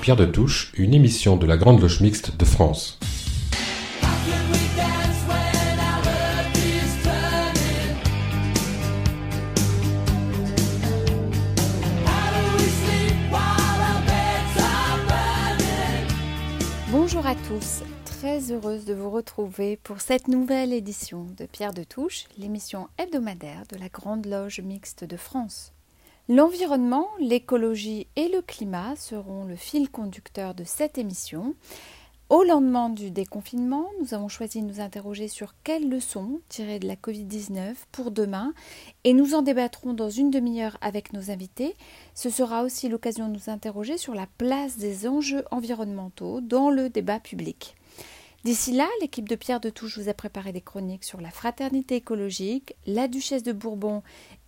Pierre de Touche, une émission de la Grande Loge Mixte de France. Bonjour à tous, très heureuse de vous retrouver pour cette nouvelle édition de Pierre de Touche, l'émission hebdomadaire de la Grande Loge Mixte de France. L'environnement, l'écologie et le climat seront le fil conducteur de cette émission. Au lendemain du déconfinement, nous avons choisi de nous interroger sur quelles leçons tirer de la Covid-19 pour demain et nous en débattrons dans une demi-heure avec nos invités. Ce sera aussi l'occasion de nous interroger sur la place des enjeux environnementaux dans le débat public. D'ici là, l'équipe de Pierre de Touche vous a préparé des chroniques sur la fraternité écologique, la duchesse de Bourbon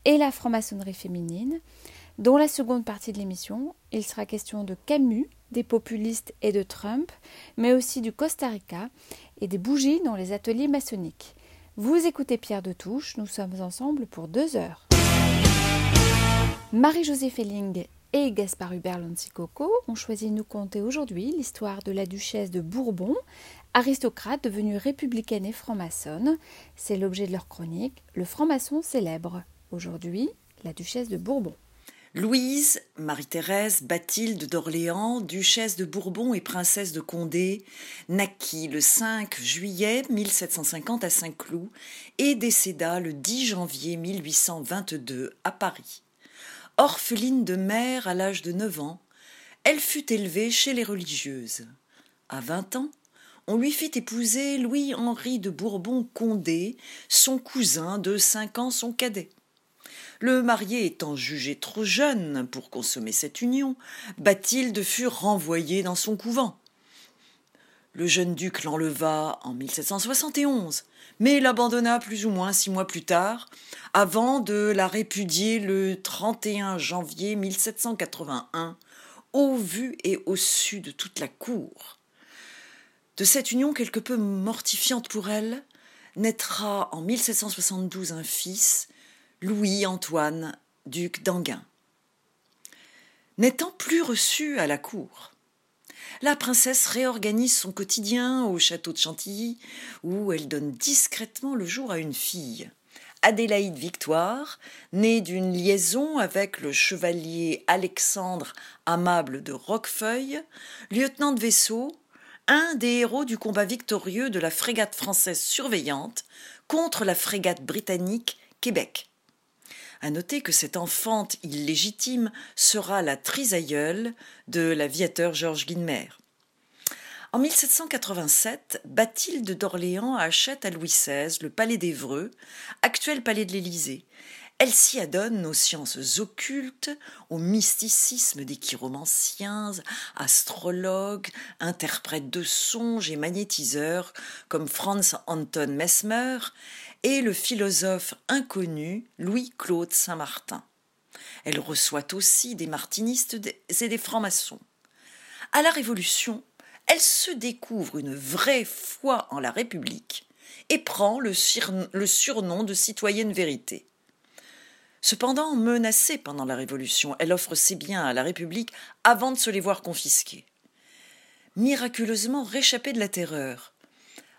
et la franc-maçonnerie féminine. Dans la seconde partie de l'émission, il sera question de Camus, des populistes et de Trump, mais aussi du Costa Rica et des bougies dans les ateliers maçonniques. Vous écoutez Pierre de Touche, nous sommes ensemble pour deux heures. Marie-Josée Felling et Gaspard Hubert Lansicoco ont choisi de nous conter aujourd'hui l'histoire de la duchesse de Bourbon, aristocrate devenue républicaine et franc-maçonne. C'est l'objet de leur chronique, le franc-maçon célèbre. Aujourd'hui, la duchesse de Bourbon. Louise, Marie-Thérèse, Bathilde d'Orléans, duchesse de Bourbon et princesse de Condé, naquit le 5 juillet 1750 à Saint-Cloud et décéda le 10 janvier 1822 à Paris. Orpheline de mère à l'âge de 9 ans, elle fut élevée chez les religieuses. À 20 ans, on lui fit épouser Louis-Henri de Bourbon-Condé, son cousin de cinq ans son cadet. Le marié étant jugé trop jeune pour consommer cette union, Bathilde fut renvoyé dans son couvent. Le jeune duc l'enleva en 1771, mais l'abandonna plus ou moins six mois plus tard, avant de la répudier le 31 janvier 1781, au vu et au su de toute la cour. De cette union quelque peu mortifiante pour elle, naîtra en 1772 un fils, Louis-Antoine, duc d'Anguin. N'étant plus reçue à la cour, la princesse réorganise son quotidien au château de Chantilly, où elle donne discrètement le jour à une fille. Adélaïde Victoire, née d'une liaison avec le chevalier Alexandre Amable de Roquefeuille, lieutenant de vaisseau, un des héros du combat victorieux de la frégate française surveillante contre la frégate britannique Québec. À noter que cette enfante illégitime sera la trisaïeule de l'aviateur Georges Guinemer. En 1787, Bathilde d'Orléans achète à Louis XVI le palais d'Évreux, actuel palais de l'Élysée. Elle s'y adonne aux sciences occultes, au mysticisme des chiromanciens, astrologues, interprètes de songes et magnétiseurs comme Franz Anton Mesmer et le philosophe inconnu Louis-Claude Saint-Martin. Elle reçoit aussi des martinistes et des francs-maçons. À la Révolution, elle se découvre une vraie foi en la République et prend le, surnom de citoyenne vérité. Cependant, menacée pendant la Révolution, elle offre ses biens à la République avant de se les voir confisqués. Miraculeusement réchappée de la terreur,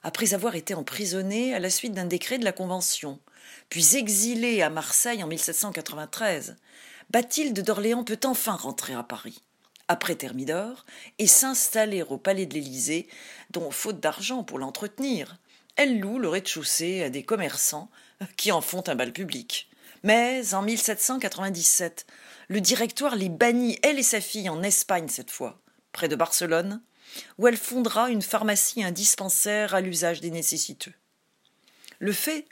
après avoir été emprisonnée à la suite d'un décret de la Convention, puis exilée à Marseille en 1793, Bathilde d'Orléans peut enfin rentrer à Paris, après Thermidor, et s'installer au palais de l'Élysée, dont, faute d'argent pour l'entretenir, elle loue le rez-de-chaussée à des commerçants qui en font un bal public. Mais en 1797, le directoire les bannit, elle et sa fille, en Espagne cette fois, près de Barcelone, où elle fondera une pharmacie et dispensaire à l'usage des nécessiteux. Le fait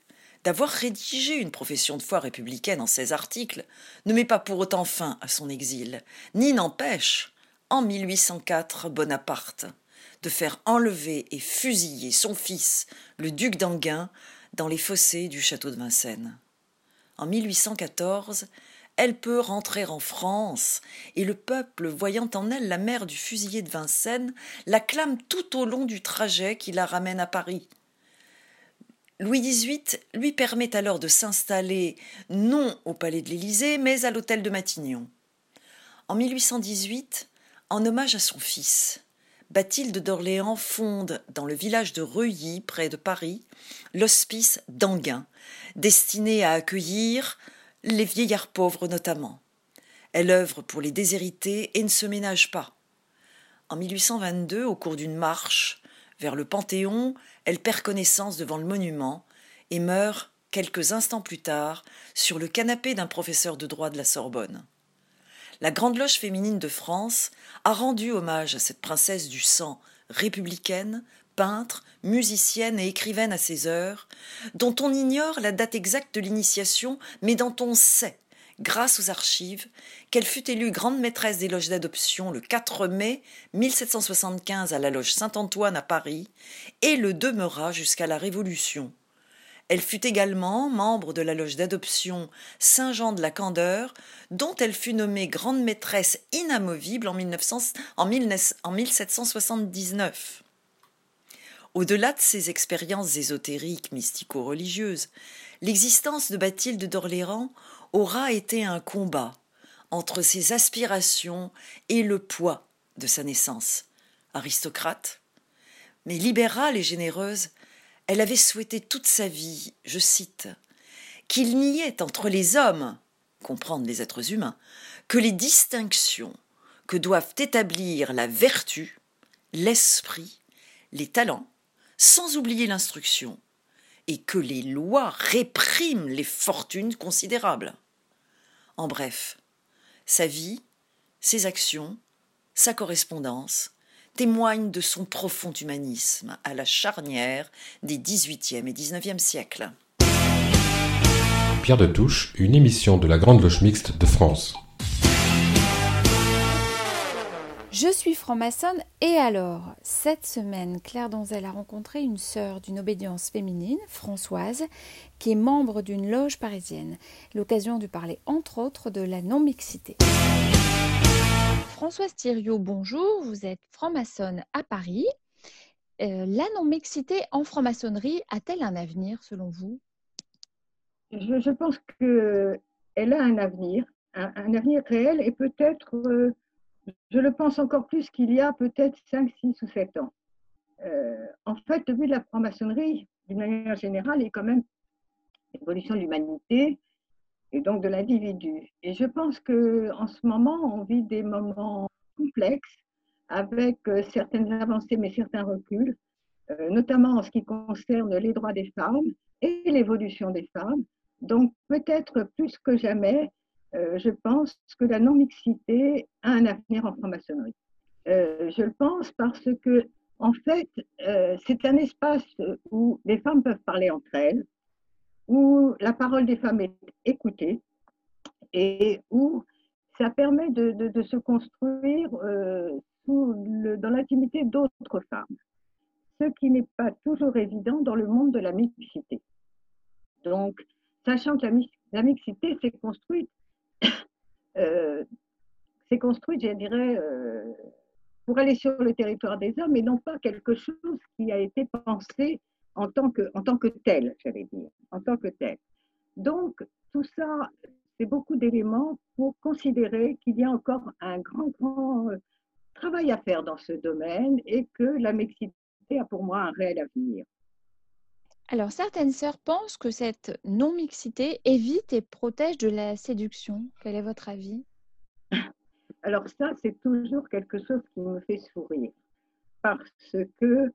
d'avoir rédigé une profession de foi républicaine en ces articles ne met pas pour autant fin à son exil, ni n'empêche, en 1804, Bonaparte de faire enlever et fusiller son fils, le duc d'Anguin, dans les fossés du château de Vincennes. En 1814, elle peut rentrer en France, et le peuple, voyant en elle la mère du fusillé de Vincennes, l'acclame tout au long du trajet qui la ramène à Paris. Louis XVIII lui permet alors de s'installer non au palais de l'Élysée, mais à l'hôtel de Matignon. En 1818, En hommage à son fils, Bathilde d'Orléans fonde dans le village de Reuilly, près de Paris, l'hospice d'Anguin, destiné à accueillir les vieillards pauvres notamment. Elle œuvre pour les déshérités et ne se ménage pas. En 1822, au cours d'une marche vers le Panthéon, elle perd connaissance devant le monument et meurt quelques instants plus tard sur le canapé d'un professeur de droit de la Sorbonne la Grande Loge féminine de France a rendu hommage à cette princesse du sang républicaine, peintre, musicienne et écrivaine à ses heures, dont on ignore la date exacte de l'initiation, mais dont on sait, grâce aux archives, qu'elle fut élue grande maîtresse des loges d'adoption le 4 mai 1775 à la loge Saint-Antoine à Paris et le demeura jusqu'à la Révolution. Elle fut également membre de la loge d'adoption Saint-Jean de la Candeur, dont elle fut nommée grande maîtresse inamovible en, 1779. Au-delà de ses expériences ésotériques, mystico-religieuses, l'existence de Bathilde d'Orléans aura été un combat entre ses aspirations et le poids de sa naissance. Aristocrate, mais libérale et généreuse, elle avait souhaité toute sa vie, je cite, qu'il n'y ait entre les hommes, comprendre les êtres humains, que les distinctions que doivent établir la vertu, l'esprit, les talents, sans oublier l'instruction, et que les lois répriment les fortunes considérables. En bref, sa vie, ses actions, sa correspondance, témoigne de son profond humanisme à la charnière des XVIIIe et XIXe siècles. Pierre de Touche, une émission de la Grande Loge Mixte de France. Je suis franc-maçonne et alors, cette semaine, Claire Donzel a rencontré une sœur d'une obédience féminine, Françoise, qui est membre d'une loge parisienne. L'occasion de parler entre autres de la non-mixité. Françoise Thiriot, bonjour. Vous êtes franc-maçonne à Paris. Euh, la non-mixité en franc-maçonnerie a-t-elle un avenir selon vous? Je, pense qu'elle a un avenir, un, avenir réel et peut-être, euh, je le pense encore plus qu'il y a peut-être 5, 6 ou 7 ans. Euh, en fait, le but de la franc-maçonnerie, d'une manière générale, est quand même l'évolution de l'humanité, et donc de l'individu. Et je pense qu'en ce moment, on vit des moments complexes avec euh, certaines avancées mais certains reculs, euh, notamment en ce qui concerne les droits des femmes et l'évolution des femmes. Donc peut-être plus que jamais, euh, je pense que la non-mixité a un avenir en franc-maçonnerie. je le pense parce que, en fait, c'est un espace où les femmes peuvent parler entre elles, où la parole des femmes est écoutée et où ça permet de, se construire euh, dans l'intimité d'autres femmes, ce qui n'est pas toujours évident dans le monde de la mixité. Donc, sachant que la, mixité s'est construite, euh, s'est construite, je dirais, euh, pour aller sur le territoire des hommes et non pas quelque chose qui a été pensé en tant que, en tant que tel, j'allais dire, en tant que tel. Donc, tout ça, c'est beaucoup d'éléments pour considérer qu'il y a encore un grand, grand euh, travail à faire dans ce domaine et que la mixité a pour moi un réel avenir. Alors, certaines sœurs pensent que cette non-mixité évite et protège de la séduction. Quel est votre avis? Alors ça, c'est toujours quelque chose qui me fait sourire parce que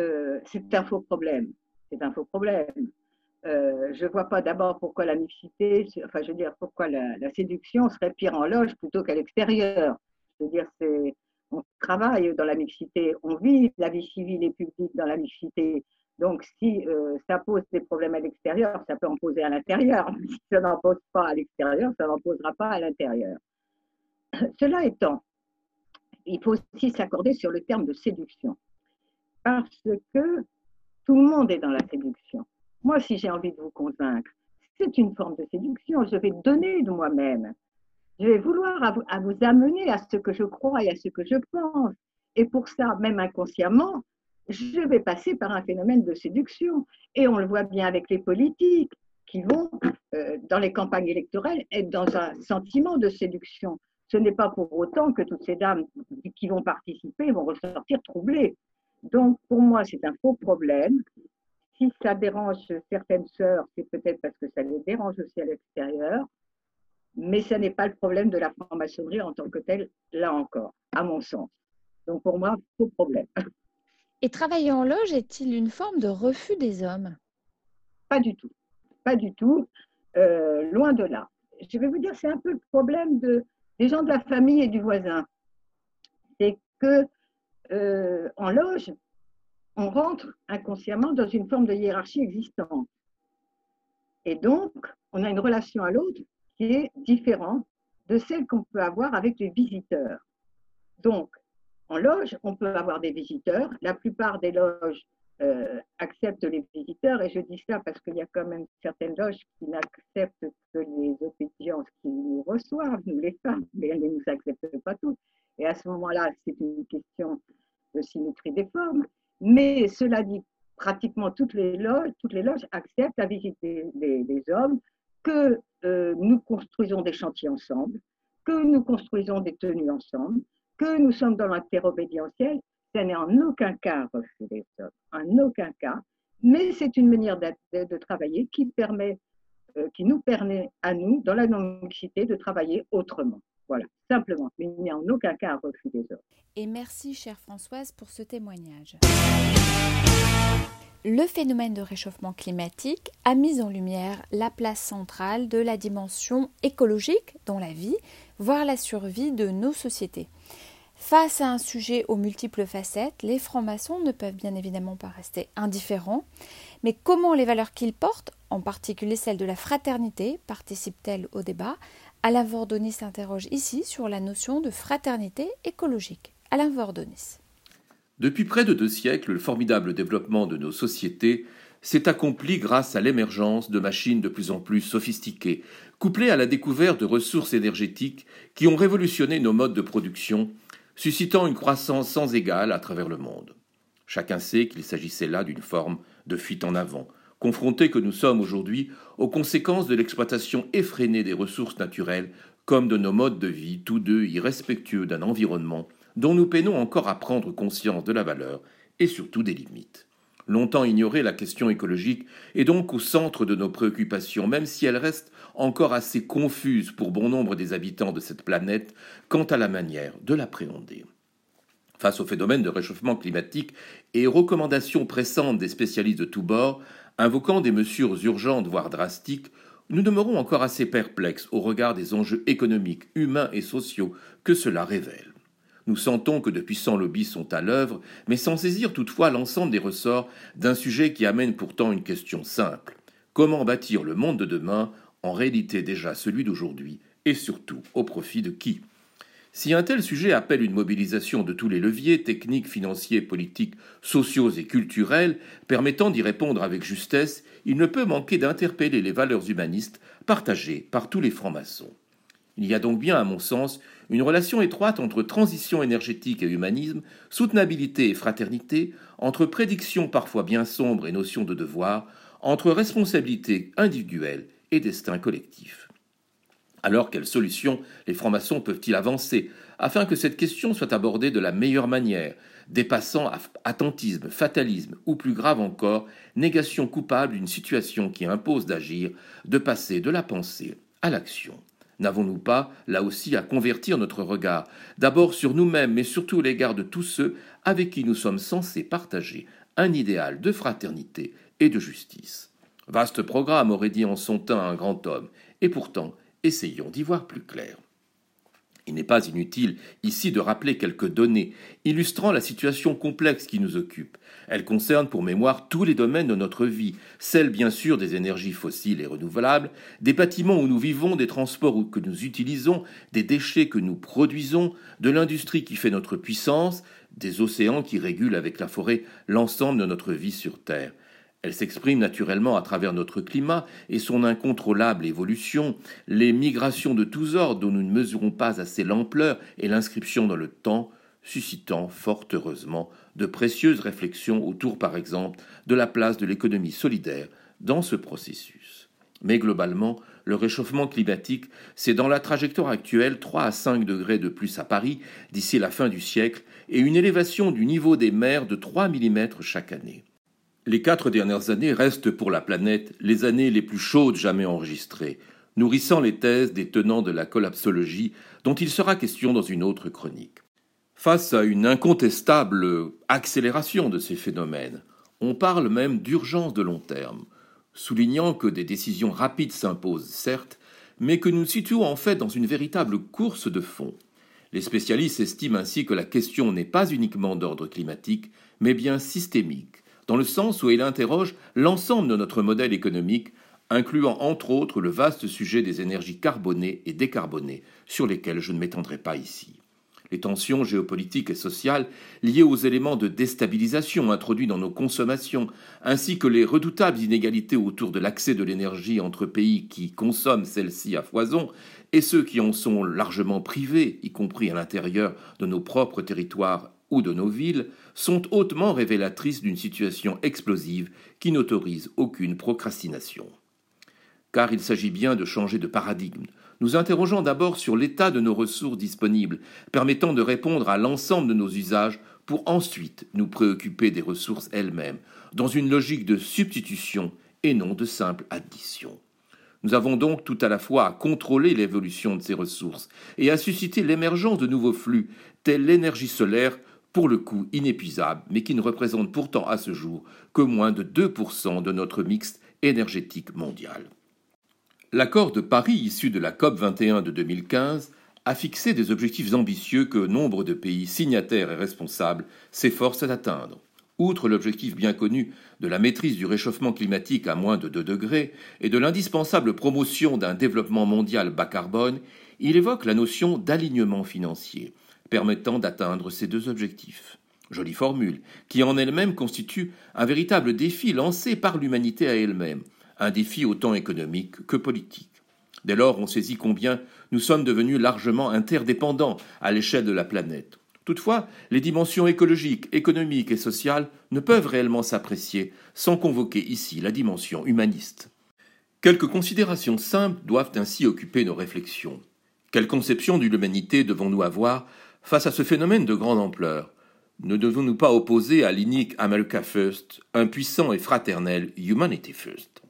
euh, c'est un faux problème. C'est un faux problème. Euh, je ne vois pas d'abord pourquoi la mixité, enfin, je veux dire, pourquoi la, séduction serait pire en loge plutôt qu'à l'extérieur. Je veux dire, on travaille dans la mixité, on vit la vie civile et publique dans la mixité. Donc, si euh, ça pose des problèmes à l'extérieur, ça peut en poser à l'intérieur. Si ça n'en pose pas à l'extérieur, ça n'en posera pas à l'intérieur. Cela étant, il faut aussi s'accorder sur le terme de séduction parce que tout le monde est dans la séduction. Moi, si j'ai envie de vous convaincre, c'est une forme de séduction. Je vais donner de moi-même. Je vais vouloir à vous, amener à ce que je crois et à ce que je pense. Et pour ça, même inconsciemment, je vais passer par un phénomène de séduction. Et on le voit bien avec les politiques qui vont, euh, dans les campagnes électorales, être dans un sentiment de séduction. ce n'est pas pour autant que toutes ces dames qui vont participer vont ressortir troublées. Donc, pour moi, c'est un faux problème. Si ça dérange certaines sœurs, c'est peut-être parce que ça les dérange aussi à l'extérieur, mais ce n'est pas le problème de la franc-maçonnerie en tant que telle, là encore, à mon sens. Donc, pour moi, faux problème. Et travailler en loge est-il une forme de refus des hommes? Pas du tout. Pas du tout. Euh, loin de là. Je vais vous dire, c'est un peu le problème de, des gens de la famille et du voisin. C'est que euh, loge, on rentre inconsciemment dans une forme de hiérarchie existante. Et donc, on a une relation à l'autre qui est différente de celle qu'on peut avoir avec les visiteurs. Donc, en loge, on peut avoir des visiteurs. La plupart des loges euh, acceptent les visiteurs, et je dis ça parce qu'il y a quand même certaines loges qui n'acceptent que les obédiences qui nous reçoivent, nous les femmes, mais elles ne nous acceptent pas toutes. Et à ce moment-là, c'est une question de symétrie des formes. Mais cela dit, pratiquement toutes les loges, toutes les loges acceptent la visite des, hommes, que euh, nous construisons des chantiers ensemble, que nous construisons des tenues ensemble, que nous sommes dans l'interopédientiel, ce n'est en aucun cas un refus des hommes, en aucun cas, mais c'est une manière de, travailler euh, qui nous permet à nous, dans la non-mixité, de travailler autrement. Voilà, simplement. Mais il n'y a en aucun cas un refus des hommes. Et merci, chère Françoise, pour ce témoignage. Le phénomène de réchauffement climatique a mis en lumière la place centrale de la dimension écologique dans la vie, voire la survie de nos sociétés. Face à un sujet aux multiples facettes, les francs-maçons ne peuvent bien évidemment pas rester indifférents, mais comment les valeurs qu'ils portent, en particulier celle de la fraternité, participent-elles au débat? Alain Vordonis s'interroge ici sur la notion de fraternité écologique. Alain Vordonis. Depuis près de deux siècles, le formidable développement de nos sociétés s'est accompli grâce à l'émergence de machines de plus en plus sophistiquées, couplées à la découverte de ressources énergétiques qui ont révolutionné nos modes de production suscitant une croissance sans égale à travers le monde. Chacun sait qu'il s'agissait là d'une forme de fuite en avant, confrontés que nous sommes aujourd'hui aux conséquences de l'exploitation effrénée des ressources naturelles comme de nos modes de vie, tous deux irrespectueux d'un environnement dont nous peinons encore à prendre conscience de la valeur et surtout des limites. Longtemps ignorée, la question écologique est donc au centre de nos préoccupations, même si elle reste encore assez confuse pour bon nombre des habitants de cette planète quant à la manière de l'appréhender. Face au phénomène de réchauffement climatique et aux recommandations pressantes des spécialistes de tous bords, invoquant des mesures urgentes voire drastiques, nous demeurons encore assez perplexes au regard des enjeux économiques, humains et sociaux que cela révèle. Nous sentons que de puissants lobbies sont à l'œuvre, mais sans saisir toutefois l'ensemble des ressorts d'un sujet qui amène pourtant une question simple. Comment bâtir le monde de demain, en réalité déjà celui d'aujourd'hui, et surtout au profit de qui? Si un tel sujet appelle une mobilisation de tous les leviers techniques, financiers, politiques, sociaux et culturels permettant d'y répondre avec justesse, il ne peut manquer d'interpeller les valeurs humanistes partagées par tous les francs-maçons. Il y a donc bien, à mon sens, une relation étroite entre transition énergétique et humanisme, soutenabilité et fraternité, entre prédictions parfois bien sombres et notions de devoir, entre responsabilité individuelle et destin collectif. Alors, quelles solutions les francs-maçons peuvent-ils avancer afin que cette question soit abordée de la meilleure manière, dépassant attentisme, fatalisme ou plus grave encore, négation coupable d'une situation qui impose d'agir, de passer de la pensée à l'action? N'avons-nous pas, là aussi, à convertir notre regard, d'abord sur nous-mêmes, mais surtout à l'égard de tous ceux avec qui nous sommes censés partager un idéal de fraternité et de justice? Vaste programme, aurait dit en son temps un grand homme, et pourtant, essayons d'y voir plus clair. Il n'est pas inutile ici de rappeler quelques données illustrant la situation complexe qui nous occupe. Elles concernent pour mémoire tous les domaines de notre vie, celles bien sûr des énergies fossiles et renouvelables, des bâtiments où nous vivons, des transports que nous utilisons, des déchets que nous produisons, de l'industrie qui fait notre puissance, des océans qui régulent avec la forêt l'ensemble de notre vie sur Terre. Elle s'exprime naturellement à travers notre climat et son incontrôlable évolution, les migrations de tous ordres dont nous ne mesurons pas assez l'ampleur et l'inscription dans le temps, suscitant fort heureusement de précieuses réflexions autour par exemple de la place de l'économie solidaire dans ce processus. Mais globalement, le réchauffement climatique, c'est dans la trajectoire actuelle 3 à 5 degrés de plus à Paris d'ici la fin du siècle et une élévation du niveau des mers de 3 mm chaque année. Les quatre dernières années restent pour la planète les années les plus chaudes jamais enregistrées, nourrissant les thèses des tenants de la collapsologie dont il sera question dans une autre chronique. Face à une incontestable accélération de ces phénomènes, on parle même d'urgence de long terme, soulignant que des décisions rapides s'imposent, certes, mais que nous nous situons en fait dans une véritable course de fond. Les spécialistes estiment ainsi que la question n'est pas uniquement d'ordre climatique, mais bien systémique, dans le sens où il interroge l'ensemble de notre modèle économique, incluant entre autres le vaste sujet des énergies carbonées et décarbonées, sur lesquelles je ne m'étendrai pas ici. Les tensions géopolitiques et sociales liées aux éléments de déstabilisation introduits dans nos consommations, ainsi que les redoutables inégalités autour de l'accès de l'énergie entre pays qui consomment celle-ci à foison et ceux qui en sont largement privés, y compris à l'intérieur de nos propres territoires ou de nos villes, sont hautement révélatrices d'une situation explosive qui n'autorise aucune procrastination. Car il s'agit bien de changer de paradigme, nous interrogeons d'abord sur l'état de nos ressources disponibles, permettant de répondre à l'ensemble de nos usages pour ensuite nous préoccuper des ressources elles-mêmes, dans une logique de substitution et non de simple addition. Nous avons donc tout à la fois à contrôler l'évolution de ces ressources et à susciter l'émergence de nouveaux flux, tels l'énergie solaire pour le coup inépuisable, mais qui ne représente pourtant à ce jour que moins de 2% de notre mix énergétique mondial. L'accord de Paris issu de la COP 21 de 2015 a fixé des objectifs ambitieux que nombre de pays signataires et responsables s'efforcent d'atteindre. Outre l'objectif bien connu de la maîtrise du réchauffement climatique à moins de 2 degrés et de l'indispensable promotion d'un développement mondial bas carbone, il évoque la notion d'alignement financier, permettant d'atteindre ces deux objectifs. Jolie formule, qui en elle-même constitue un véritable défi lancé par l'humanité à elle-même, un défi autant économique que politique. Dès lors, on saisit combien nous sommes devenus largement interdépendants à l'échelle de la planète. Toutefois, les dimensions écologiques, économiques et sociales ne peuvent réellement s'apprécier sans convoquer ici la dimension humaniste. Quelques considérations simples doivent ainsi occuper nos réflexions. Quelle conception de l'humanité devons-nous avoir Face à ce phénomène de grande ampleur, ne devons-nous pas opposer à l'inique America First un puissant et fraternel Humanity First?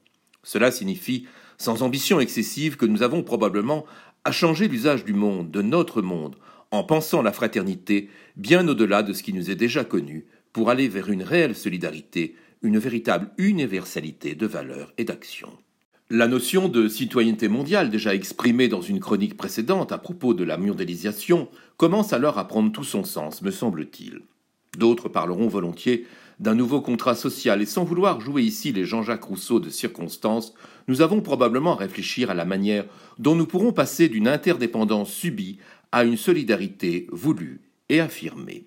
Cela signifie, sans ambition excessive, que nous avons probablement à changer l'usage du monde, de notre monde, en pensant la fraternité bien au-delà de ce qui nous est déjà connu, pour aller vers une réelle solidarité, une véritable universalité de valeurs et d'actions. La notion de citoyenneté mondiale, déjà exprimée dans une chronique précédente à propos de la mondialisation, commence alors à prendre tout son sens, me semble-t-il. D'autres parleront volontiers d'un nouveau contrat social, et sans vouloir jouer ici les Jean-Jacques Rousseau de circonstances, nous avons probablement à réfléchir à la manière dont nous pourrons passer d'une interdépendance subie à une solidarité voulue et affirmée.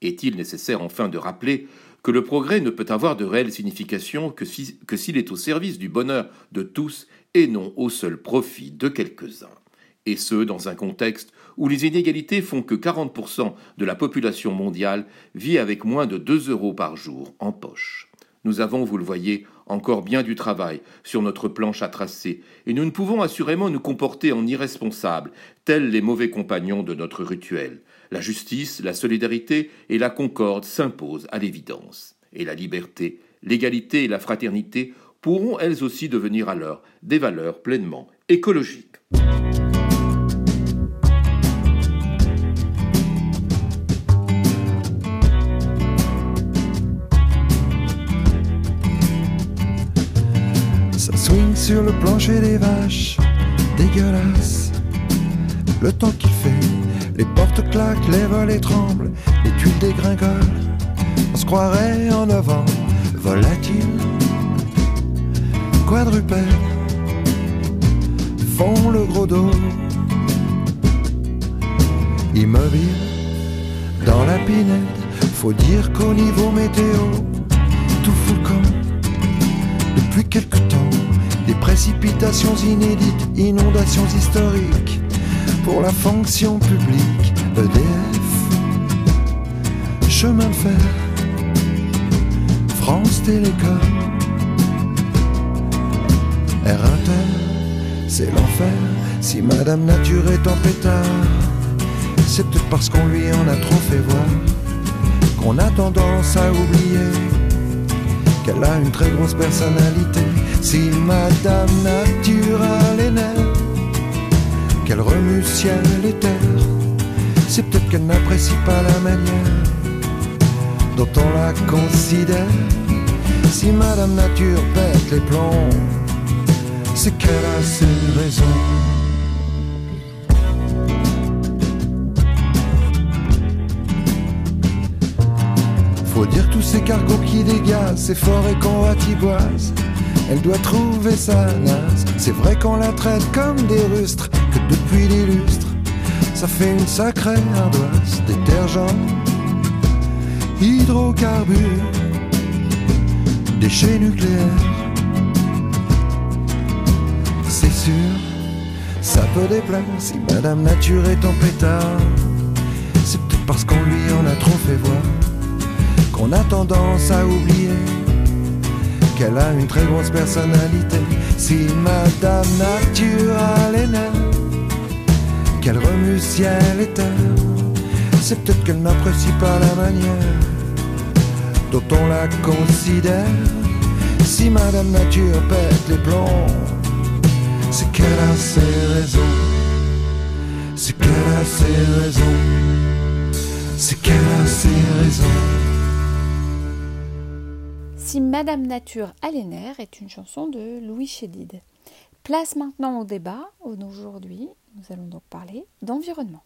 Est-il nécessaire enfin de rappeler que le progrès ne peut avoir de réelle signification que s'il est au service du bonheur de tous et non au seul profit de quelques-uns? Et ce, dans un contexte où les inégalités font que 40% de la population mondiale vit avec moins de 2 euros par jour en poche. Nous avons, vous le voyez, encore bien du travail sur notre planche à tracer, et nous ne pouvons assurément nous comporter en irresponsables, tels les mauvais compagnons de notre rituel. La justice, la solidarité et la concorde s'imposent à l'évidence. Et la liberté, l'égalité et la fraternité pourront elles aussi devenir alors des valeurs pleinement écologiques. Sur le plancher des vaches, dégueulasse. Le temps qu'il fait les portes claquent, les volets tremblent, les tuiles dégringolent. On se croirait en avant, volatile, quadrupède, font le gros dos. Immobile, dans la pinette, faut dire qu'au niveau météo, tout fout le. Depuis quelque temps, des précipitations inédites, inondations historiques. Pour la fonction publique EDF, chemin de fer, France Télécom, R Inter, c'est l'enfer. Si Madame Nature est en pétard, c'est peut-être parce qu'on lui en a trop fait voir qu'on a tendance à oublier qu'elle a une très grosse personnalité. Si Madame Nature a les nerfs, qu'elle remue ciel et terre, c'est peut-être qu'elle n'apprécie pas la manière dont on la considère. Si Madame Nature pète les plombs, c'est qu'elle a ses raisons. Faut dire tous ces cargos qui dégagent, ces forêts qu'on ratiboise. Elle doit trouver sa naze. C'est vrai qu'on la traite comme des rustres, que depuis des lustres, ça fait une sacrée ardoise. Détergent, hydrocarbures, déchets nucléaires. C'est sûr, ça peut déplaire si Madame Nature est en pétard. C'est peut-être parce qu'on lui en a trop fait voir qu'on a tendance à oublier qu'elle a une très grosse personnalité. Si Madame Nature a les nerfs, qu'elle remue ciel et terre, c'est peut-être qu'elle n'apprécie pas la manière dont on la considère. Si Madame Nature pète les plombs, c'est qu'elle a ses raisons. C'est qu'elle a ses raisons. C'est qu'elle a ses raisons. Madame Nature a les nerfs est une chanson de Louis Chédid. Place maintenant au débat. Aujourd'hui, nous allons donc parler d'environnement.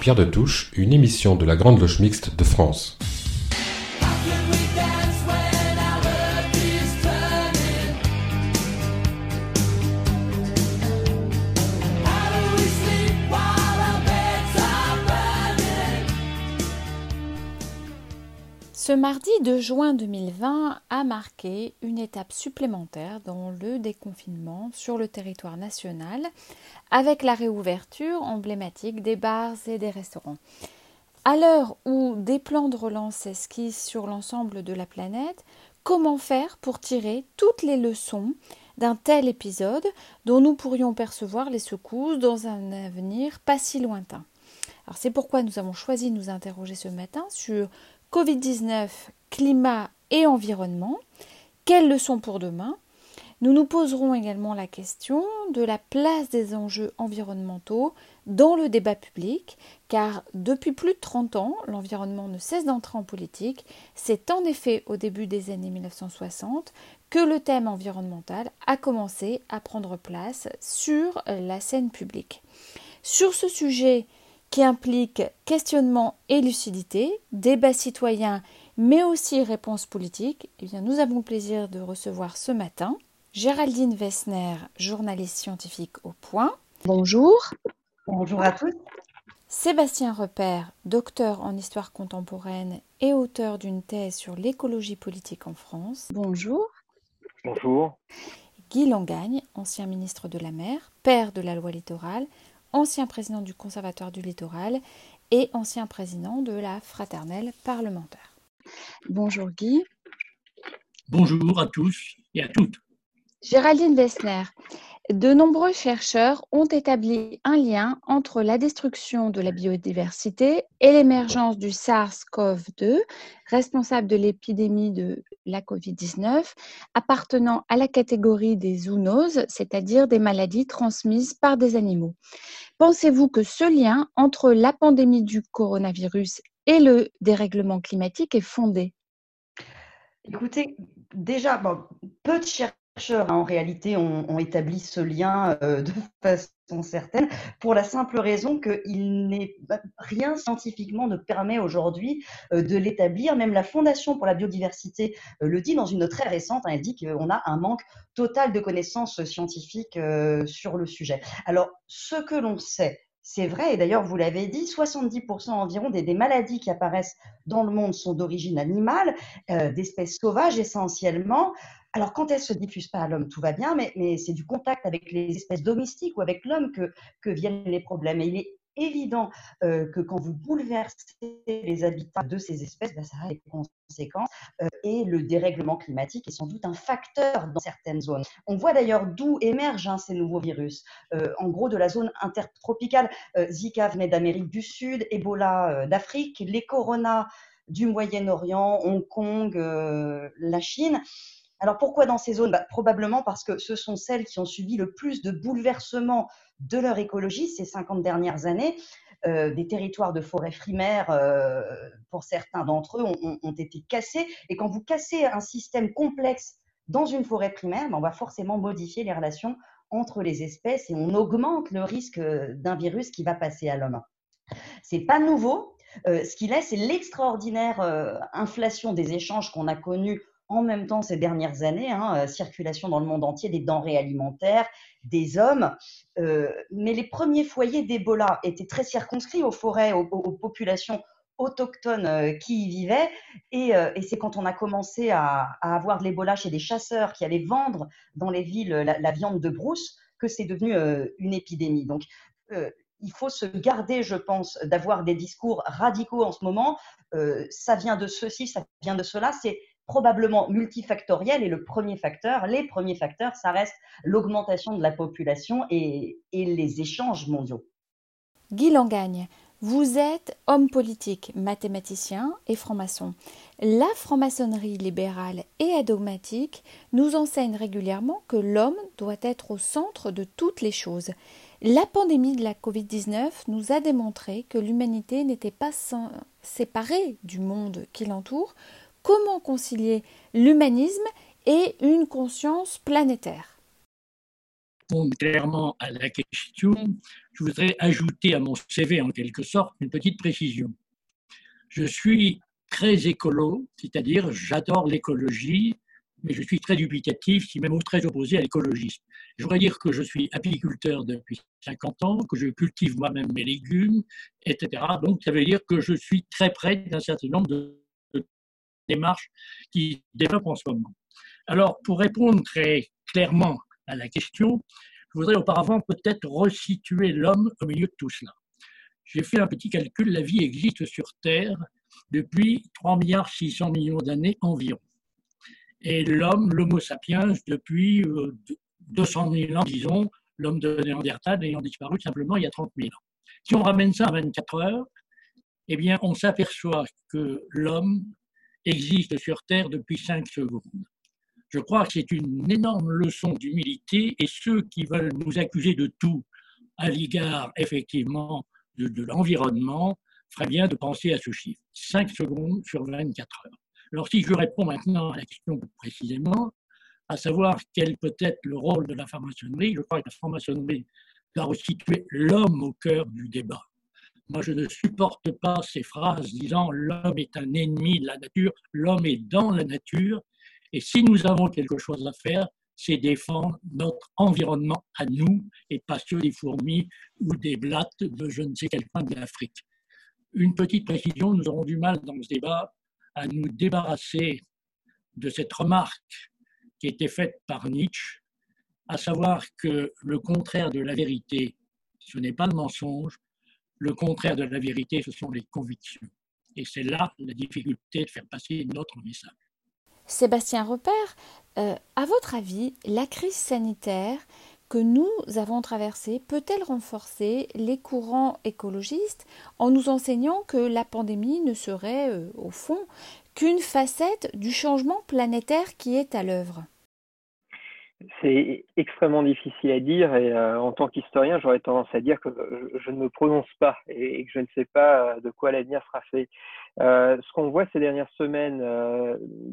Pierre de Touche, une émission de la Grande Loge Mixte de France. Ce mardi 2 juin 2020 a marqué une étape supplémentaire dans le déconfinement sur le territoire national avec la réouverture emblématique des bars et des restaurants. À l'heure où des plans de relance s'esquissent sur l'ensemble de la planète, comment faire pour tirer toutes les leçons d'un tel épisode dont nous pourrions percevoir les secousses dans un avenir pas si lointain? C'est pourquoi nous avons choisi de nous interroger ce matin sur Covid-19, climat et environnement. Quelles leçons pour demain? Nous nous poserons également la question de la place des enjeux environnementaux dans le débat public, car depuis plus de 30 ans, l'environnement ne cesse d'entrer en politique. C'est en effet au début des années 1960 que le thème environnemental a commencé à prendre place sur la scène publique. Sur ce sujet, qui implique questionnement et lucidité, débat citoyen, mais aussi réponse politique, eh bien, nous avons le plaisir de recevoir ce matin Géraldine Wessner, journaliste scientifique au Point. Bonjour. Bonjour à tous. Sébastien Repère, docteur en histoire contemporaine et auteur d'une thèse sur l'écologie politique en France. Bonjour. Bonjour. Guy Langagne, ancien ministre de la Mer, père de la loi littorale, ancien président du Conservatoire du littoral et ancien président de la fraternelle parlementaire. Bonjour Guy. Bonjour à tous et à toutes. Géraldine Wessner, de nombreux chercheurs ont établi un lien entre la destruction de la biodiversité et l'émergence du SARS-CoV-2, responsable de l'épidémie de la COVID-19, appartenant à la catégorie des zoonoses, c'est-à-dire des maladies transmises par des animaux. Pensez-vous que ce lien entre la pandémie du coronavirus et le dérèglement climatique est fondé? Écoutez, déjà, peu de chercheurs hein, en réalité, ont, établi ce lien euh, de façon certaine, pour la simple raison qu'il n'est rien scientifiquement ne permet aujourd'hui euh, de l'établir. Même la Fondation pour la biodiversité euh, le dit dans une très récente, hein, elle dit qu'on a un manque total de connaissances scientifiques sur le sujet. Alors, ce que l'on sait, c'est vrai, et d'ailleurs, vous l'avez dit, 70% environ des, maladies qui apparaissent dans le monde sont d'origine animale, d'espèces sauvages essentiellement. Alors, quand elles ne se diffusent pas à l'homme, tout va bien, mais, c'est du contact avec les espèces domestiques ou avec l'homme que, viennent les problèmes. Et il est évident que quand vous bouleversez les habitats de ces espèces, ben, ça a des conséquences. et le dérèglement climatique est sans doute un facteur dans certaines zones. On voit d'ailleurs d'où émergent hein, ces nouveaux virus. en gros, de la zone intertropicale. Zika venait d'Amérique du Sud, Ebola d'Afrique, les coronas du Moyen-Orient, Hong Kong, la Chine. Alors pourquoi dans ces zones? Bah, Probablement parce que ce sont celles qui ont subi le plus de bouleversements de leur écologie ces 50 dernières années. Euh, des territoires de forêt primaires, euh, pour certains d'entre eux, ont, été cassés. Et quand vous cassez un système complexe dans une forêt primaire, bah, on va forcément modifier les relations entre les espèces et on augmente le risque euh, d'un virus qui va passer à l'homme. C'est pas nouveau. ce qu'il est, c'est l'extraordinaire inflation des échanges qu'on a connus en même temps ces dernières années, hein, euh, circulation dans le monde entier des denrées alimentaires, des hommes. Euh, mais les premiers foyers d'Ebola étaient très circonscrits aux forêts, aux, populations autochtones euh, qui y vivaient. Et, c'est quand on a commencé à, avoir de l'Ebola chez des chasseurs qui allaient vendre dans les villes la, viande de brousse que c'est devenu une épidémie. Donc, il faut se garder, je pense, d'avoir des discours radicaux en ce moment. ça vient de ceci, ça vient de cela. C'est probablement multifactoriel et le premier facteur, les premiers facteurs, ça reste l'augmentation de la population et, les échanges mondiaux. Guy Langagne, vous êtes homme politique, mathématicien et franc-maçon. La franc-maçonnerie libérale et adogmatique nous enseigne régulièrement que l'homme doit être au centre de toutes les choses. La pandémie de la Covid-19 nous a démontré que l'humanité n'était pas séparée du monde qui l'entoure, comment concilier l'humanisme et une conscience planétaire clairement à la question, je voudrais ajouter à mon CV en quelque sorte une petite précision. Je suis très écolo, c'est-à-dire j'adore l'écologie, mais je suis très dubitatif, si même très opposé à l'écologisme. Je voudrais dire que je suis apiculteur depuis 50 ans, que je cultive moi-même mes légumes, etc. Donc ça veut dire que je suis très près d'un certain nombre de démarche qui développe en ce moment. Alors, pour répondre très clairement à la question, je voudrais auparavant peut-être resituer l'homme au milieu de tout cela. J'ai fait un petit calcul, la vie existe sur Terre depuis 3 milliards 600 millions d'années environ. Et l'homme, l'homo sapiens, depuis 200 euh, 000 ans, disons, l'homme de Néandertal ayant disparu simplement il y a 30 000 ans. Si on ramène ça à 24 heures, eh bien, on s'aperçoit que l'homme existe sur Terre depuis cinq secondes. Je crois que c'est une énorme leçon d'humilité et ceux qui veulent nous accuser de tout à l'égard effectivement de, l'environnement feraient bien de penser à ce chiffre. 5 secondes sur 24 heures. Alors si je réponds maintenant à la question précisément, à savoir quel peut être le rôle de la franc-maçonnerie, je crois que la franc-maçonnerie doit resituer l'homme au cœur du débat. Moi, je ne supporte pas ces phrases disant l'homme est un ennemi de la nature, l'homme est dans la nature, et si nous avons quelque chose à faire, c'est défendre notre environnement à nous et pas ceux des fourmis ou des blattes de je ne sais quel point de l'Afrique. Une petite précision, nous aurons du mal dans ce débat à nous débarrasser de cette remarque qui était faite par Nietzsche, à savoir que le contraire de la vérité, ce n'est pas le mensonge, le contraire de la vérité, ce sont les convictions. Et c'est là la difficulté de faire passer notre message. Sébastien Repère, euh, à votre avis, la crise sanitaire que nous avons traversée peut-elle renforcer les courants écologistes en nous enseignant que la pandémie ne serait, euh, au fond, qu'une facette du changement planétaire qui est à l'œuvre? C'est extrêmement difficile à dire et euh, en tant qu'historien, j'aurais tendance à dire que je, ne me prononce pas et, que je ne sais pas euh, de quoi l'avenir sera fait. Euh, ce qu'on voit ces dernières semaines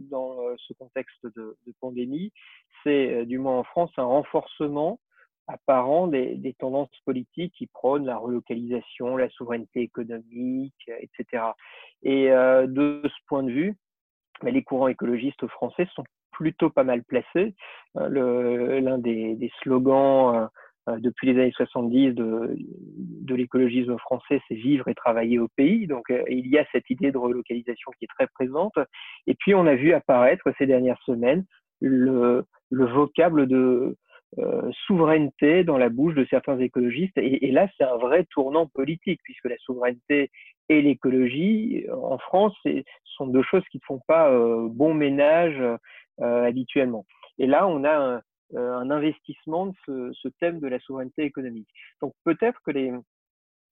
dans ce contexte de, pandémie, c'est du moins en France un renforcement apparent des, tendances politiques qui prônent la relocalisation, la souveraineté économique, etc. Et de ce point de vue, ben, les courants écologistes français sont plutôt pas mal placé. Euh, l'un des, slogans euh, euh, depuis les années 70 de, de l'écologisme français, c'est vivre et travailler au pays. Donc il y a cette idée de relocalisation qui est très présente. Et puis on a vu apparaître ces dernières semaines le, le vocable de, souveraineté dans la bouche de certains écologistes. Et, là, c'est un vrai tournant politique, puisque la souveraineté et l'écologie, en France, sont deux choses qui ne font pas bon ménage habituellement. Et là, on a un, investissement de ce, thème de la souveraineté économique. Donc peut-être que les,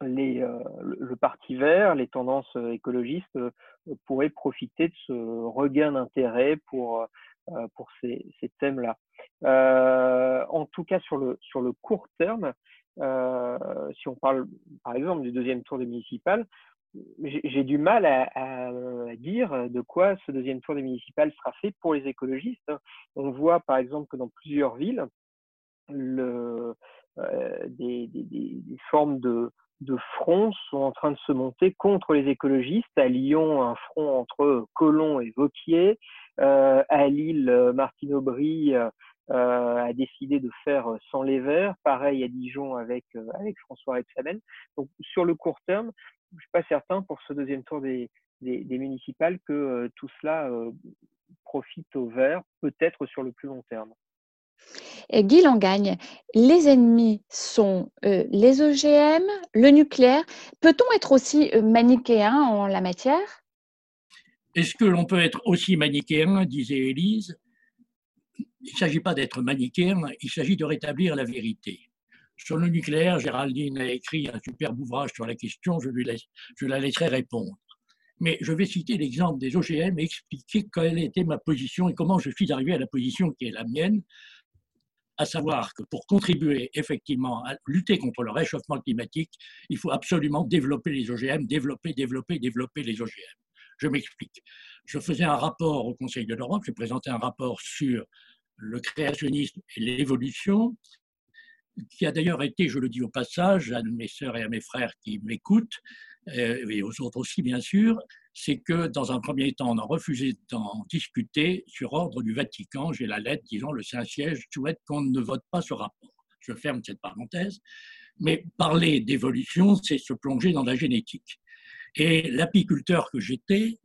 euh, le Parti vert, les tendances euh, écologistes euh, pourraient profiter de ce regain d'intérêt pour, ces thèmes-là. En tout cas, sur le, sur le court terme, si on parle par exemple du deuxième tour des municipales, j'ai du mal à, dire de quoi ce deuxième tour des municipales sera fait pour les écologistes. On voit par exemple que dans plusieurs villes, le, euh, des, des, formes de, de fronts sont en train de se monter contre les écologistes. À Lyon, un front entre Colomb et Vauquier. Euh, à Lille, Martine Aubry euh, a décidé de faire sans les Verts. Pareil à Dijon avec, euh, avec François Rebsamen. Donc sur le court terme, je ne suis pas certain pour ce deuxième tour des, des, des municipales que euh, tout cela euh, profite aux Verts, peut-être sur le plus long terme. Guy Langagne, les ennemis sont euh, les OGM, le nucléaire. Peut-on être aussi euh, manichéen en la matière? Est-ce que l'on peut être aussi manichéen? disait Élise. Il ne s'agit pas d'être manichéen, il s'agit de rétablir la vérité. Sur le nucléaire, Géraldine a écrit un superbe ouvrage sur la question, je, lui laisse, je la laisserai répondre. Mais je vais citer l'exemple des OGM et expliquer quelle était ma position et comment je suis arrivé à la position qui est la mienne, à savoir que pour contribuer effectivement à lutter contre le réchauffement climatique, il faut absolument développer les OGM, développer, développer, développer les OGM. Je m'explique. Je faisais un rapport au Conseil de l'Europe, j'ai présenté un rapport sur le créationnisme et l'évolution, qui a d'ailleurs été, je le dis au passage, à mes sœurs et à mes frères qui m'écoutent, euh, et aux autres aussi bien sûr, c'est que dans un premier temps, on a refusé d'en discuter sur ordre du Vatican. J'ai la lettre disant le Saint-Siège souhaite qu'on ne vote pas ce rapport. Je ferme cette parenthèse. Mais parler d'évolution, c'est se plonger dans la génétique. Et l'apiculteur que j'étais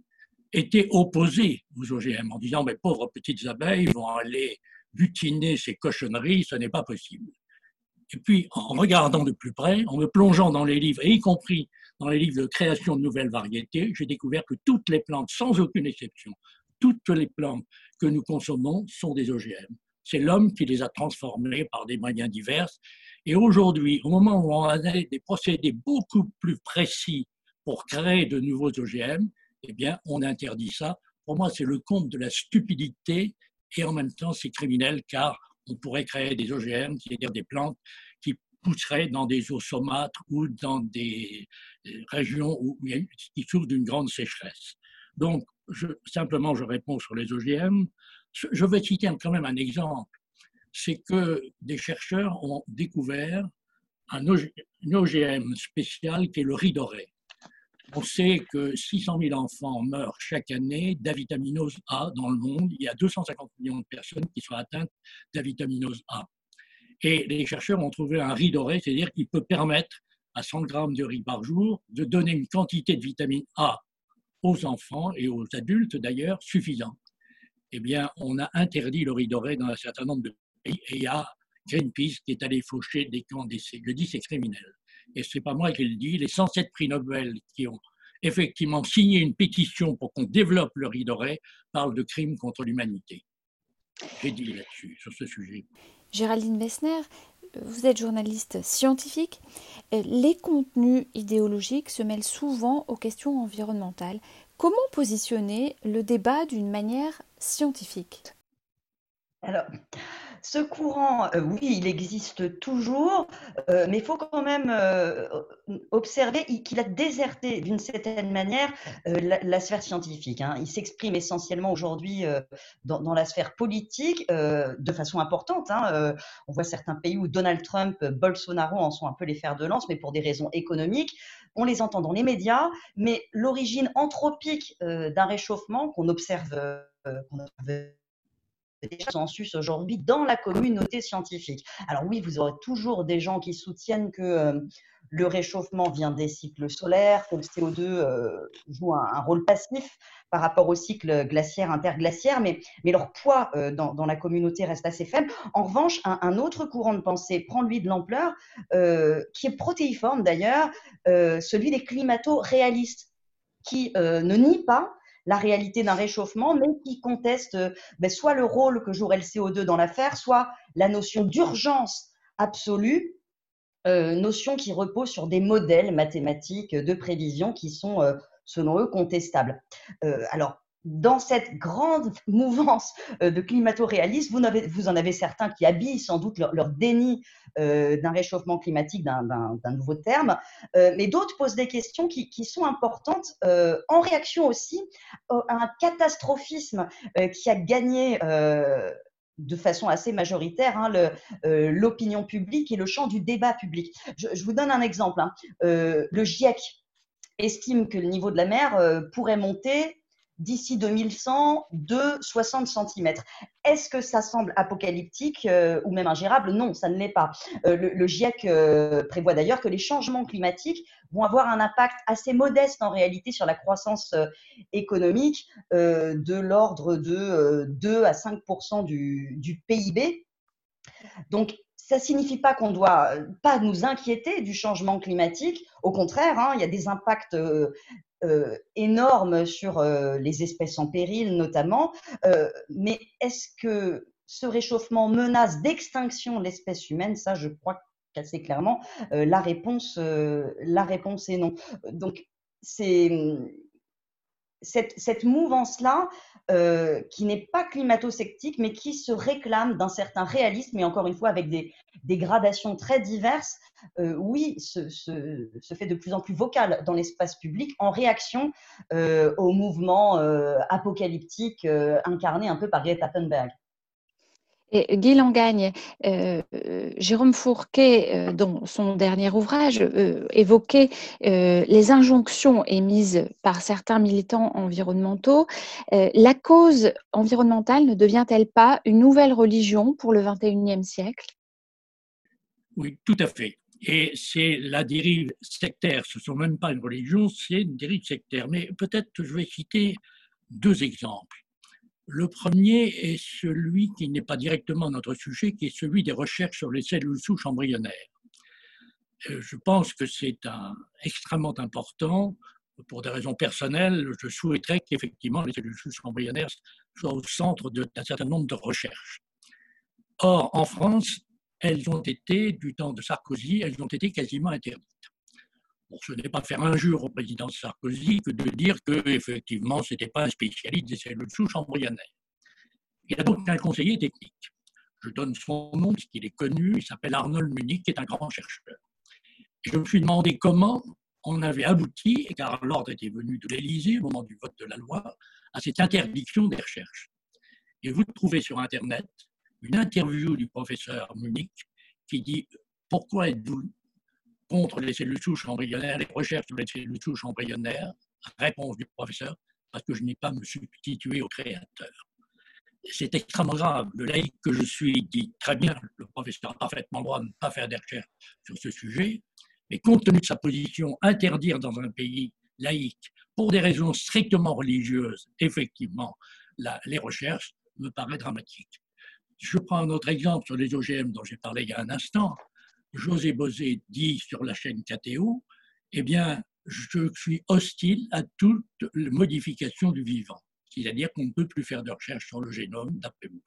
était opposé aux OGM en disant mes pauvres petites abeilles vont aller butiner ces cochonneries, ce n'est pas possible. Et puis, en regardant de plus près, en me plongeant dans les livres, et y compris dans les livres de création de nouvelles variétés, j'ai découvert que toutes les plantes, sans aucune exception, toutes les plantes que nous consommons sont des OGM. C'est l'homme qui les a transformées par des moyens divers. Et aujourd'hui, au moment où on a des procédés beaucoup plus précis pour créer de nouveaux OGM, eh bien, on interdit ça. Pour moi, c'est le compte de la stupidité et en même temps, c'est criminel car on pourrait créer des OGM, c'est-à-dire des plantes qui pousseraient dans des eaux saumâtres ou dans des régions où il qui souffrent d'une grande sécheresse. Donc, simplement, je réponds sur les OGM. Je vais citer quand même un exemple. C'est que des chercheurs ont découvert un OGM spécial qui est le riz doré. On sait que 600 000 enfants meurent chaque année d'avitaminose A dans le monde. Il y a 250 millions de personnes qui sont atteintes d'avitaminose A. Et les chercheurs ont trouvé un riz doré, c'est-à-dire qu'il peut permettre à 100 grammes de riz par jour de donner une quantité de vitamine A aux enfants et aux adultes d'ailleurs suffisante. Eh bien, on a interdit le riz doré dans un certain nombre de pays et il y a Greenpeace qui est allé faucher des camps d'essai. Dis c'est criminel et ce n'est pas moi qui le dis, les 107 prix Nobel qui ont effectivement signé une pétition pour qu'on développe le riz doré parlent de crimes contre l'humanité. J'ai dit là-dessus, sur ce sujet. Géraldine Messner, vous êtes journaliste scientifique. Les contenus idéologiques se mêlent souvent aux questions environnementales. Comment positionner le débat d'une manière scientifique? Alors, ce courant, euh, oui, il existe toujours, euh, mais il faut quand même euh, observer qu'il a déserté d'une certaine manière la, sphère scientifique. Hein. Il s'exprime essentiellement aujourd'hui dans, la sphère politique de façon importante. Hein. on voit certains pays où Donald Trump, Bolsonaro en sont un peu les fers de lance, mais pour des raisons économiques. On les entend dans les médias, mais l'origine anthropique d'un réchauffement qu'on observe, qu'on observe déjà consensus aujourd'hui dans la communauté scientifique. Alors oui, vous aurez toujours des gens qui soutiennent que euh, le réchauffement vient des cycles solaires, que le CO2 euh, joue un, rôle passif par rapport au cycle glaciaire interglaciaire, mais, leur poids euh, dans, la communauté reste assez faible. En revanche, un, autre courant de pensée prend lui de l'ampleur, qui est protéiforme d'ailleurs, celui des climato-réalistes, qui ne nie pas la réalité d'un réchauffement, mais qui conteste ben, soit le rôle que jouerait le CO2 dans l'affaire, soit la notion d'urgence absolue, euh, notion qui repose sur des modèles mathématiques de prévision qui sont, euh, selon eux, contestables. Euh, alors, dans cette grande mouvance euh, de climato-réalisme, vous, vous, en avez certains qui habillent sans doute leur, déni euh, d'un réchauffement climatique d'un nouveau terme, euh, mais d'autres posent des questions qui, sont importantes en réaction aussi à un catastrophisme qui a gagné de façon assez majoritaire hein, l'opinion publique et le champ du débat public. Je, vous donne un exemple. Hein. le GIEC estime que le niveau de la mer pourrait monter d'ici 2100 de 60 cm. Est-ce que ça semble apocalyptique euh, ou même ingérable? Non, ça ne l'est pas. Euh, le, GIEC euh, prévoit d'ailleurs que les changements climatiques vont avoir un impact assez modeste en réalité sur la croissance économique de l'ordre de 2 à 5 du, du PIB. Donc, ça signifie pas qu'on doit pas nous inquiéter du changement climatique. Au contraire, hein, il y a des impacts euh, énorme sur euh, les espèces en péril notamment. Euh, mais est-ce que ce réchauffement menace d'extinction l'espèce humaine? Ça, je crois qu'assez clairement, la, réponse, la réponse est non. Donc, c'est cette, mouvance-là, euh, qui n'est pas climato-sceptique, mais qui se réclame d'un certain réalisme, et encore une fois avec des, gradations très diverses, euh, oui, se, fait de plus en plus vocal dans l'espace public en réaction euh, au mouvement apocalyptique incarné un peu par Greta Thunberg. Guy Langagne, euh, Jérôme Fourquet, euh, dans son dernier ouvrage, euh, évoquait les injonctions émises par certains militants environnementaux. la cause environnementale ne devient-elle pas une nouvelle religion pour le XXIe siècle? Oui, tout à fait. Et c'est la dérive sectaire. Ce ne sont même pas une religion, c'est une dérive sectaire. Mais peut-être que je vais citer deux exemples. Le premier est celui qui n'est pas directement notre sujet, qui est celui des recherches sur les cellules souches embryonnaires. Euh, je pense que c'est extrêmement important. Pour des raisons personnelles, je souhaiterais qu'effectivement les cellules souches embryonnaires soient au centre d'un certain nombre de recherches. Or, en France, elles ont été, du temps de Sarkozy, elles ont été quasiment interdites ce n'est pas faire injure au président Sarkozy que de dire qu'effectivement, ce n'était pas un spécialiste des cellules souches embryonnaires. Il a donc un conseiller technique. Je donne son nom puisqu'il est connu, il s'appelle Arnold Munich, qui est un grand chercheur. je me suis demandé comment on avait abouti, car l'ordre était venu de l'Élysée au moment du vote de la loi, à cette interdiction des recherches. Et vous trouvez sur Internet une interview du professeur Munich qui dit Pourquoi êtes-vous contre les cellules souches embryonnaires, les recherches sur les cellules souches embryonnaires Réponse du professeur, parce que je n'ai pas me substitué au créateur. C'est extrêmement grave. Le laïc que je suis dit très bien, le professeur a parfaitement le droit de ne pas faire des recherches sur ce sujet, mais compte tenu de sa position, interdire dans un pays laïque, pour des raisons strictement religieuses, effectivement, les recherches me paraît dramatique. Je prends un autre exemple sur les OGM dont j'ai parlé il y a un instant. José Bosé dit sur la chaîne KTO, eh bien, je suis hostile à toute modification du vivant. C'est-à-dire qu'on ne peut plus faire de recherche sur le génome, d'après vous.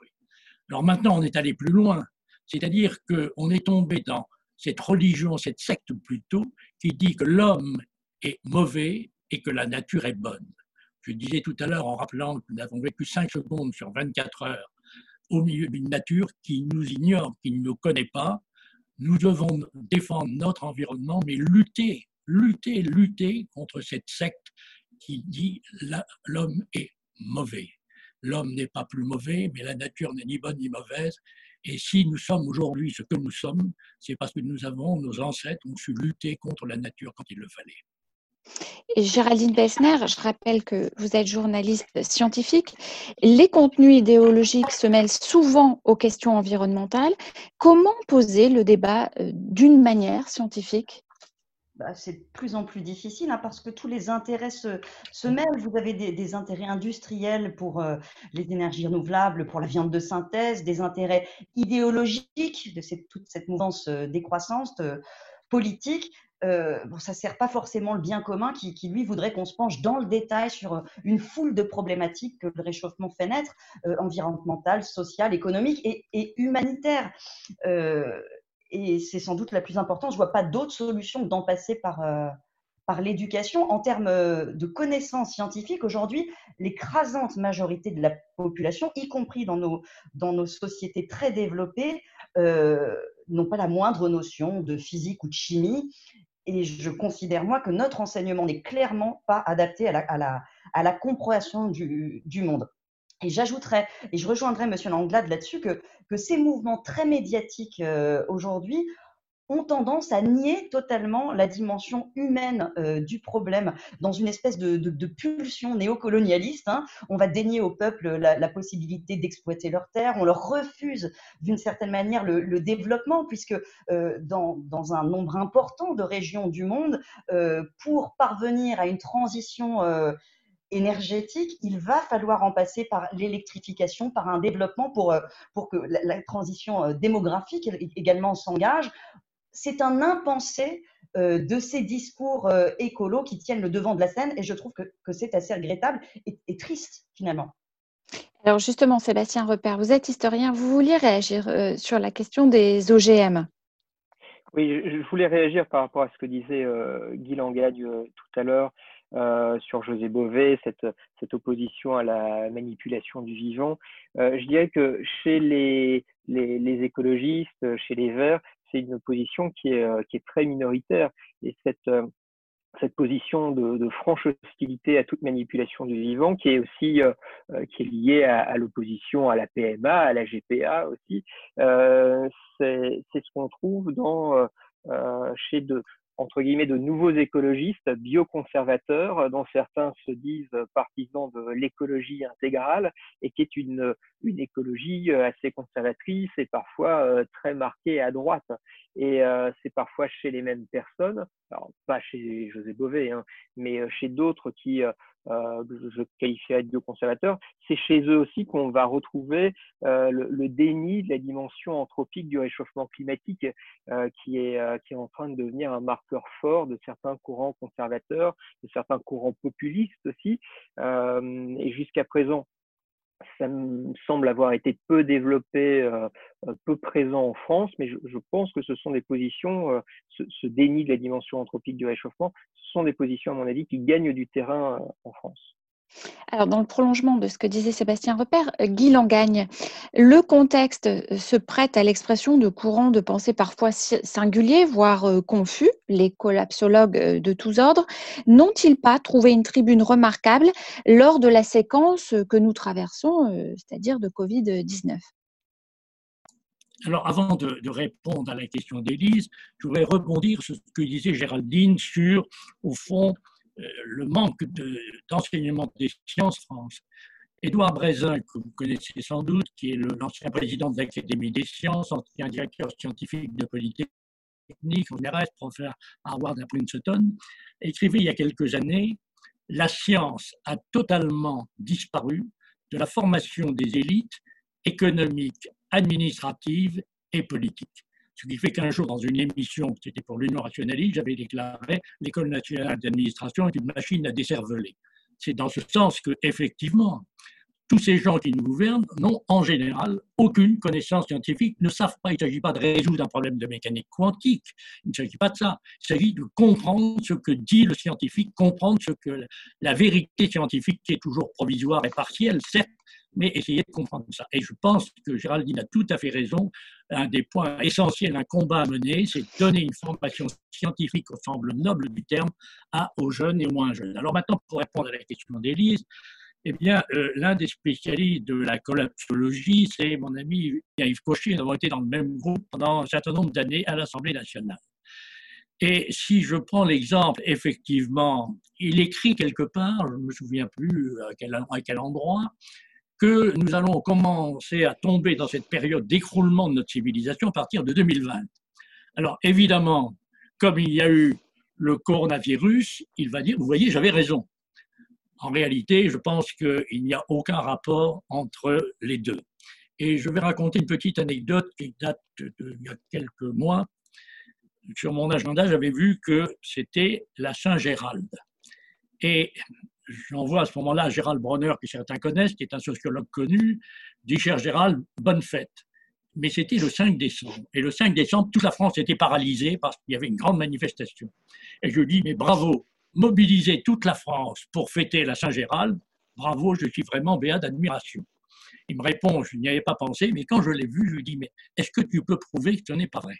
Alors maintenant, on est allé plus loin. C'est-à-dire qu'on est tombé dans cette religion, cette secte plutôt, qui dit que l'homme est mauvais et que la nature est bonne. Je disais tout à l'heure en rappelant que nous avons vécu 5 secondes sur 24 heures au milieu d'une nature qui nous ignore, qui ne nous connaît pas, nous devons défendre notre environnement, mais lutter, lutter, lutter contre cette secte qui dit l'homme est mauvais. L'homme n'est pas plus mauvais, mais la nature n'est ni bonne ni mauvaise. Et si nous sommes aujourd'hui ce que nous sommes, c'est parce que nous avons, nos ancêtres ont su lutter contre la nature quand il le fallait. Géraldine Bessner, je rappelle que vous êtes journaliste scientifique. Les contenus idéologiques se mêlent souvent aux questions environnementales. Comment poser le débat euh, d'une manière scientifique? Bah, c'est de plus en plus difficile hein, parce que tous les intérêts se, mêlent. Vous avez des, intérêts industriels pour euh, les énergies renouvelables, pour la viande de synthèse, des intérêts idéologiques de toute cette mouvance euh, décroissante euh, politique. Bon, ça ne sert pas forcément le bien commun qui, lui voudrait qu'on se penche dans le détail sur une foule de problématiques que le réchauffement fait naître, environnementales, sociales, économiques et, et humanitaires et c'est sans doute la plus importante. Je ne vois pas d'autre solution d'en passer par, euh, par l'éducation. En termes euh, de connaissances scientifiques, aujourd'hui, l'écrasante majorité de la population, y compris dans nos, dans nos sociétés très développées, euh, n'ont pas la moindre notion de physique ou de chimie. Et je considère, moi, que notre enseignement n'est clairement pas adapté à la, à la, à la compréhension du, du monde. Et j'ajouterais, et je rejoindrais M. Langlade là-dessus, que, que, ces mouvements très médiatiques euh, aujourd'hui ont tendance à nier totalement la dimension humaine euh, du problème dans une espèce de, pulsion néocolonialiste. Hein. On va dénier au peuple la, possibilité d'exploiter leurs terres, on leur refuse d'une certaine manière le, développement, puisque euh, dans, un nombre important de régions du monde, euh, pour parvenir à une transition énergétique, il va falloir en passer par l'électrification, par un développement pour, que la, transition démographique également s'engage. C'est un impensé euh, de ces discours écolos qui tiennent le devant de la scène et je trouve que, que c'est assez regrettable et, et, triste finalement. Alors justement, Sébastien Repère, vous êtes historien, vous vouliez réagir sur la question des OGM oui, je voulais réagir par rapport à ce que disait Guy Langagne tout à l'heure euh, sur José Bové, cette, cette, opposition à la manipulation du vivant. Euh, je dirais que chez les, les, les, écologistes, chez les Verts, c'est une est, euh, qui est très minoritaire. Et cette, euh, cette position de, franche hostilité à toute manipulation du vivant, qui est aussi euh, qui est liée à, l'opposition à la PMA, à la GPA aussi, c'est ce qu'on trouve chez de, entre guillemets, de nouveaux écologistes bioconservateurs, dont certains se disent partisans de l'écologie intégrale et qui est une, une écologie assez conservatrice et parfois euh, très marquée à droite. Et euh, c'est parfois chez les mêmes personnes, alors pas chez José Bové, hein, mais euh, chez d'autres qui euh, je qualifierais de bioconservateurs, c'est chez eux aussi qu'on va retrouver euh, le, le, déni de la dimension anthropique du réchauffement climatique euh, qui, est, euh, qui est en train de devenir un marqueur fort de certains courants conservateurs, de certains courants populistes aussi. Euh, et jusqu'à présent, ça me semble avoir été peu développé, euh, peu présent en France, mais je, pense que ce sont des positions, euh, ce, déni de la dimension anthropique du réchauffement, ce sont des positions, à mon avis, qui gagnent du terrain euh, en France. Alors, dans le prolongement de ce que disait Sébastien Repère, Guy Langagne, le contexte se prête à l'expression de courants de pensée parfois singuliers, voire confus, les collapsologues de tous ordres, n'ont-ils pas trouvé une tribune remarquable lors de la séquence que nous traversons, c'est-à-dire de Covid-19 alors, avant de, de, répondre à la question d'Élise, je voudrais rebondir sur ce que disait Géraldine sur, au fond, le manque d'enseignement de, des sciences France. Édouard Brézin, que vous connaissez sans doute, qui est l'ancien président de l'Académie des sciences, ancien directeur scientifique de Polytechnique, on reste professeur Harvard à Princeton, écrivait il y a quelques années La science a totalement disparu de la formation des élites économiques, administratives et politiques. Ce qui fait qu'un jour, dans une émission qui était pour l'Union rationaliste, j'avais déclaré l'école nationale d'administration est une machine à décerveler. C'est dans ce sens que, effectivement, tous ces gens qui nous gouvernent n'ont en général aucune connaissance scientifique, ne savent pas, il ne s'agit pas de résoudre un problème de mécanique quantique, il ne s'agit pas de ça, il s'agit de comprendre ce que dit le scientifique, comprendre ce que la vérité scientifique qui est toujours provisoire et partielle, certes, mais essayer de comprendre ça. Et je pense que Géraldine a tout à fait raison. Un des points essentiels d'un combat à mener, c'est donner une formation scientifique au semble noble du terme aux jeunes et aux moins jeunes. Alors maintenant, pour répondre à la question d'Élise, eh bien, euh, l'un des spécialistes de la collapsologie, c'est mon ami Yves Cochet. Nous avons été dans le même groupe pendant un certain nombre d'années à l'Assemblée nationale. Et si je prends l'exemple, effectivement, il écrit quelque part, je ne me souviens plus à quel endroit, que nous allons commencer à tomber dans cette période d'écroulement de notre civilisation à partir de 2020. Alors évidemment, comme il y a eu le coronavirus, il va dire, vous voyez, j'avais raison. En réalité, je pense qu'il n'y a aucun rapport entre les deux. Et je vais raconter une petite anecdote qui date d'il y a quelques mois. Sur mon agenda, j'avais vu que c'était la Saint-Gérald. Et j'envoie à ce moment-là Gérald Bronner, que certains connaissent, qui est un sociologue connu, dit Cher Gérald, bonne fête. Mais c'était le 5 décembre. Et le 5 décembre, toute la France était paralysée parce qu'il y avait une grande manifestation. Et je dis, mais bravo, mobiliser toute la France pour fêter la Saint-Gérald, bravo, je suis vraiment béat d'admiration. Il me répond, je n'y avais pas pensé, mais quand je l'ai vu, je lui dis, mais est-ce que tu peux prouver que ce n'est pas vrai?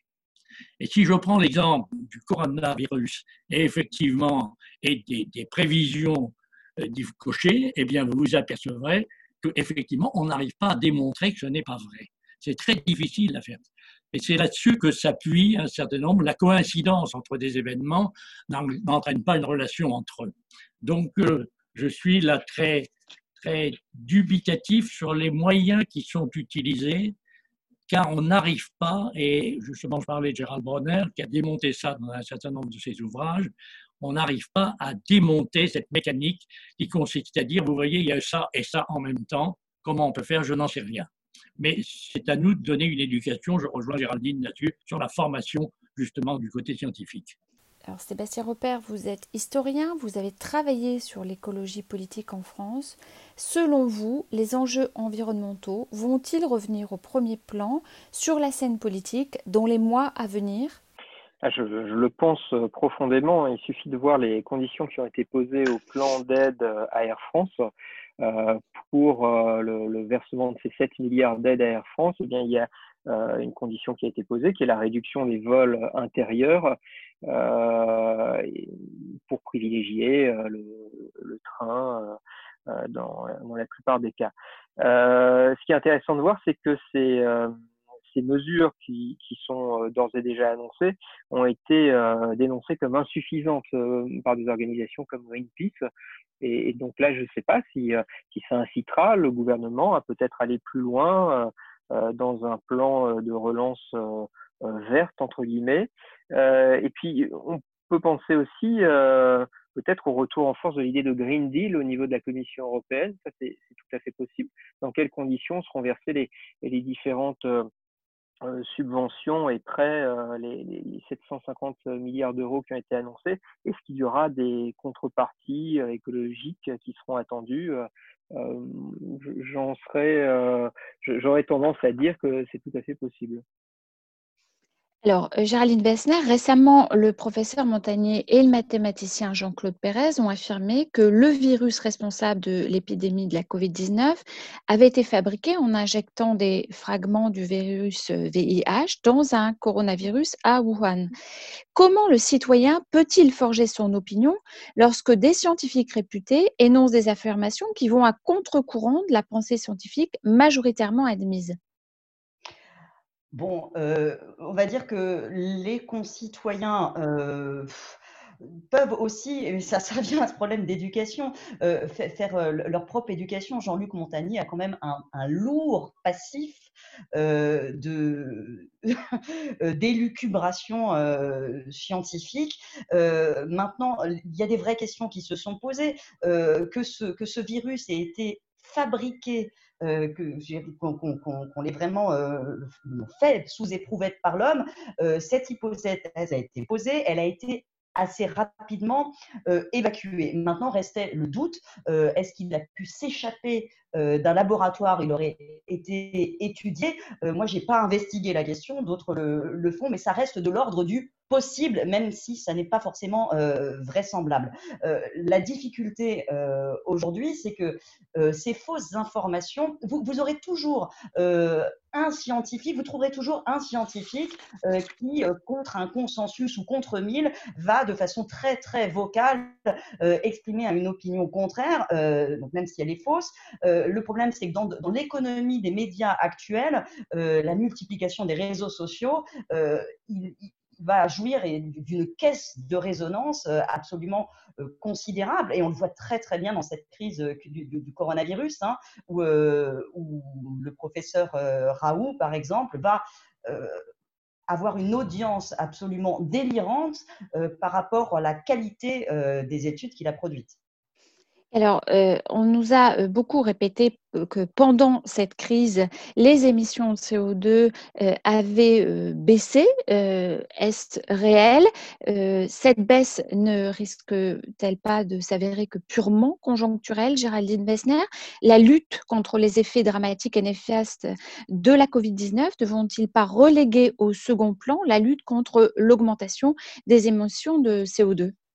Et si je prends l'exemple du coronavirus, et effectivement, et des, prévisions euh, du cocher, eh bien, vous vous apercevrez qu'effectivement, on n'arrive pas à démontrer que ce n'est pas vrai. C'est très difficile à faire. Et c'est là-dessus que s'appuie un certain nombre. La coïncidence entre des événements n'entraîne pas une relation entre eux. Donc, euh, je suis là très, très dubitatif sur les moyens qui sont utilisés, car on n'arrive pas, et justement, je parlais de Gérald Bronner, qui a démonté ça dans un certain nombre de ses ouvrages, on n'arrive pas à démonter cette mécanique qui consiste à dire, vous voyez, il y a ça et ça en même temps. Comment on peut faire Je n'en sais rien mais c'est à nous de donner une éducation, je rejoins Géraldine là-dessus, sur la formation justement du côté scientifique. Alors Sébastien Repère, vous êtes historien, vous avez travaillé sur l'écologie politique en France. Selon vous, les enjeux environnementaux vont-ils revenir au premier plan sur la scène politique dans les mois à venir? Ah, je, le pense profondément. Il suffit de voir les conditions qui ont été posées au plan d'aide à Air France. Euh, pour euh, le, versement de ces 7 milliards d'aides à Air France, eh bien, il y a euh, une condition qui a été posée, qui est la réduction des vols intérieurs pour privilégier le, train dans, dans, la plupart des cas. ce qui est intéressant de voir, c'est que ces, ces mesures qui, sont d'ores et déjà annoncées ont été dénoncées comme insuffisantes par des organisations comme Greenpeace, et, donc là, je ne sais pas si, euh, ça incitera le gouvernement à peut-être aller plus loin euh, euh, dans un plan de relance verte, entre guillemets. et puis, on peut penser aussi peut-être au retour en force de l'idée de Green Deal au niveau de la Commission européenne. Ça, c'est tout à fait possible. Dans quelles conditions seront versées les, différentes euh, subventions et prêts, euh, les, les, 750 milliards d'euros qui ont été annoncés, est-ce qu'il y aura des contreparties euh, écologiques qui seront attendues J'en serais, j'aurais tendance à dire que c'est tout à fait possible. Alors, euh, Géraldine Bessner, récemment, le professeur Montagnier et le mathématicien Jean-Claude Pérez ont affirmé que le virus responsable de l'épidémie de la COVID-19 avait été fabriqué en injectant des fragments du virus VIH euh, dans un coronavirus à Wuhan. Comment le citoyen peut-il forger son opinion lorsque des scientifiques réputés énoncent des affirmations qui vont à contre-courant de la pensée scientifique majoritairement admise? Bon, euh, on va dire que les concitoyens euh, peuvent aussi, et ça, revient à ce problème d'éducation, euh, faire, leur propre éducation. Jean-Luc Montagny a quand même un, lourd passif d'élucubration scientifique. maintenant, il y a des vraies questions qui se sont posées. que ce virus ait été fabriqué euh, qu'on l'ait vraiment euh, fait sous éprouvette par l'homme. Euh, cette hypothèse a été posée, elle a été assez rapidement évacuée. Maintenant restait le doute, est-ce qu'il a pu s'échapper d'un laboratoire, il aurait été étudié? Moi, je n'ai pas investigué la question, d'autres le, font, mais ça reste de l'ordre du possible, même si ça n'est pas forcément euh, vraisemblable. Euh, la difficulté euh, aujourd'hui, c'est que ces fausses informations, vous, aurez toujours un scientifique, vous trouverez toujours un scientifique qui, contre un consensus ou contre mille, va de façon très très vocale exprimer une opinion contraire, donc même si elle est fausse. le problème, c'est que dans, dans l'économie des médias actuels, la multiplication des réseaux sociaux, il, va jouir d'une caisse de résonance absolument considérable. Et on le voit très très bien dans cette crise du, coronavirus, hein, où, le professeur Raoult, par exemple, va avoir une audience absolument délirante par rapport à la qualité des études qu'il a produites. Alors, euh, on nous a euh, beaucoup répété que pendant cette crise, les émissions de CO2 euh, avaient baissé. Est-ce réel? Cette baisse ne risque-t-elle pas de s'avérer que purement conjoncturelle, Géraldine Wessner La lutte contre les effets dramatiques et néfastes de la Covid-19 ne vont-ils pas reléguer au second plan la lutte contre l'augmentation des émissions de CO2 bah,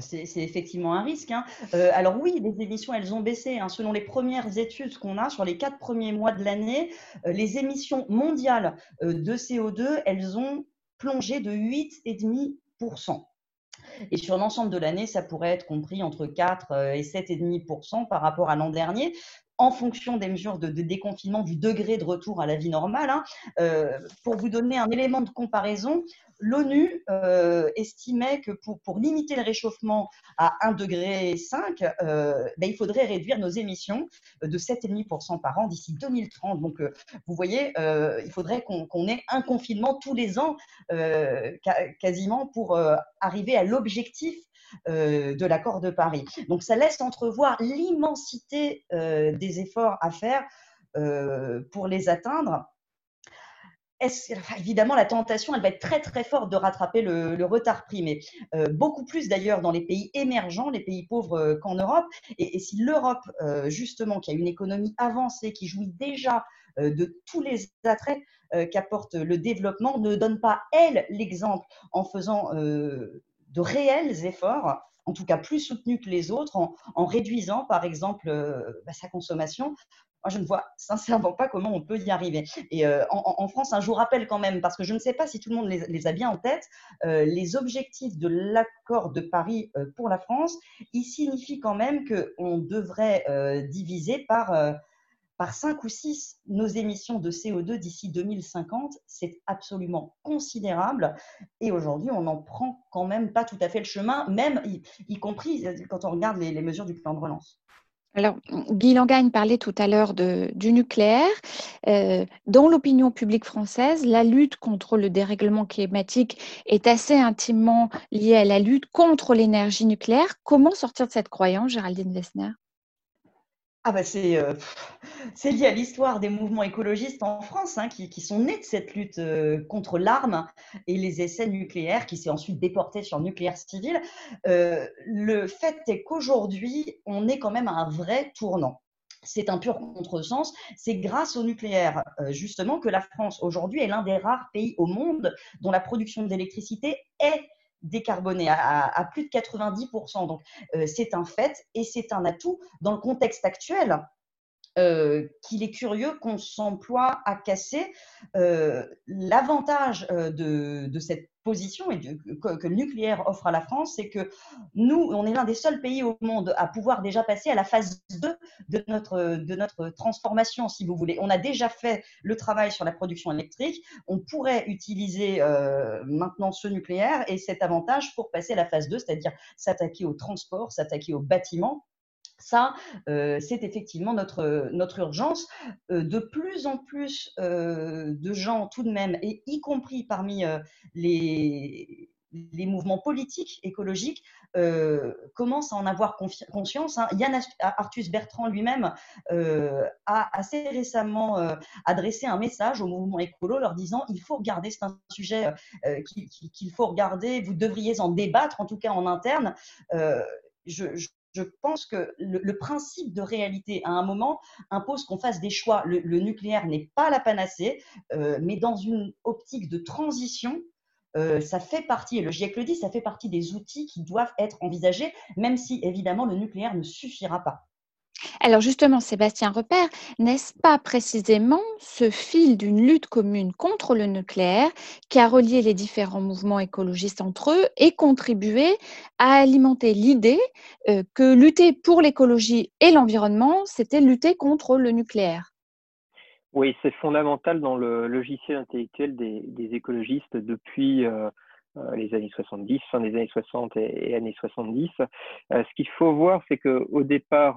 c'est effectivement un risque. Hein. Euh, alors oui, les émissions, elles ont baissé. Hein. Selon les premières études qu'on a sur les quatre premiers mois de l'année, euh, les émissions mondiales euh, de CO2, elles ont plongé de 8,5%. Et sur l'ensemble de l'année, ça pourrait être compris entre 4 et 7,5% par rapport à l'an dernier en fonction des mesures de, déconfinement, du degré de retour à la vie normale. Hein. pour vous donner un élément de comparaison, l'ONU euh, estimait que pour, limiter le réchauffement à 1,5 degré, euh, ben, il faudrait réduire nos émissions de 7,5% par an d'ici 2030. Donc, euh, vous voyez, il faudrait qu'on ait un confinement tous les ans quasiment pour arriver à l'objectif de l'accord de Paris. Donc ça laisse entrevoir l'immensité des efforts à faire pour les atteindre évidemment, la tentation, elle va être très très forte de rattraper le, retard pris, mais euh, beaucoup plus d'ailleurs dans les pays émergents, les pays pauvres euh, qu'en Europe. Et, si l'Europe, euh, justement, qui a une économie avancée, qui jouit déjà de tous les attraits qu'apporte le développement, ne donne pas, elle, l'exemple en faisant de réels efforts, en tout cas plus soutenus que les autres, en, réduisant, par exemple, bah, sa consommation, moi, je ne vois sincèrement pas comment on peut y arriver. Et euh, en, France, un jour rappelle quand même, parce que je ne sais pas si tout le monde les, a bien en tête, euh, les objectifs de l'accord de Paris euh, pour la France, ils signifient quand même qu'on devrait diviser par, par 5 ou 6 nos émissions de CO2 d'ici 2050. C'est absolument considérable. Et aujourd'hui, on n'en prend quand même pas tout à fait le chemin, même y, compris quand on regarde les mesures du plan de relance. Alors, Guy Langagne parlait tout à l'heure du nucléaire. Euh, dans l'opinion publique française, la lutte contre le dérèglement climatique est assez intimement liée à la lutte contre l'énergie nucléaire. Comment sortir de cette croyance, Géraldine Wessner? Ah bah euh, c'est lié à l'histoire des mouvements écologistes en France hein, qui, sont nés de cette lutte euh, contre l'arme et les essais nucléaires qui s'est ensuite déporté sur le nucléaire civil. Euh, le fait est qu'aujourd'hui, on est quand même à un vrai tournant. C'est un pur contresens. C'est grâce au nucléaire, justement, que la France, aujourd'hui, est l'un des rares pays au monde dont la production d'électricité est décarboné à, plus de 90%. Donc, euh, c'est un fait et c'est un atout dans le contexte actuel. Euh, qu'il est curieux qu'on s'emploie à casser. Euh, l'avantage de, cette position et que, le nucléaire offre à la France, c'est que nous, on est l'un des seuls pays au monde à pouvoir déjà passer à la phase 2 de notre, de notre transformation, si vous voulez. On a déjà fait le travail sur la production électrique. On pourrait utiliser euh, maintenant ce nucléaire et cet avantage pour passer à la phase 2, c'est-à-dire s'attaquer au transport, s'attaquer aux bâtiments ça, euh, c'est effectivement notre, notre urgence. Euh, de plus en plus euh, de gens, tout de même, et y compris parmi les, les mouvements politiques écologiques, commencent à en avoir conscience. Hein. Yann Arthus Bertrand lui-même a assez récemment adressé un message au mouvement écolo leur disant il faut regarder, c'est un sujet qu'il faut regarder, vous devriez en débattre, en tout cas en interne. je pense que le, principe de réalité, à un moment, impose qu'on fasse des choix. Le, nucléaire n'est pas la panacée, euh, mais dans une optique de transition, euh, ça fait partie, et le GIEC le dit, ça fait partie des outils qui doivent être envisagés, même si évidemment le nucléaire ne suffira pas. Alors justement, Sébastien Repère, n'est-ce pas précisément ce fil d'une lutte commune contre le nucléaire qui a relié les différents mouvements écologistes entre eux et contribué à alimenter l'idée euh, que lutter pour l'écologie et l'environnement, c'était lutter contre le nucléaire? Oui, c'est fondamental dans le logiciel intellectuel des, écologistes depuis euh, les années 70, fin des années 60 et, années 70. Euh, ce qu'il faut voir, c'est qu'au départ,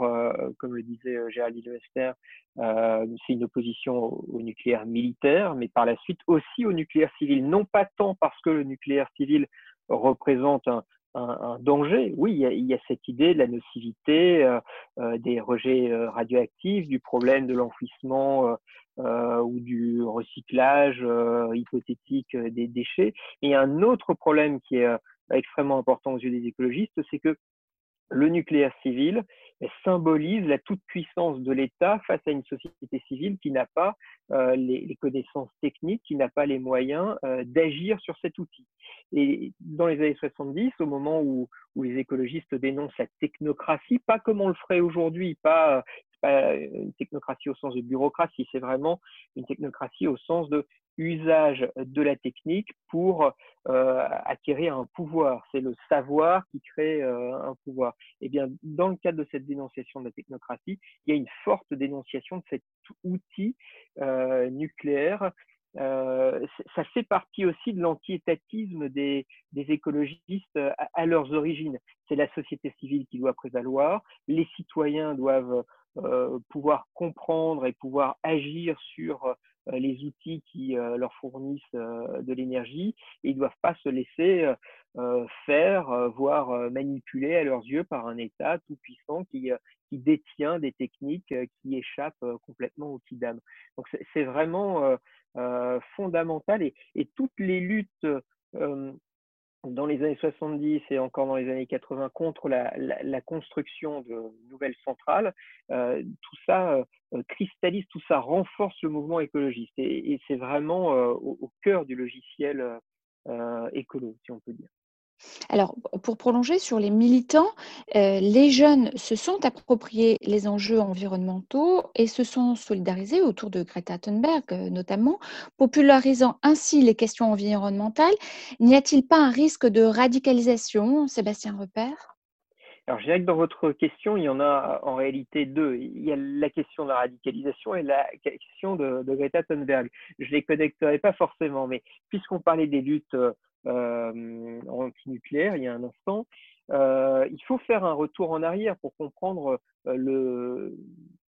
comme le disait Géraldine Lester, c'est une opposition au, nucléaire militaire, mais par la suite aussi au nucléaire civil. Non pas tant parce que le nucléaire civil représente un, danger. Oui, il y, a, cette idée de la nocivité, euh, euh, des rejets euh, radioactifs, du problème de l'enfouissement ou du recyclage hypothétique des déchets. Et un autre problème qui est extrêmement important aux yeux des écologistes, c'est que le nucléaire civil symbolise la toute-puissance de l'État face à une société civile qui n'a pas euh, les, connaissances techniques, qui n'a pas les moyens euh, d'agir sur cet outil. Et dans les années 70, au moment où, les écologistes dénoncent la technocratie, pas comme on le ferait aujourd'hui, pas pas une technocratie au sens de bureaucratie, c'est vraiment une technocratie au sens de usage de la technique pour euh, acquérir un pouvoir. C'est le savoir qui crée euh, un pouvoir. Eh bien, dans le cadre de cette dénonciation de la technocratie, il y a une forte dénonciation de cet outil euh, nucléaire euh, ça fait partie aussi de l'anti-étatisme des, des, écologistes à, leurs origines. C'est la société civile qui doit prévaloir, les citoyens doivent euh, pouvoir comprendre et pouvoir agir sur euh, les outils qui leur fournissent de l'énergie et ils ne doivent pas se laisser faire, voire manipuler à leurs yeux par un État tout puissant qui, qui détient des techniques qui échappent complètement au Kidam. Donc c'est vraiment fondamental et, toutes les luttes dans les années 70 et encore dans les années 80 contre la, construction de nouvelles centrales, euh, tout ça euh, cristallise, tout ça renforce le mouvement écologiste. Et, c'est vraiment euh, au, cœur du logiciel écolo, si on peut dire. Alors, pour prolonger sur les militants, euh, les jeunes se sont appropriés les enjeux environnementaux et se sont solidarisés autour de Greta Thunberg, euh, notamment, popularisant ainsi les questions environnementales. N'y a-t-il pas un risque de radicalisation, Sébastien Repère? Alors, je dirais que dans votre question, il y en a en réalité deux. Il y a la question de la radicalisation et la question de, Greta Thunberg. Je ne les connecterai pas forcément, mais puisqu'on parlait des luttes euh, anti-nucléaire il y a un instant. Euh, il faut faire un retour en arrière pour comprendre euh, le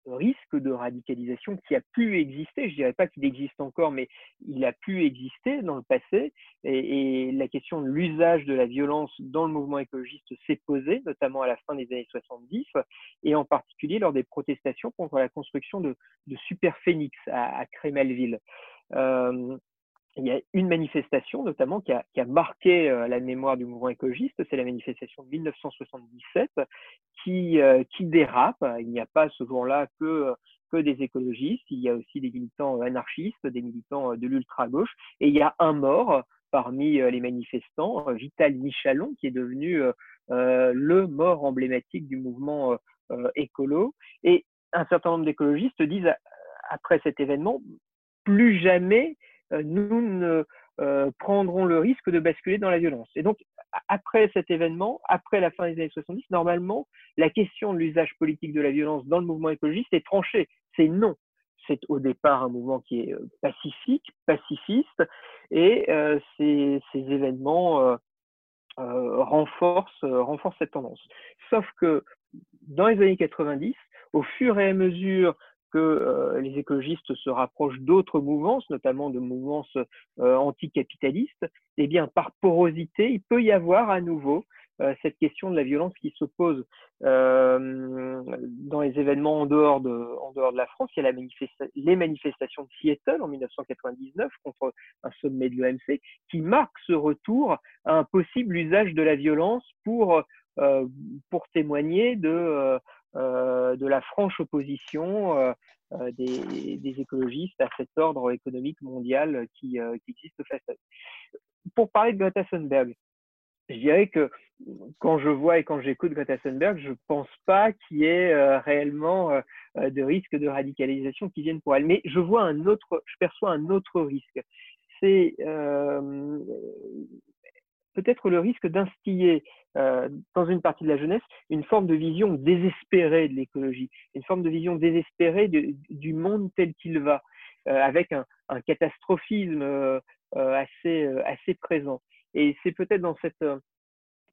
risque de radicalisation qui a pu exister. Je dirais pas qu'il existe encore, mais il a pu exister dans le passé. Et, la question de l'usage de la violence dans le mouvement écologiste s'est posée, notamment à la fin des années 70, et en particulier lors des protestations contre la construction de, de Super Phoenix à, à. Euh, il y a une manifestation notamment qui a, marqué euh, la mémoire du mouvement écologiste, c'est la manifestation de 1977 qui, euh, qui dérape. Il n'y a pas ce jour-là que, des écologistes, il y a aussi des militants anarchistes, des militants de l'ultra-gauche, et il y a un mort parmi euh, les manifestants, Vital Michalon, qui est devenu le mort emblématique du mouvement écolo. Et un certain nombre d'écologistes disent, après cet événement, plus jamais euh, nous ne euh, prendrons le risque de basculer dans la violence. Et donc, après cet événement, après la fin des années 70, normalement, la question de l'usage politique de la violence dans le mouvement écologiste est tranchée. C'est non. C'est au départ un mouvement qui est euh, pacifique, pacifiste, et ces, événements renforcent cette tendance. Sauf que dans les années 90, au fur et à mesure que euh, les écologistes se rapprochent d'autres mouvances, notamment de mouvances euh, anticapitalistes, eh bien, par porosité, il peut y avoir à nouveau euh, cette question de la violence qui s'oppose dans les événements en dehors de, la France. Il y a les manifestations de Seattle en 1999 contre un sommet de l'OMC qui marque ce retour à un possible usage de la violence pour, pour témoigner de de la franche opposition euh, euh, des, écologistes à cet ordre économique mondial qui, existe face à. Pour parler de Greta Thunberg, je dirais que quand je vois et quand j'écoute Greta Thunberg, je ne pense pas qu'il y ait réellement de risque de radicalisation qui viennent pour elle. Mais je vois un autre, je perçois un autre risque. C'est peut-être le risque d'instiller euh, dans une partie de la jeunesse une forme de vision désespérée de l'écologie, une forme de vision désespérée du monde tel qu'il va. avec un, catastrophisme assez, assez présent. Et c'est peut-être dans cette,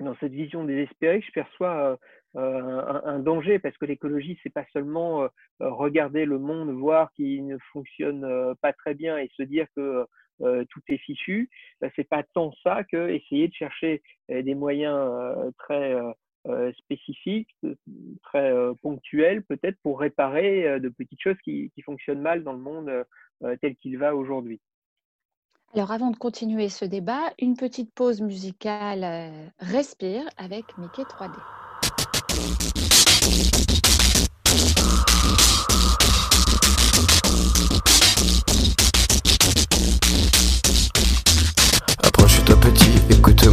dans cette vision désespérée que je perçois un, un, danger, parce que l'écologie, c'est pas seulement regarder le monde, voir qu'il ne fonctionne pas très bien et se dire que tout est fichu. Ce c'est pas tant ça que essayer de chercher des moyens très spécifiques, très ponctuels, peut-être pour réparer de petites choses qui, fonctionnent mal dans le monde tel qu'il va aujourd'hui. Alors avant de continuer ce débat, une petite pause musicale respire avec Mickey 3D. Thank you.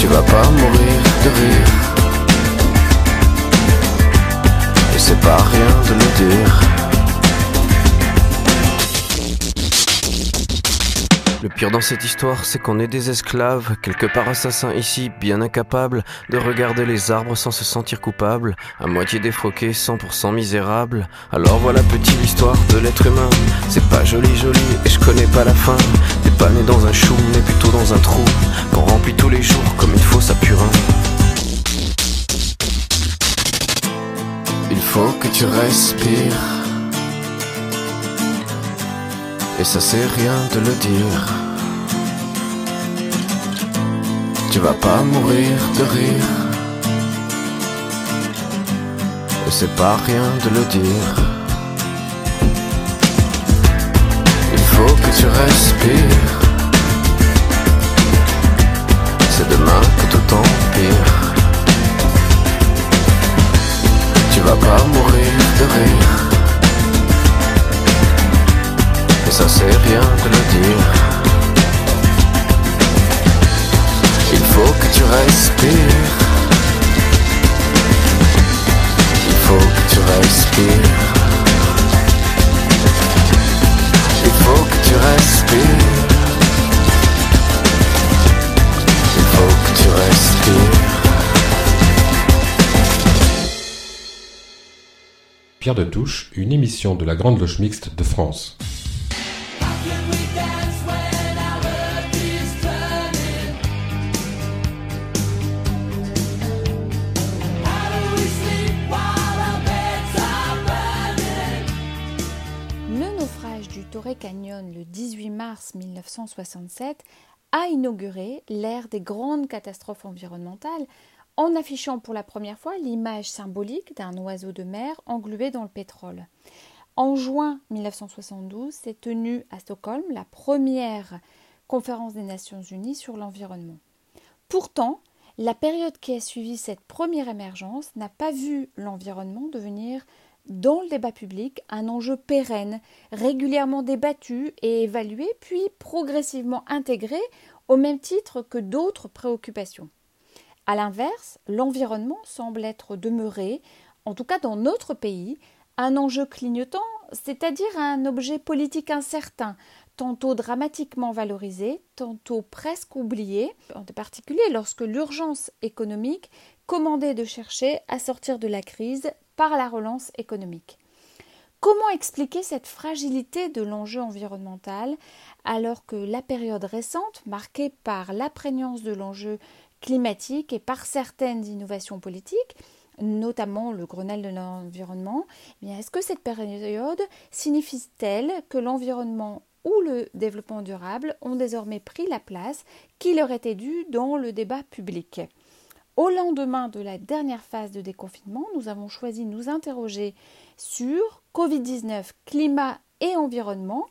Tu vas pas mourir de rire. Et c'est pas rien de le dire. Le pire dans cette histoire, c'est qu'on est des esclaves, quelque part assassins ici, bien incapables de regarder les arbres sans se sentir coupables, à moitié défroqués, 100% misérables. Alors voilà petite l'histoire de l'être humain, c'est pas joli joli et je connais pas la fin. Pas né dans un chou, mais plutôt dans un trou, qu'on remplit tous les jours comme il faut sa purin. Il faut que tu respires. Et ça c'est rien de le dire. Tu vas pas mourir de rire. Et c'est pas rien de le dire. Faut que tu respires. C'est demain que tout empire. Tu vas pas mourir de rire. Et ça c'est rien de le dire Il faut que tu respires Il faut que tu respires faut que tu respires Il faut que tu respires Pierre de Touche, une émission de la Grande Loge Mixte de France. Canyon le 18 mars 1967 a inauguré l'ère des grandes catastrophes environnementales en affichant pour la première fois l'image symbolique d'un oiseau de mer englué dans le pétrole. En juin 1972 s'est tenue à Stockholm la première conférence des Nations Unies sur l'environnement. Pourtant, la période qui a suivi cette première émergence n'a pas vu l'environnement devenir dans le débat public un enjeu pérenne, régulièrement débattu et évalué, puis progressivement intégré au même titre que d'autres préoccupations. A l'inverse, l'environnement semble être demeuré, en tout cas dans notre pays, un enjeu clignotant, c'est-à-dire un objet politique incertain, tantôt dramatiquement valorisé, tantôt presque oublié, en particulier lorsque l'urgence économique commandait de chercher à sortir de la crise par la relance économique. Comment expliquer cette fragilité de l'enjeu environnemental alors que la période récente, marquée par l'apprégnance de l'enjeu climatique et par certaines innovations politiques, notamment le Grenelle de l'environnement, eh est-ce que cette période signifie-t-elle que l'environnement ou le développement durable ont désormais pris la place qui leur était due dans le débat public? Au lendemain de la dernière phase de déconfinement, nous avons choisi de nous interroger sur Covid-19, climat et environnement,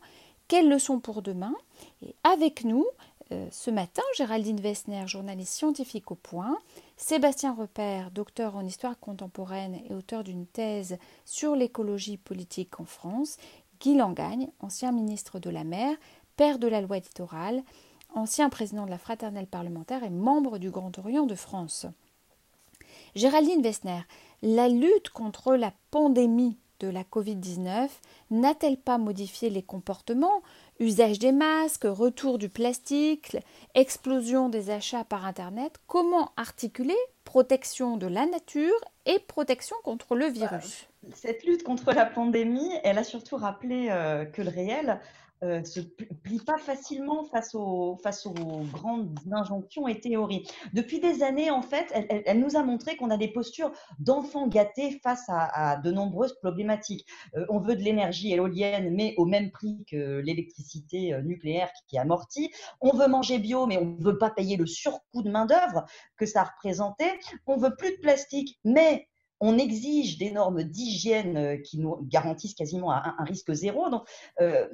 quelles leçons pour demain? Et avec nous, euh, ce matin, Géraldine Wessner, journaliste scientifique au point, Sébastien Repère, docteur en histoire contemporaine et auteur d'une thèse sur l'écologie politique en France, Guy Langagne, ancien ministre de la Mer, père de la loi littorale, ancien président de la fraternelle parlementaire et membre du Grand Orient de France. Géraldine Wessner, la lutte contre la pandémie de la Covid-19 n'a-t-elle pas modifié les comportements? Usage des masques, retour du plastique, explosion des achats par Internet Comment articuler protection de la nature et protection contre le virus? Cette lutte contre la pandémie, elle a surtout rappelé euh, que le réel euh, se plie pas facilement face aux, grandes injonctions et théories. Depuis des années, en fait, elle, nous a montré qu'on a des postures d'enfants gâtés face à, de nombreuses problématiques. Euh, on veut de l'énergie éolienne, mais au même prix que l'électricité euh, nucléaire qui, amortit. On veut manger bio, mais on ne veut pas payer le surcoût de main-d'œuvre que ça représentait. On veut plus de plastique, mais on exige des normes d'hygiène euh, qui nous garantissent quasiment un, risque zéro. Donc, euh,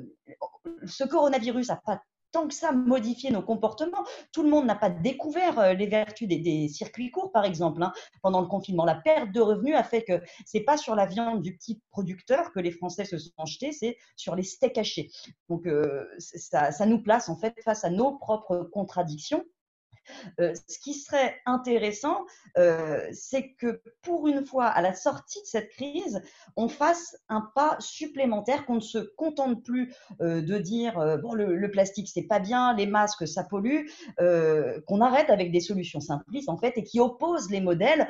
ce coronavirus n'a pas tant que ça modifié nos comportements. Tout le monde n'a pas découvert euh, les vertus des, circuits courts, par exemple, hein, pendant le confinement. La perte de revenus a fait que c'est pas sur la viande du petit producteur que les Français se sont jetés, c'est sur les steaks hachés. Donc, ça, nous place en fait face à nos propres contradictions. Euh, ce qui serait intéressant, euh, c'est que pour une fois, à la sortie de cette crise, on fasse un pas supplémentaire, qu'on ne se contente plus euh, de dire le plastique, c'est pas bien, les masques, ça pollue, qu'on arrête avec des solutions simplistes, en fait, et qui opposent les modèles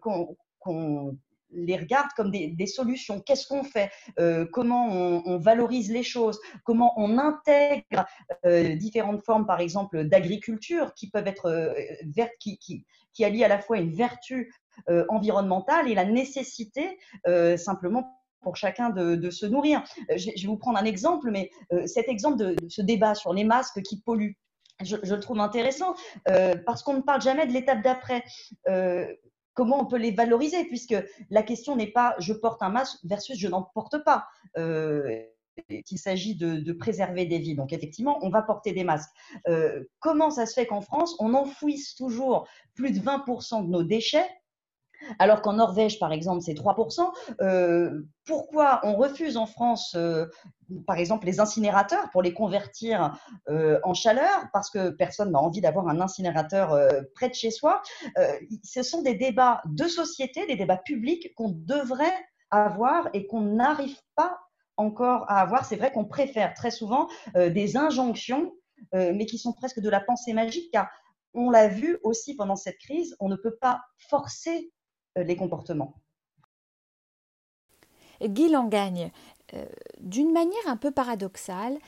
qu'on les regarde comme des, solutions. Qu'est-ce qu'on fait? Euh, Comment on, valorise les choses? Comment on intègre euh, différentes formes, par exemple, d'agriculture qui peuvent être euh, vertes, qui, allient à la fois une vertu environnementale et la nécessité simplement pour chacun de, se nourrir. Je vais, vous prendre un exemple, mais cet exemple de, ce débat sur les masques qui polluent, je le trouve intéressant parce qu'on ne parle jamais de l'étape d'après comment on peut les valoriser, puisque la question n'est pas je porte un masque versus je n'en porte pas. Euh, qu'il s'agit de, préserver des vies. Donc effectivement, on va porter des masques. Euh, comment ça se fait qu'en France, on enfouisse toujours plus de 20% de nos déchets alors qu'en Norvège, par exemple, c'est 3%. Euh, pourquoi on refuse en France, euh, par exemple, les incinérateurs pour les convertir euh, en chaleur? Parce que personne n'a envie d'avoir un incinérateur près de chez soi. ce sont des débats de société, des débats publics qu'on devrait avoir et qu'on n'arrive pas encore à avoir. C'est vrai qu'on préfère très souvent des injonctions, mais qui sont presque de la pensée magique, car on l'a vu aussi pendant cette crise, on ne peut pas forcer les comportements. Guy Langagne, euh, d'une manière un peu paradoxale,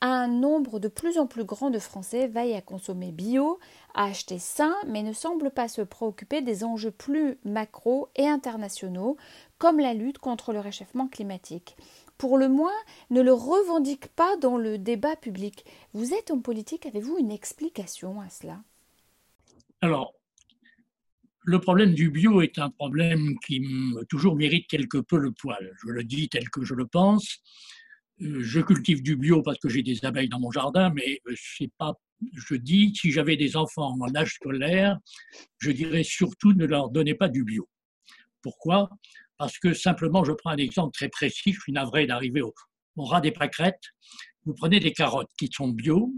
un nombre de plus en plus grand de Français veillent à consommer bio, à acheter sain, mais ne semblent pas se préoccuper des enjeux plus macro et internationaux, comme la lutte contre le réchauffement climatique. Pour le moins, ne le revendiquent pas dans le débat public. Vous êtes en politique, avez-vous une explication à cela? Alors, le problème du bio est un problème qui toujours mérite quelque peu le poil. Je le dis tel que je le pense. Euh, je cultive du bio parce que j'ai des abeilles dans mon jardin, mais euh, c'est pas je dis, si j'avais des enfants en âge scolaire, je dirais surtout ne leur donnez pas du bio. Pourquoi? Parce que simplement, je prends un exemple très précis, je suis navré d'arriver au, ras des pâquerettes. Vous prenez des carottes qui sont bio,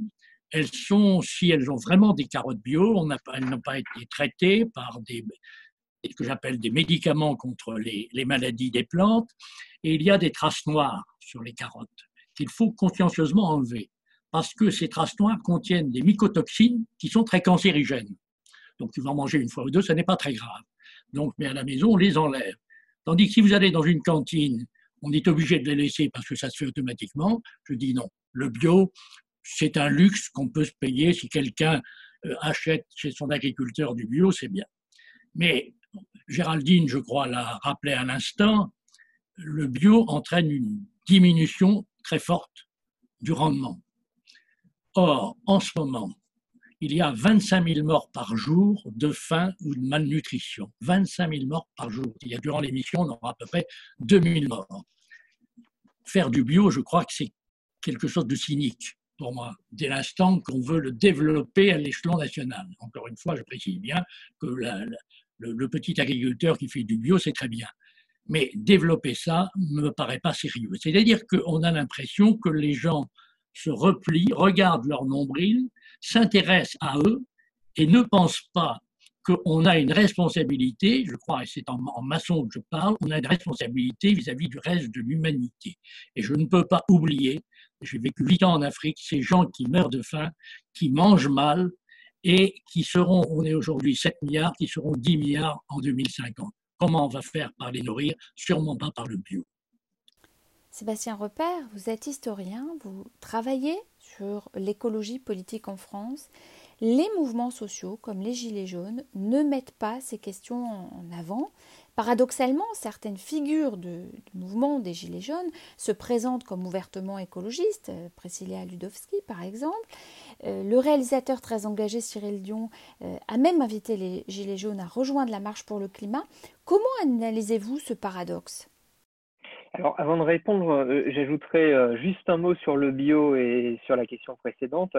elles sont, si elles ont vraiment des carottes bio, elles n'ont pas été traitées par des, ce que j'appelle des médicaments contre les, les, maladies des plantes, et il y a des traces noires sur les carottes qu'il faut consciencieusement enlever parce que ces traces noires contiennent des mycotoxines qui sont très cancérigènes. Donc, tu vas en manger une fois ou deux, ce n'est pas très grave. Donc, mais à la maison, on les enlève. Tandis que si vous allez dans une cantine, on est obligé de les laisser parce que ça se fait automatiquement. Je dis non. Le bio, c'est un luxe qu'on peut se payer. Si quelqu'un euh, achète chez son agriculteur du bio, c'est bien. Mais Géraldine, je crois, l'a rappelé à l'instant, le bio entraîne une diminution très forte du rendement. Or, en ce moment, il y a 25 000 morts par jour de faim ou de malnutrition. 25 000 morts par jour. Il y a durant l'émission, on aura à peu près 2 000 morts. Faire du bio, je crois que c'est quelque chose de cynique pour moi, dès l'instant qu'on veut le développer à l'échelon national. Encore une fois, je précise bien que le, petit agriculteur qui fait du bio, c'est très bien. Mais développer ça ne me paraît pas sérieux. C'est-à-dire qu'on a l'impression que les gens se replient, regardent leur nombril, s'intéressent à eux et ne pensent pas qu'on a une responsabilité, je crois, et c'est en, maçon que je parle, on a une responsabilité vis-à-vis du reste de l'humanité. Et je ne peux pas oublier, j'ai vécu huit ans en Afrique, ces gens qui meurent de faim, qui mangent mal et qui seront, on est aujourd'hui 7 milliards, qui seront 10 milliards en 2050. Comment on va faire par les nourrir? Sûrement pas par le bio. Sébastien Repère, vous êtes historien, vous travaillez sur l'écologie politique en France. Les mouvements sociaux, comme les Gilets jaunes, ne mettent pas ces questions en avant. Paradoxalement, certaines figures du mouvement des Gilets jaunes se présentent comme ouvertement écologistes, Priscilla Ludowski par exemple. Euh, le réalisateur très engagé Cyril Dion euh, a même invité les Gilets jaunes à rejoindre la marche pour le climat. Comment analysez-vous ce paradoxe? Alors, avant de répondre, euh, j'ajouterai euh, juste un mot sur le bio et sur la question précédente.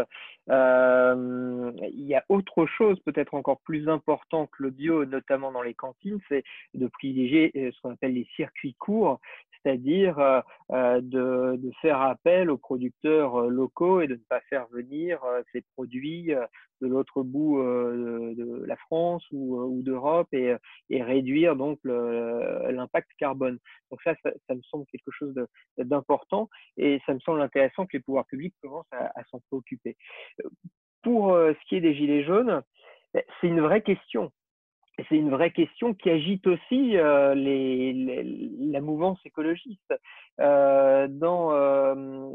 Euh, il y a autre chose, peut-être encore plus important que le bio, notamment dans les cantines, c'est de privilégier ce qu'on appelle les circuits courts, c'est-à-dire de, faire appel aux producteurs locaux et de ne pas faire venir ces produits de l'autre bout de, la France ou, d'Europe et, réduire donc l'impact carbone. Donc ça, ça, me semble quelque chose d'important et ça me semble intéressant que les pouvoirs publics commencent à, s'en préoccuper. Pour ce qui est des gilets jaunes, ben, c'est une vraie question c'est une vraie question qui agite aussi euh, la mouvance écologiste. Euh, dans euh,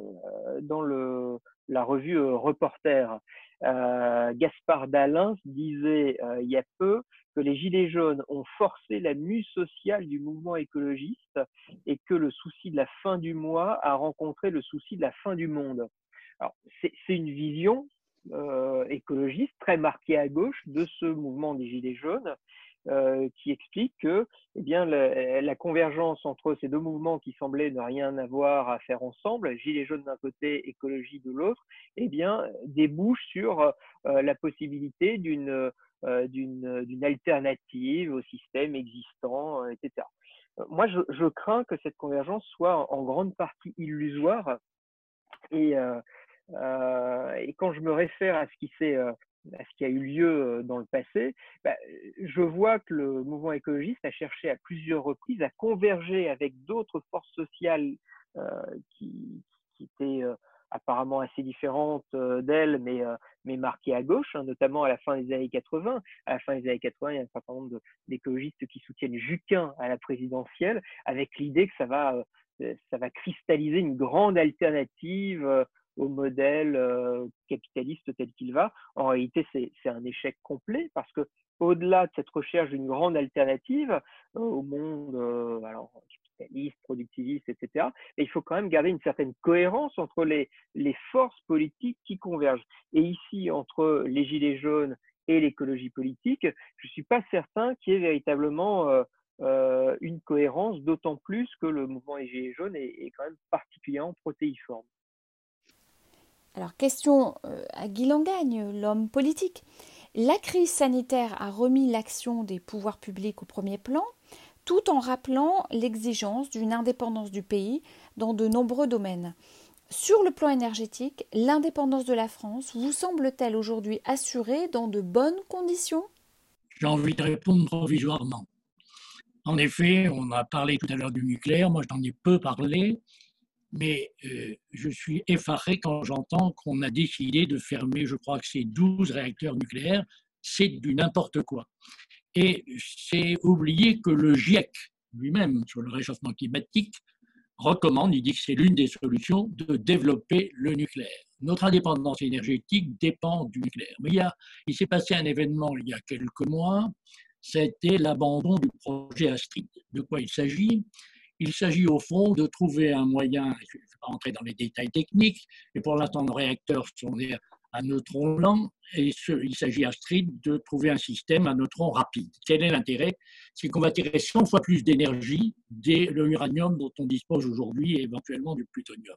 la revue Reporter, Gaspard Dalin disait il y a peu que les Gilets jaunes ont forcé la mue sociale du mouvement écologiste et que le souci de la fin du mois a rencontré le souci de la fin du monde. Alors, c'est une vision euh, écologiste très marqué à gauche de ce mouvement des Gilets jaunes euh, qui explique que eh bien, la, convergence entre ces deux mouvements qui semblaient ne rien avoir à faire ensemble, Gilets jaunes d'un côté, écologie de l'autre, eh bien, débouche sur euh, la possibilité d'une d'une alternative au système existant, etc. Moi, je, crains que cette convergence soit en grande partie illusoire et euh, et quand je me réfère à ce qui s'est à ce qui a eu lieu dans le passé, bah, je vois que le mouvement écologiste a cherché à plusieurs reprises à converger avec d'autres forces sociales euh, qui, étaient euh, apparemment assez différentes d'elles, mais, mais marquées à gauche, hein, notamment à la fin des années 80. À la fin des années 80, il y a un certain nombre d'écologistes qui soutiennent Juquin à la présidentielle, avec l'idée que ça va cristalliser une grande alternative au modèle euh, capitaliste tel qu'il va. En réalité, c'est un échec complet parce que au-delà de cette recherche d'une grande alternative euh, au monde euh, capitaliste, productiviste, etc., il faut quand même garder une certaine cohérence entre les, forces politiques qui convergent. Et ici, entre les Gilets jaunes et l'écologie politique, je ne suis pas certain qu'il y ait véritablement une cohérence, d'autant plus que le mouvement des Gilets jaunes est quand même particulièrement protéiforme. Alors, question à Guy Langagne, l'homme politique. La crise sanitaire a remis l'action des pouvoirs publics au premier plan, tout en rappelant l'exigence d'une indépendance du pays dans de nombreux domaines. Sur le plan énergétique, l'indépendance de la France vous semble-t-elle aujourd'hui assurée dans de bonnes conditions? J'ai envie de répondre provisoirement. En effet, on a parlé tout à l'heure du nucléaire, moi j'en ai peu parlé, mais euh, je suis effaré quand j'entends qu'on a décidé de fermer, je crois que c'est 12 réacteurs nucléaires, c'est du n'importe quoi. Et c'est oublier que le GIEC lui-même, sur le réchauffement climatique, recommande, il dit que c'est l'une des solutions, de développer le nucléaire. Notre indépendance énergétique dépend du nucléaire. Mais il, il s'est passé un événement il y a quelques mois, c'était l'abandon du projet Astrid. De quoi il s'agit? Il s'agit au fond de trouver un moyen, je ne vais pas entrer dans les détails techniques, mais pour l'instant nos réacteurs sont à neutrons lents et il s'agit à Astrid de trouver un système à neutrons rapides. Quel est l'intérêt? C'est qu'on va tirer 100 fois plus d'énergie de l'uranium dont on dispose aujourd'hui et éventuellement du plutonium.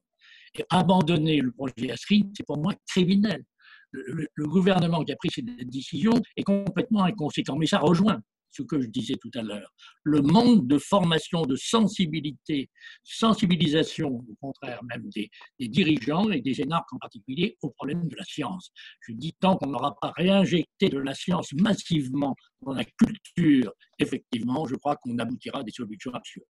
Et abandonner le projet Astrid, c'est pour moi criminel. Le, le, gouvernement qui a pris cette décision est complètement inconséquent. Mais ça rejoint ce que je disais tout à l'heure, le manque de formation, de sensibilité, sensibilisation, au contraire même des, dirigeants et des énarques en particulier, au problème de la science. Je dis tant qu'on n'aura pas réinjecté de la science massivement dans la culture, effectivement, je crois qu'on aboutira à des solutions absurdes.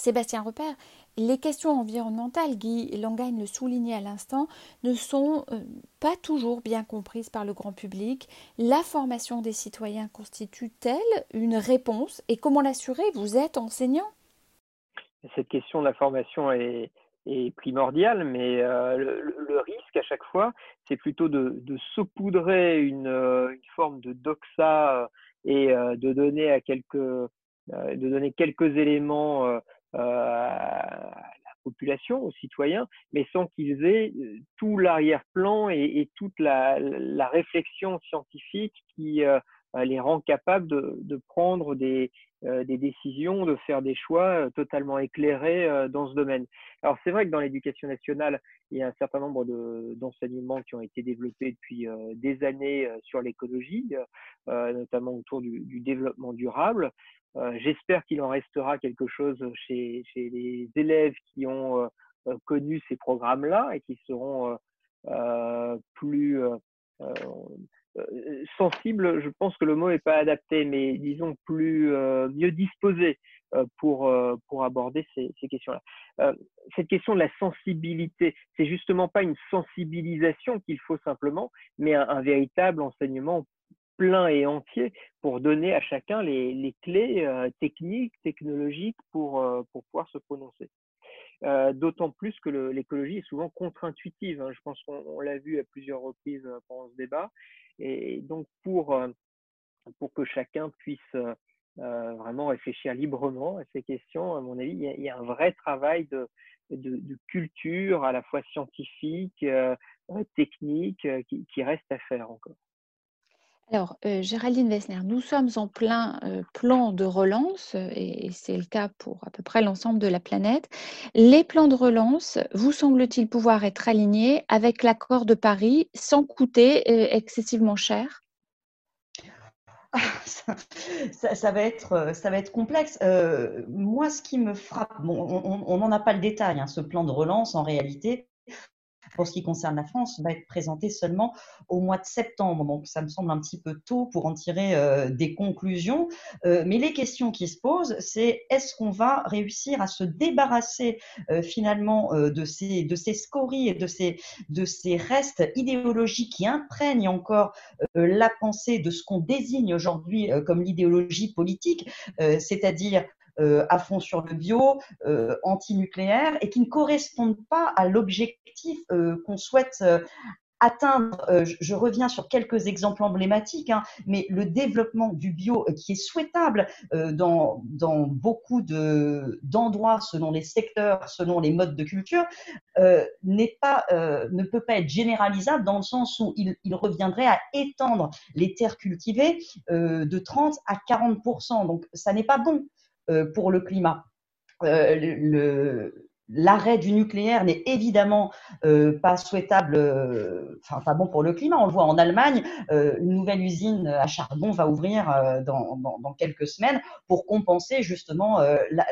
Sébastien Repère, les questions environnementales, Guy Langagne le soulignait à l'instant, ne sont euh, pas toujours bien comprises par le grand public. La formation des citoyens constitue-t-elle une réponse et comment l'assurer? Vous êtes enseignant? Cette question de la formation est, primordiale, mais euh, le, risque à chaque fois, c'est plutôt de, saupoudrer une, euh, une, forme de doxa et de donner quelques éléments à la population, aux citoyens, mais sans qu'ils aient euh, tout l'arrière-plan et, toute la, réflexion scientifique qui euh, les rend capables de, prendre des, décisions, de faire des choix totalement éclairés dans ce domaine. Alors c'est vrai que dans l'éducation nationale, il y a un certain nombre d'enseignements qui ont été développés depuis des années sur l'écologie, notamment autour du, développement durable. Euh, j'espère qu'il en restera quelque chose chez, les élèves qui ont euh, euh, connu ces programmes-là et qui seront plus sensibles. Je pense que le mot n'est pas adapté, mais disons plus mieux disposés pour, pour aborder ces, questions-là. cette question de la sensibilité, c'est justement pas une sensibilisation qu'il faut simplement, mais un véritable enseignement plein et entier pour donner à chacun les, clés euh, techniques, technologiques pour, euh, pour pouvoir se prononcer. Euh, D'autant plus que l'écologie est souvent contre-intuitive. Hein. Je pense qu'on l'a vu à plusieurs reprises pendant ce débat. Et donc, pour, pour que chacun puisse vraiment réfléchir librement à ces questions, à mon avis, il y a, un vrai travail de, de, culture, à la fois scientifique, technique, qui reste à faire encore. Alors, euh, Géraldine Wessner, nous sommes en plein euh, plan de relance, euh, et, c'est le cas pour à peu près l'ensemble de la planète. Les plans de relance, vous semble-t-il pouvoir être alignés avec l'accord de Paris sans coûter excessivement cher? Ah, ça, va être, complexe. moi, ce qui me frappe, on n'en a pas le détail, hein, ce plan de relance, en réalité, pour ce qui concerne la France, va être présenté seulement au mois de septembre. Donc, ça me semble un petit peu tôt pour en tirer euh, des conclusions. Euh, mais les questions qui se posent, c'est est-ce qu'on va réussir à se débarrasser euh, finalement de, ces, de ces scories et de ces, de ces restes idéologiques qui imprègnent encore la pensée de ce qu'on désigne aujourd'hui comme l'idéologie politique, c'est-à-dire euh, à fond sur le bio, euh, anti-nucléaire, et qui ne correspondent pas à l'objectif euh, qu'on souhaite atteindre, je, reviens sur quelques exemples emblématiques, hein, mais le développement du bio qui est souhaitable dans, dans, beaucoup d'endroits selon les secteurs, selon les modes de culture, n'est pas, ne peut pas être généralisable dans le sens où il, il reviendrait à étendre les terres cultivées de 30 à 40% Donc ça n'est pas bon. Euh, pour le climat. Euh, l'arrêt du nucléaire n'est évidemment euh, pas souhaitable, enfin pas bon pour le climat. On le voit en Allemagne, une nouvelle usine à charbon va ouvrir dans, dans, quelques semaines pour compenser justement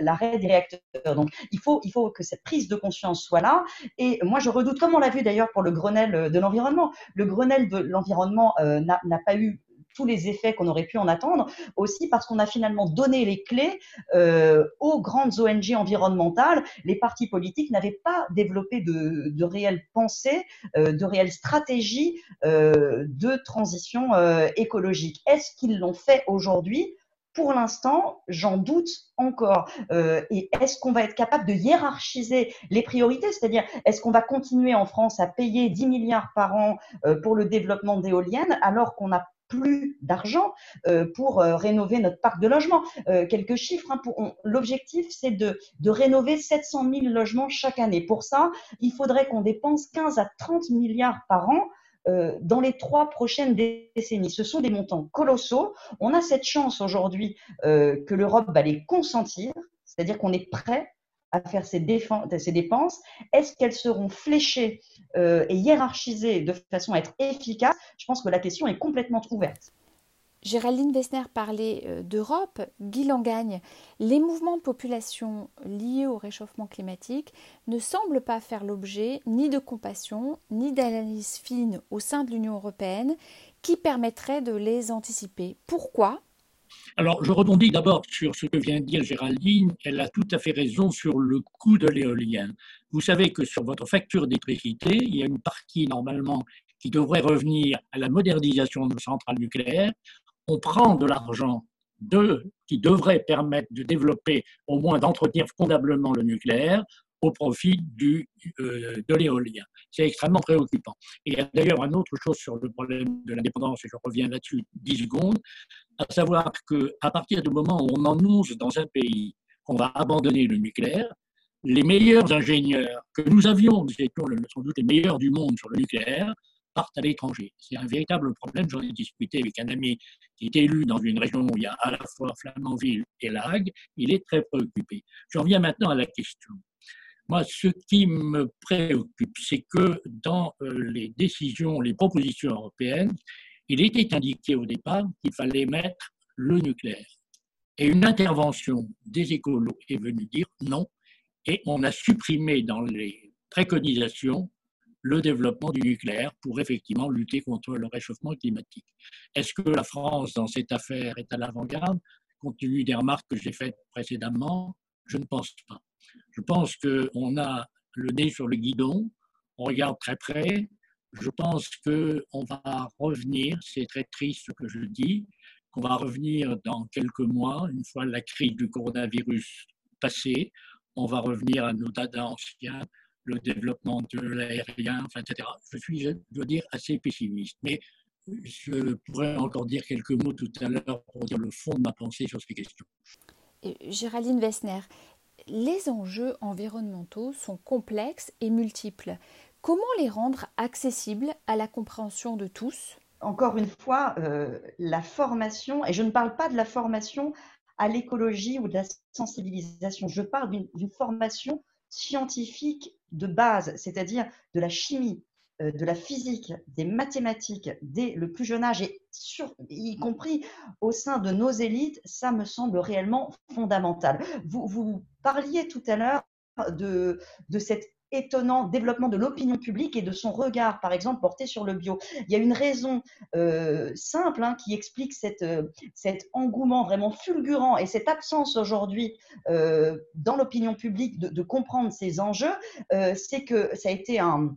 l'arrêt des réacteurs. Donc il faut, il faut que cette prise de conscience soit là. Et moi je redoute, comme on l'a vu d'ailleurs pour le Grenelle de l'environnement, le Grenelle de l'environnement n'a pas eu tous les effets qu'on aurait pu en attendre, aussi parce qu'on a finalement donné les clés euh, aux grandes ONG environnementales. Les partis politiques n'avaient pas développé de, réelles pensées, euh, de réelles stratégies euh, de transition écologique. Est-ce qu'ils l'ont fait aujourd'hui? Pour l'instant, j'en doute encore. et est-ce qu'on va être capable de hiérarchiser les priorités? C'est-à-dire, est-ce qu'on va continuer en France à payer 10 milliards par an pour le développement d'éoliennes alors qu'on a plus d'argent euh, pour euh, rénover notre parc de logement. Euh, quelques chiffres. Hein, l'objectif, c'est de, de, rénover 700 000 logements chaque année. Pour ça, il faudrait qu'on dépense 15 à 30 milliards par an dans les trois prochaines décennies. Ce sont des montants colossaux. On a cette chance aujourd'hui que l'Europe va les consentir, c'est-à-dire qu'on est prêt à faire ces, dépenses Est-ce qu'elles seront fléchées euh, et hiérarchisées de façon à être efficaces? Je pense que la question est complètement ouverte. Géraldine Wessner parlait euh, d'Europe. Guy Langagne, les mouvements de population liés au réchauffement climatique ne semblent pas faire l'objet ni de compassion, ni d'analyse fine au sein de l'Union européenne qui permettrait de les anticiper. Pourquoi? Alors, je rebondis d'abord sur ce que vient de dire Géraldine. Elle a tout à fait raison sur le coût de l'éolien. Vous savez que sur votre facture d'électricité, il y a une partie normalement qui devrait revenir à la modernisation de nos centrales nucléaires. On prend de l'argent de, qui devrait permettre de développer, au moins d'entretenir fondamentalement le nucléaire, au profit euh, de l'éolien. C'est extrêmement préoccupant. Et il y a d'ailleurs une autre chose sur le problème de l'indépendance, et je reviens là-dessus 10 secondes, à savoir qu'à partir du moment où on annonce dans un pays qu'on va abandonner le nucléaire, les meilleurs ingénieurs que nous avions, nous étions sans doute les meilleurs du monde sur le nucléaire, partent à l'étranger. C'est un véritable problème. J'en ai discuté avec un ami qui est élu dans une région où il y a à la fois Flamanville et Lague. Il est très préoccupé. J'en viens maintenant à la question. Moi, ce qui me préoccupe, c'est que dans euh, les décisions, les propositions européennes, il était indiqué au départ qu'il fallait mettre le nucléaire. Et une intervention des écolos est venue dire non, et on a supprimé dans les préconisations le développement du nucléaire pour effectivement lutter contre le réchauffement climatique. Est-ce que la France, dans cette affaire, est à l'avant-garde? Compte tenu des remarques que j'ai faites précédemment, je ne pense pas. Je pense qu'on a le nez sur le guidon, on regarde très près. Je pense qu'on va revenir, c'est très triste ce que je dis, qu'on va revenir dans quelques mois, une fois la crise du coronavirus passée, on va revenir à nos dates anciens, le développement de l'aérien, etc. Je suis, je dois dire, assez pessimiste. Mais je pourrais encore dire quelques mots tout à l'heure pour dire le fond de ma pensée sur ces questions. Géraldine Wessner, les enjeux environnementaux sont complexes et multiples. Comment les rendre accessibles à la compréhension de tous? Encore une fois, euh, la formation, et je ne parle pas de la formation à l'écologie ou de la sensibilisation, je parle d'une formation scientifique de base, c'est-à-dire de la chimie, de la physique, des mathématiques dès le plus jeune âge, et y compris au sein de nos élites, ça me semble réellement fondamental. Vous, vous parliez tout à l'heure de, de cet étonnant développement de l'opinion publique et de son regard, par exemple, porté sur le bio. Il y a une raison euh, simple hein, qui explique cette, euh, cet engouement vraiment fulgurant et cette absence aujourd'hui dans l'opinion publique de, de, comprendre ces enjeux, c'est que ça a été un,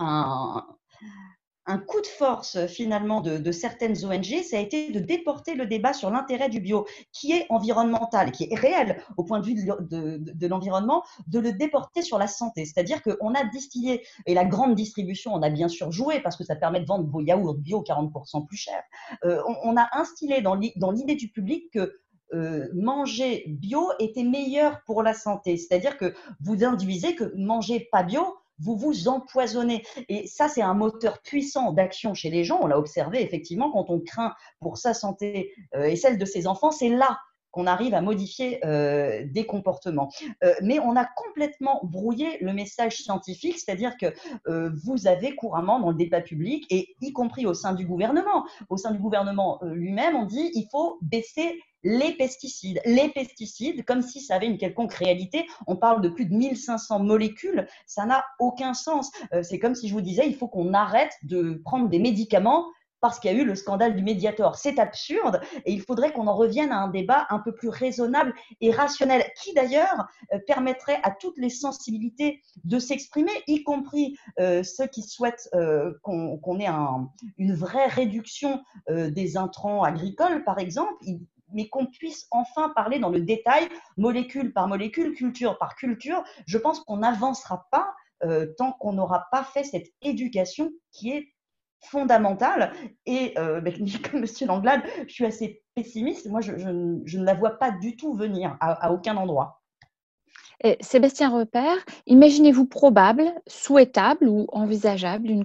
un, coup de force finalement de, certaines ONG, ça a été de déporter le débat sur l'intérêt du bio, qui est environnemental, qui est réel au point de vue de, l'environnement, de le déporter sur la santé. C'est-à-dire qu'on a distillé, et la grande distribution on a bien sûr joué, parce que ça permet de vendre vos yaourts bio 40% plus cher, euh, on, a instillé dans l'idée du public que euh, manger bio était meilleur pour la santé. C'est-à-dire que vous induisez que manger pas bio, vous vous empoisonnez. Et ça, c'est un moteur puissant d'action chez les gens. On l'a observé effectivement quand on craint pour sa santé euh, et celle de ses enfants, c'est là qu'on arrive à modifier euh, des comportements. Euh, mais on a complètement brouillé le message scientifique, c'est-à-dire que euh, vous avez couramment dans le débat public, et y compris au sein du gouvernement, au sein du gouvernement lui-même, on dit il faut baisser les pesticides. Les pesticides, comme si ça avait une quelconque réalité, on parle de plus de 1500 molécules, ça n'a aucun sens. c'est comme si je vous disais, il faut qu'on arrête de prendre des médicaments parce qu'il y a eu le scandale du Mediator. C'est absurde et il faudrait qu'on en revienne à un débat un peu plus raisonnable et rationnel, qui d'ailleurs euh, permettrait à toutes les sensibilités de s'exprimer, y compris euh, ceux qui souhaitent euh, qu'on ait une vraie réduction des intrants agricoles, par exemple. mais qu'on puisse enfin parler dans le détail, molécule par molécule, culture par culture. Je pense qu'on n'avancera pas tant qu'on n'aura pas fait cette éducation qui est fondamentale. Et euh, comme M. Langlade, je suis assez pessimiste. Moi, je, ne la vois pas du tout venir à, aucun endroit. Sébastien Repère, imaginez-vous probable, souhaitable ou envisageable une,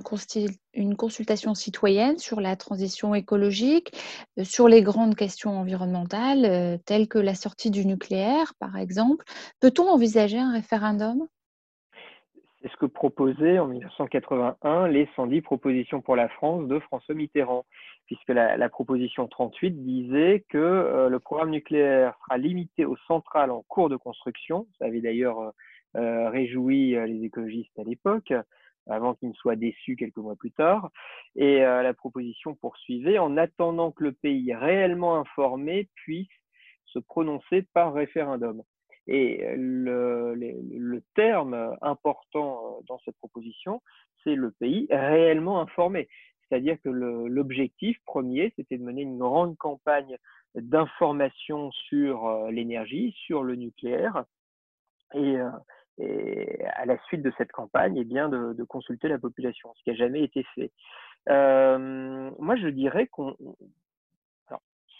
une, consultation citoyenne sur la transition écologique, euh, sur les grandes questions environnementales, euh, telles que la sortie du nucléaire, par exemple Peut-on envisager un référendum? C'est ce que proposait en 1981 les 110 propositions pour la France de François Mitterrand, puisque la, proposition 38 disait que euh, le programme nucléaire sera limité aux centrales en cours de construction. Ça avait d'ailleurs euh, euh, réjoui les écologistes à l'époque, avant qu'ils ne soient déçus quelques mois plus tard. Et la proposition poursuivait en attendant que le pays réellement informé puisse se prononcer par référendum. Et le, terme important dans cette proposition, c'est le pays réellement informé. C'est-à-dire que l'objectif premier, c'était de mener une grande campagne d'information sur l'énergie, sur le nucléaire, et, à la suite de cette campagne, eh bien, de, consulter la population, ce qui n'a jamais été fait. Moi, je dirais qu'on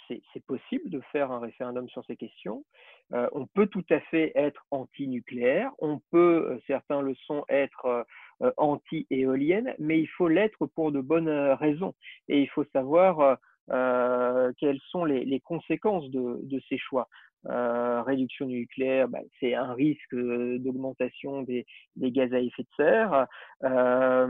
c'est possible de faire un référendum sur ces questions. Euh, on peut tout à fait être anti-nucléaire, on peut, euh, certains le sont, être euh, anti-éolienne, mais il faut l'être pour de bonnes raisons. Et il faut savoir quelles sont les, conséquences de, ces choix. réduction du nucléaire, bah, c'est un risque d'augmentation des, gaz à effet de serre. Bah,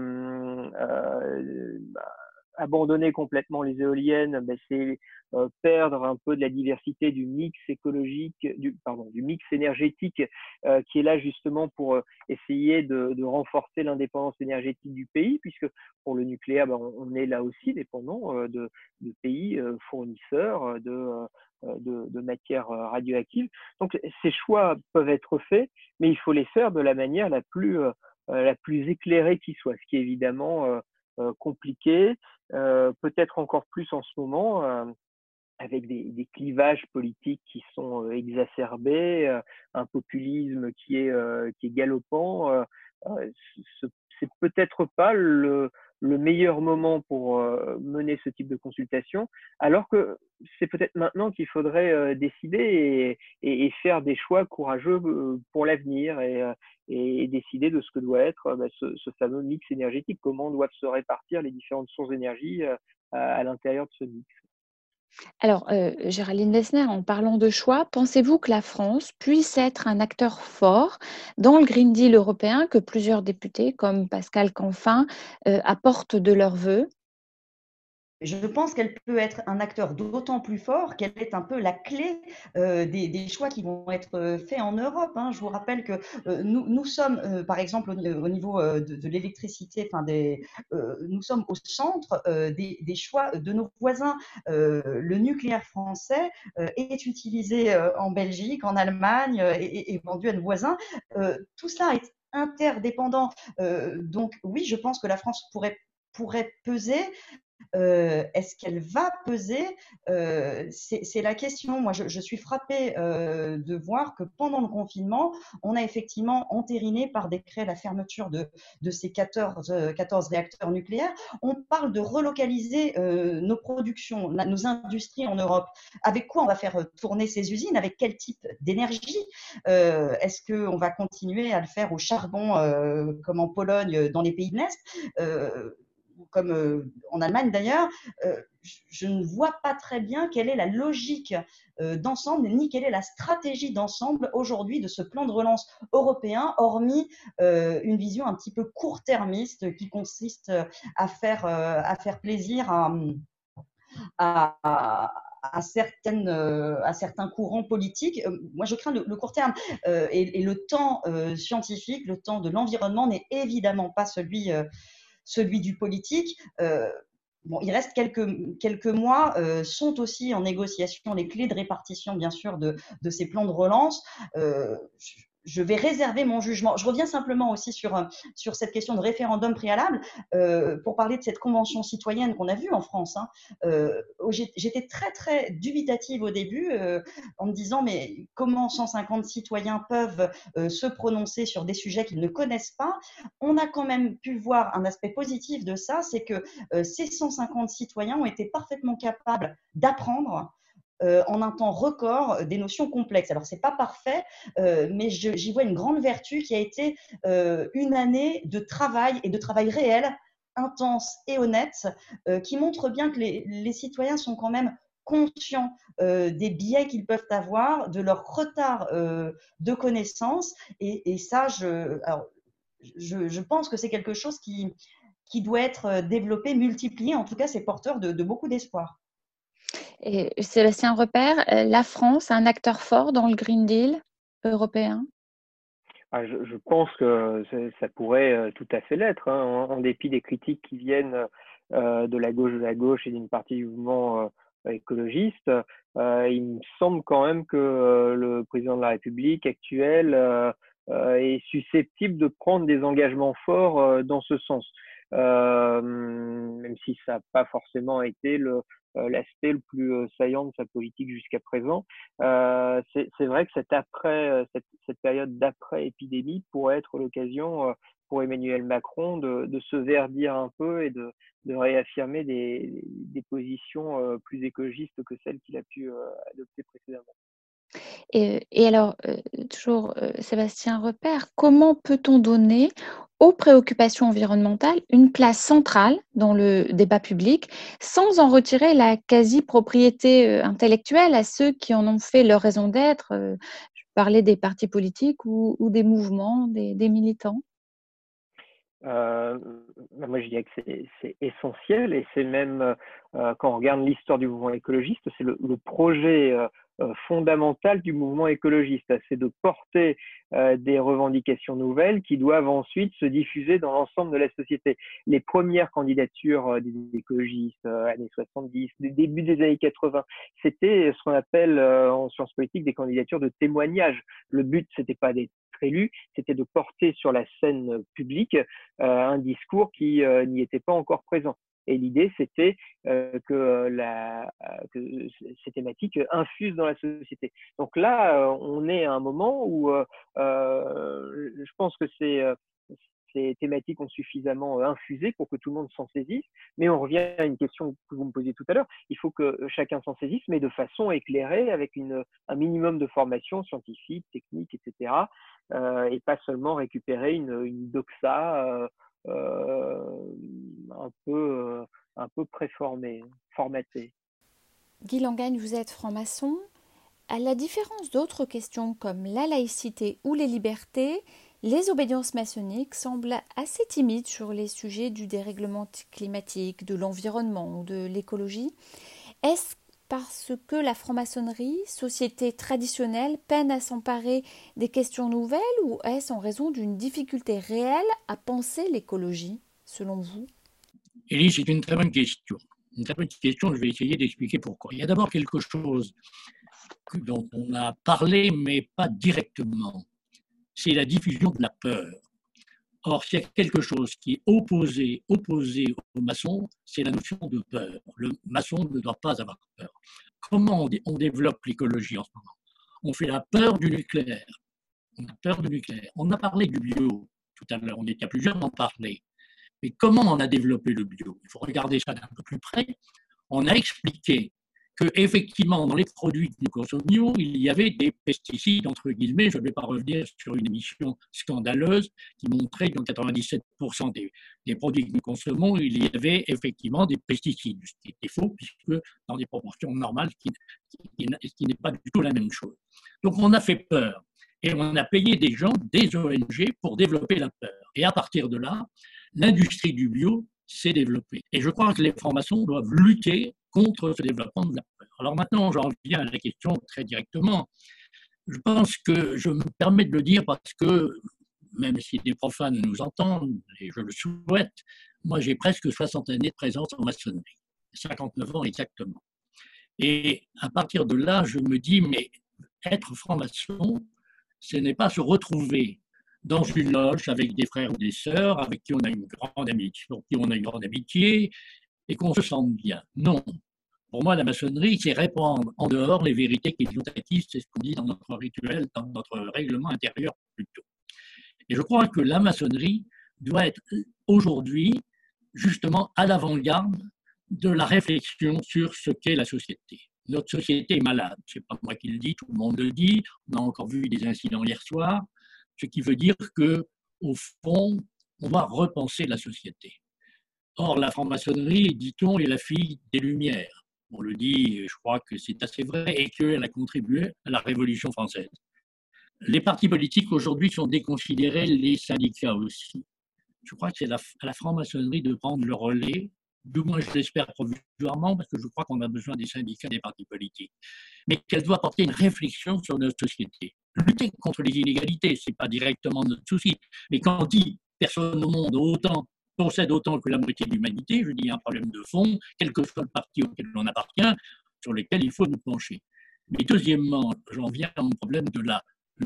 abandonner complètement les éoliennes, ben, c'est euh, perdre un peu de la diversité du mix écologique, du, pardon, du mix énergétique euh, qui est là justement pour euh, essayer de, de renforcer l'indépendance énergétique du pays, puisque pour le nucléaire, ben, on, est là aussi dépendant de, de, pays fournisseurs de, de, de, matières radioactives. Donc ces choix peuvent être faits, mais il faut les faire de la manière la plus, la plus éclairée qui soit, ce qui est évidemment euh, compliqué, euh, peut-être encore plus en ce moment euh, avec des, des, clivages politiques qui sont exacerbés, un populisme qui est, qui est galopant. c'est peut-être pas le, le meilleur moment pour euh, mener ce type de consultation, alors que c'est peut-être maintenant qu'il faudrait euh, décider et, faire des choix courageux euh, pour l'avenir et, décider de ce que doit être bah, ce, fameux mix énergétique, comment doivent se répartir les différentes sources d'énergie à l'intérieur de ce mix. Alors, euh, Géraldine Lessner, en parlant de choix, pensez-vous que la France puisse être un acteur fort dans le Green Deal européen que plusieurs députés, comme Pascal Canfin, euh, apportent de leur vœu je pense qu'elle peut être un acteur d'autant plus fort qu'elle est un peu la clé euh, des, choix qui vont être euh, faits en Europe. Hein. Je vous rappelle que euh, nous, sommes, par exemple, au, niveau de, l'électricité, enfin nous sommes au centre des, choix de nos voisins. le nucléaire français est utilisé en Belgique, en Allemagne et, vendu à nos voisins. tout cela est interdépendant. donc oui, je pense que la France pourrait peser euh, est-ce qu'elle va peser? Euh, C'est la question. Moi, je, suis frappée euh, de voir que pendant le confinement, on a effectivement entériné par décret la fermeture de, ces 14, 14, réacteurs nucléaires. On parle de relocaliser nos productions, nos industries en Europe. Avec quoi on va faire tourner ces usines? Avec quel type d'énergie? Est-ce qu'on va continuer à le faire au charbon comme en Pologne dans les pays de l'Est? Comme en Allemagne d'ailleurs, je ne vois pas très bien quelle est la logique d'ensemble ni quelle est la stratégie d'ensemble aujourd'hui de ce plan de relance européen, hormis une vision un petit peu court-termiste qui consiste à faire, à faire plaisir à, certaines, à certains courants politiques. Moi, je crains le, court terme et, le temps scientifique, le temps de l'environnement n'est évidemment pas celui celui du politique. Euh, bon, il reste quelques, quelques mois, euh, sont aussi en négociation les clés de répartition, bien sûr, de, de ces plans de relance. Euh, vais réserver mon jugement. Je reviens simplement aussi sur, euh, sur cette question de référendum préalable euh, pour parler de cette convention citoyenne qu'on a vue en France. Hein. Euh, J'étais très, très dubitative au début en me disant mais comment 150 citoyens peuvent se prononcer sur des sujets qu'ils ne connaissent pas? On a quand même pu voir un aspect positif de ça, c'est que ces 150 citoyens ont été parfaitement capables d'apprendre euh, en un temps record euh, des notions complexes. Alors, ce n'est pas parfait, euh, mais j'y vois une grande vertu qui a été une année de travail et de travail réel, intense et honnête, qui montre bien que les, citoyens sont quand même conscients des biais qu'ils peuvent avoir, de leur retard de connaissances. Et, ça, je, pense que c'est quelque chose qui doit être développé, multiplié. En tout cas, c'est porteur de beaucoup d'espoir. Et Sébastien Repère, euh, la France un acteur fort dans le Green Deal européen? Ah, je, pense que ça pourrait euh, tout à fait l'être, hein, en, dépit des critiques qui viennent euh, de la gauche de la gauche et d'une partie du mouvement écologiste. il me semble quand même que le président de la République actuel est susceptible de prendre des engagements forts dans ce sens. Si ça n'a pas forcément été le, euh, l'aspect le plus euh, saillant de sa politique jusqu'à présent. Euh, c'est vrai que cette, après, cette, période d'après-épidémie pourrait être l'occasion pour Emmanuel Macron de, se verdir un peu et de, de réaffirmer des, des, positions plus écologistes que celles qu'il a pu adopter précédemment. Et, alors, toujours Sébastien Repère, comment peut-on donner aux préoccupations environnementales une place centrale dans le débat public sans en retirer la quasi-propriété euh, intellectuelle à ceux qui en ont fait leur raison d'être. Euh, je parlais des partis politiques ou, des mouvements, des, militants? Euh, moi, je dirais que c'est essentiel et c'est même, quand on regarde l'histoire du mouvement écologiste, c'est le, projet euh, fondamentale du mouvement écologiste, c'est de porter euh, des revendications nouvelles qui doivent ensuite se diffuser dans l'ensemble de la société. Les premières candidatures euh, des écologistes, années 70, du début des années 80, c'était ce qu'on appelle en sciences politiques des candidatures de témoignage. Le but, c'était pas d'être élu, c'était de porter sur la scène publique un discours qui n'y était pas encore présent. Et l'idée, c'était euh, que, la, que ces thématiques infusent dans la société. Donc là, euh, on est à un moment où euh, je pense que ces thématiques ont suffisamment infusé pour que tout le monde s'en saisisse. Mais on revient à une question que vous me posiez tout à l'heure. Il faut que chacun s'en saisisse, mais de façon éclairée, avec un minimum de formation scientifique, technique, etc. Euh, et pas seulement récupérer une, doxa euh, un peu, euh, un peu préformé, formaté. Guy Langagne, vous êtes franc-maçon. À la différence d'autres questions comme la laïcité ou les libertés, les obédiences maçonniques semblent assez timides sur les sujets du dérèglement climatique, de l'environnement ou de l'écologie. Est-ce parce que la franc-maçonnerie, société traditionnelle, peine à s'emparer des questions nouvelles ou est-ce en raison d'une difficulté réelle à penser l'écologie, selon vous? Élie, c'est une très bonne question. Une très bonne question, je vais essayer d'expliquer pourquoi. Il y a d'abord quelque chose dont on a parlé, mais pas directement. C'est la diffusion de la peur. Or, s'il y a quelque chose qui est opposé, opposé aux maçons, c'est la notion de peur. Le maçon ne doit pas avoir peur. Comment on, développe l'écologie en ce moment? On fait la peur du nucléaire. On a peur du nucléaire. On a parlé du bio tout à l'heure. On était plusieurs à en parler. Mais comment on a développé le bio? Il faut regarder ça d'un peu plus près. On a expliqué que effectivement dans les produits que nous consommions, il y avait des pesticides entre guillemets. Je ne vais pas revenir sur une émission scandaleuse qui montrait que dans 97% des, produits que nous consommons, il y avait effectivement des pesticides, ce qui était faux puisque dans des proportions normales, ce qui, qui n'est pas du tout la même chose. Donc on a fait peur et on a payé des gens, des ONG pour développer la peur. Et à partir de là, l'industrie du bio s'est développée. Et je crois que les formations doivent lutter contre ce développement de la peur. Alors maintenant, j'en viens à la question très directement. Je pense que je me permets de le dire parce que, même si des profanes nous entendent, et je le souhaite, moi j'ai presque 60 années de présence en maçonnerie, 59 ans exactement. Et à partir de là, je me dis, mais être franc-maçon, ce n'est pas se retrouver dans une loge avec des frères ou des sœurs avec qui on a une grande amitié, qui on a une grande amitié et qu'on se sente bien. Non, pour moi, la maçonnerie, c'est répandre en dehors les vérités qui acquises, c'est ce qu'on dit dans notre rituel, dans notre règlement intérieur plutôt. Et je crois que la maçonnerie doit être aujourd'hui justement à l'avant-garde de la réflexion sur ce qu'est la société. Notre société est malade, ce n'est pas moi qui le dis, tout le monde le dit, on a encore vu des incidents hier soir, ce qui veut dire que au fond, on va repenser la société. Or, la franc-maçonnerie, dit-on, est la fille des Lumières on le dit, je crois que c'est assez vrai, et qu'elle a contribué à la Révolution française. Les partis politiques aujourd'hui sont déconsidérés, les syndicats aussi. Je crois que c'est à la franc-maçonnerie de prendre le relais, du moins je l'espère provisoirement, parce que je crois qu'on a besoin des syndicats, des partis politiques, mais qu'elle doit porter une réflexion sur notre société. Lutter contre les inégalités, ce n'est pas directement notre souci, mais quand dit personne au monde autant possède autant que la moitié de l'humanité, je dis un problème de fond, quel que soit le parti auquel l'on appartient, sur lequel il faut nous pencher. Mais deuxièmement, j'en viens au problème de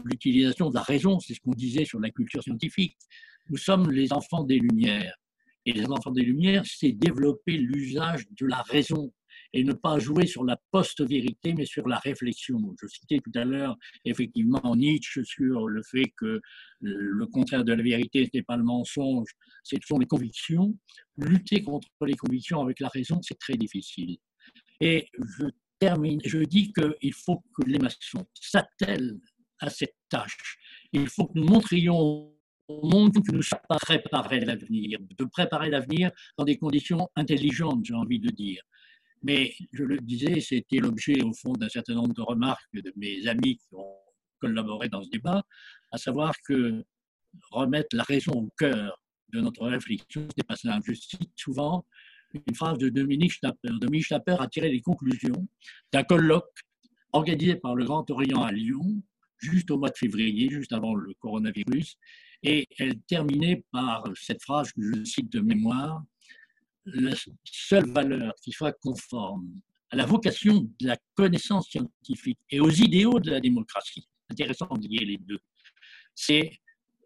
l'utilisation de la raison, c'est ce qu'on disait sur la culture scientifique. Nous sommes les enfants des Lumières. Et les enfants des Lumières, c'est développer l'usage de la raison et ne pas jouer sur la post-vérité, mais sur la réflexion. Je citais tout à l'heure effectivement Nietzsche sur le fait que le contraire de la vérité, ce n'est pas le mensonge, ce sont les convictions. Lutter contre les convictions avec la raison, c'est très difficile. Et je termine, je dis qu'il faut que les maçons s'attellent à cette tâche. Il faut que nous montrions au monde que nous sommes préparer l'avenir, de préparer l'avenir dans des conditions intelligentes, j'ai envie de dire. Mais je le disais, c'était l'objet au fond d'un certain nombre de remarques de mes amis qui ont collaboré dans ce débat, à savoir que remettre la raison au cœur de notre réflexion, ce n'est pas simple. Je cite souvent une phrase de Dominique Schnapper. Dominique Schnapper a tiré les conclusions d'un colloque organisé par le Grand Orient à Lyon, juste au mois de février, juste avant le coronavirus, et elle terminait par cette phrase que je cite de mémoire la seule valeur qui soit conforme à la vocation de la connaissance scientifique et aux idéaux de la démocratie, intéressant de lier les deux, c'est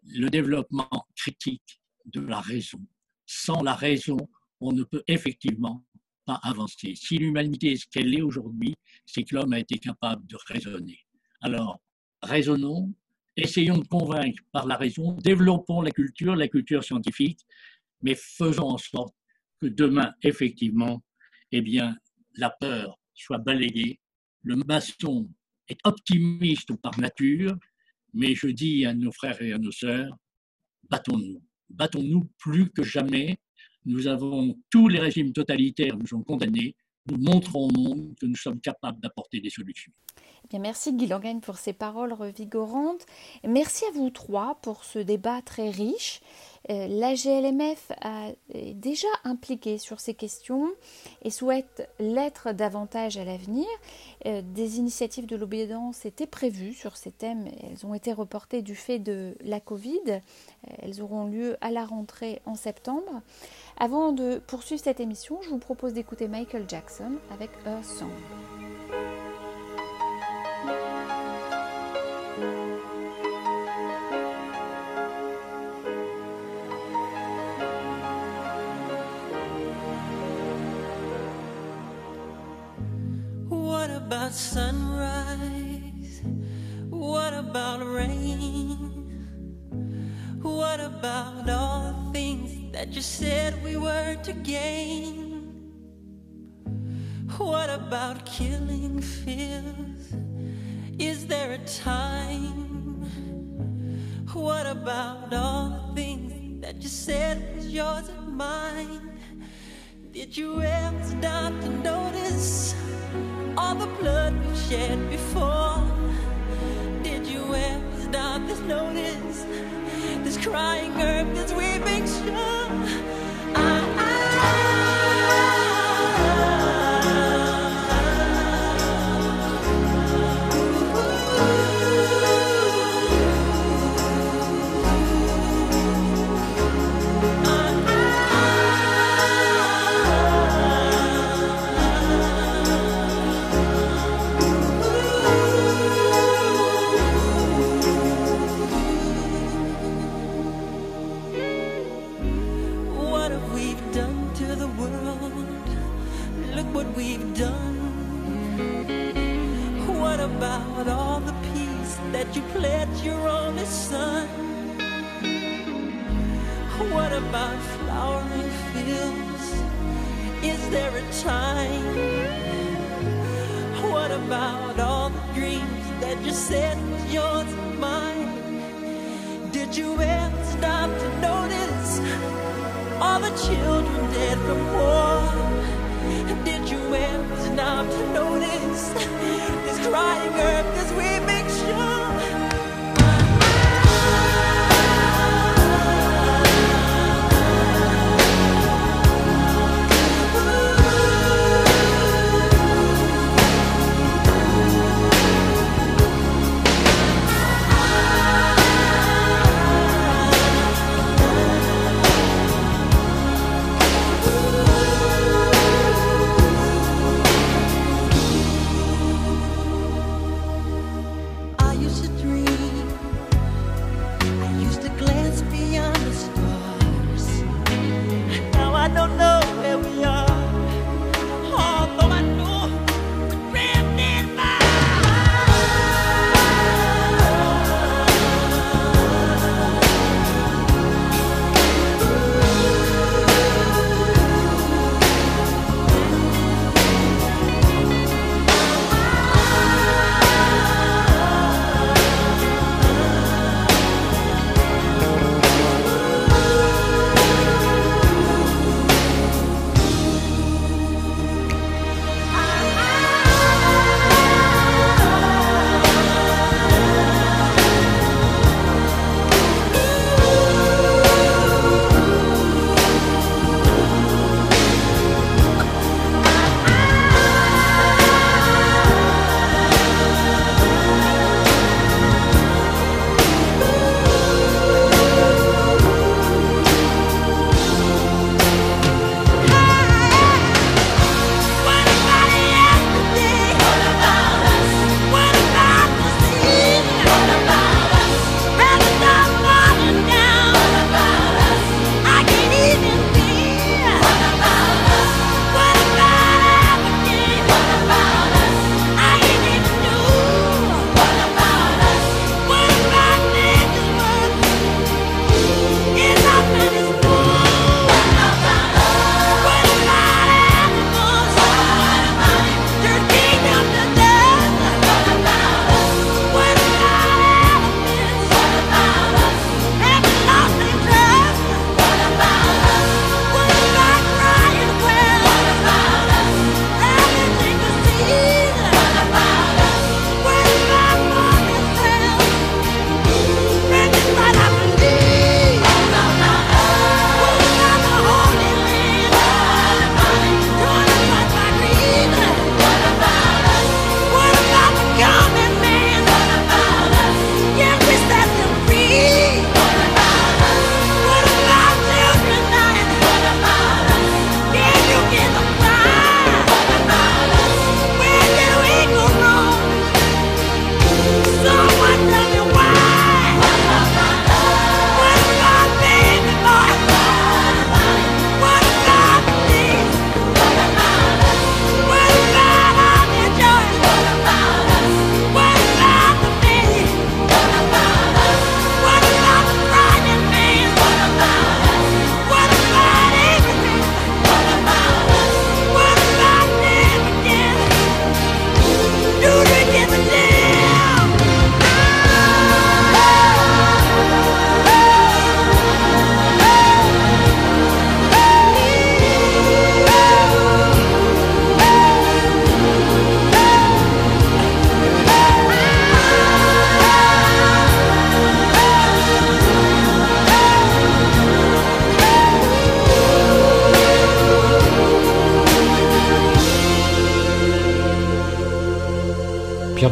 le développement critique de la raison. Sans la raison, on ne peut effectivement pas avancer. Si l'humanité est ce qu'elle est aujourd'hui, c'est que l'homme a été capable de raisonner. Alors, raisonnons, essayons de convaincre par la raison, développons la culture, la culture scientifique, mais faisons en sorte demain, effectivement, eh bien, la peur soit balayée. Le maçon est optimiste par nature, mais je dis à nos frères et à nos sœurs, battons-nous. Battons-nous plus que jamais. Nous avons tous les régimes totalitaires nous sont condamnés. Nous montrons au monde que nous sommes capables d'apporter des solutions. Eh bien, merci Guy Langen pour ces paroles revigorantes. Merci à vous trois pour ce débat très riche. Euh, la GLMF est déjà impliquée sur ces questions et souhaite l'être davantage à l'avenir. Euh, des initiatives de l'obéissance étaient prévues sur ces thèmes. Elles ont été reportées du fait de la Covid. Euh, elles auront lieu à la rentrée en septembre. Avant de poursuivre cette émission, je vous propose d'écouter Michael Jackson avec Earth Song. About rain? What about all the things that you said we were to gain? What about killing fears? Is there a time? What about all the things that you said was yours and mine? Did you ever stop to notice all the blood we shed before? nowhere without this notice This crying earth, this weeping shore. I, I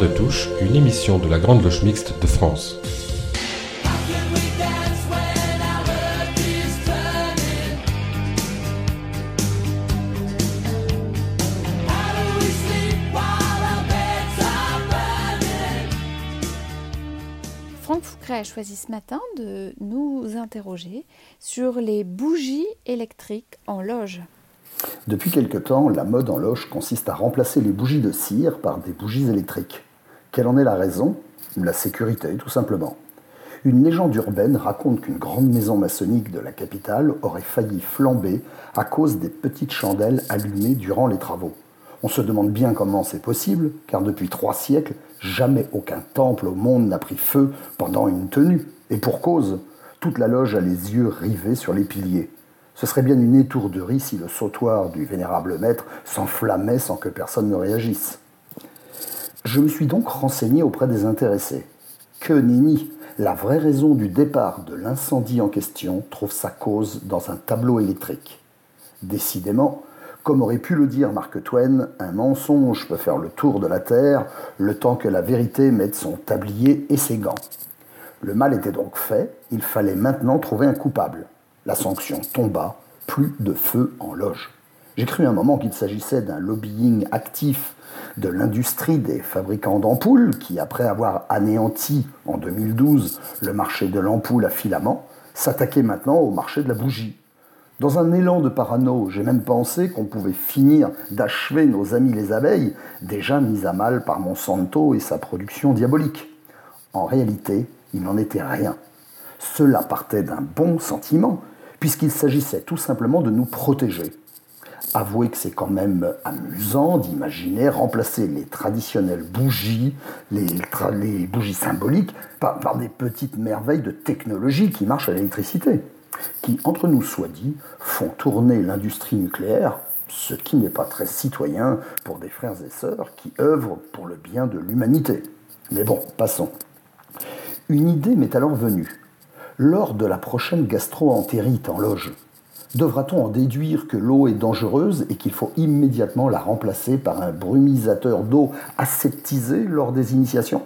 de Touche, une émission de la Grande Loge Mixte de France. Franck Foucret a choisi ce matin de nous interroger sur les bougies électriques en loge. Depuis quelque temps, la mode en loge consiste à remplacer les bougies de cire par des bougies électriques. Quelle en est la raison? La sécurité, tout simplement. Une légende urbaine raconte qu'une grande maison maçonnique de la capitale aurait failli flamber à cause des petites chandelles allumées durant les travaux. On se demande bien comment c'est possible, car depuis trois siècles, jamais aucun temple au monde n'a pris feu pendant une tenue. Et pour cause, toute la loge a les yeux rivés sur les piliers. Ce serait bien une étourderie si le sautoir du vénérable maître s'enflammait sans que personne ne réagisse. Je me suis donc renseigné auprès des intéressés. Que nenni La vraie raison du départ de l'incendie en question trouve sa cause dans un tableau électrique. Décidément, comme aurait pu le dire Mark Twain, un mensonge peut faire le tour de la Terre le temps que la vérité mette son tablier et ses gants. Le mal était donc fait, il fallait maintenant trouver un coupable. La sanction tomba, plus de feu en loge. J'ai cru un moment qu'il s'agissait d'un lobbying actif de l'industrie des fabricants d'ampoules qui, après avoir anéanti en 2012 le marché de l'ampoule à filament, s'attaquait maintenant au marché de la bougie. Dans un élan de parano, j'ai même pensé qu'on pouvait finir d'achever nos amis les abeilles, déjà mis à mal par Monsanto et sa production diabolique. En réalité, il n'en était rien. Cela partait d'un bon sentiment, puisqu'il s'agissait tout simplement de nous protéger. Avouez que c'est quand même amusant d'imaginer remplacer les traditionnelles bougies, les, bougies symboliques, par, par des petites merveilles de technologie qui marchent à l'électricité qui, entre nous soit dit, font tourner l'industrie nucléaire, ce qui n'est pas très citoyen pour des frères et sœurs qui œuvrent pour le bien de l'humanité. Mais bon, passons. Une idée m'est alors venue. Lors de la prochaine gastro-entérite en loge, devra-t-on en déduire que l'eau est dangereuse et qu'il faut immédiatement la remplacer par un brumisateur d'eau aseptisé lors des initiations?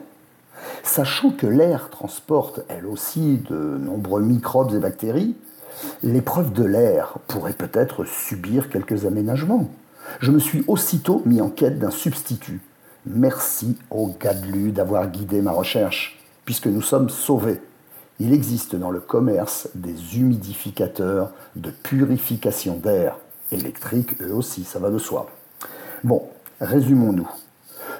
Sachant que l'air transporte elle aussi de nombreux microbes et bactéries, l'épreuve de l'air pourrait peut-être subir quelques aménagements. Je me suis aussitôt mis en quête d'un substitut. Merci au Gadlu d'avoir guidé ma recherche, puisque nous sommes sauvés. Il existe dans le commerce des humidificateurs de purification d'air, électriques eux aussi, ça va de soi. Bon, résumons-nous.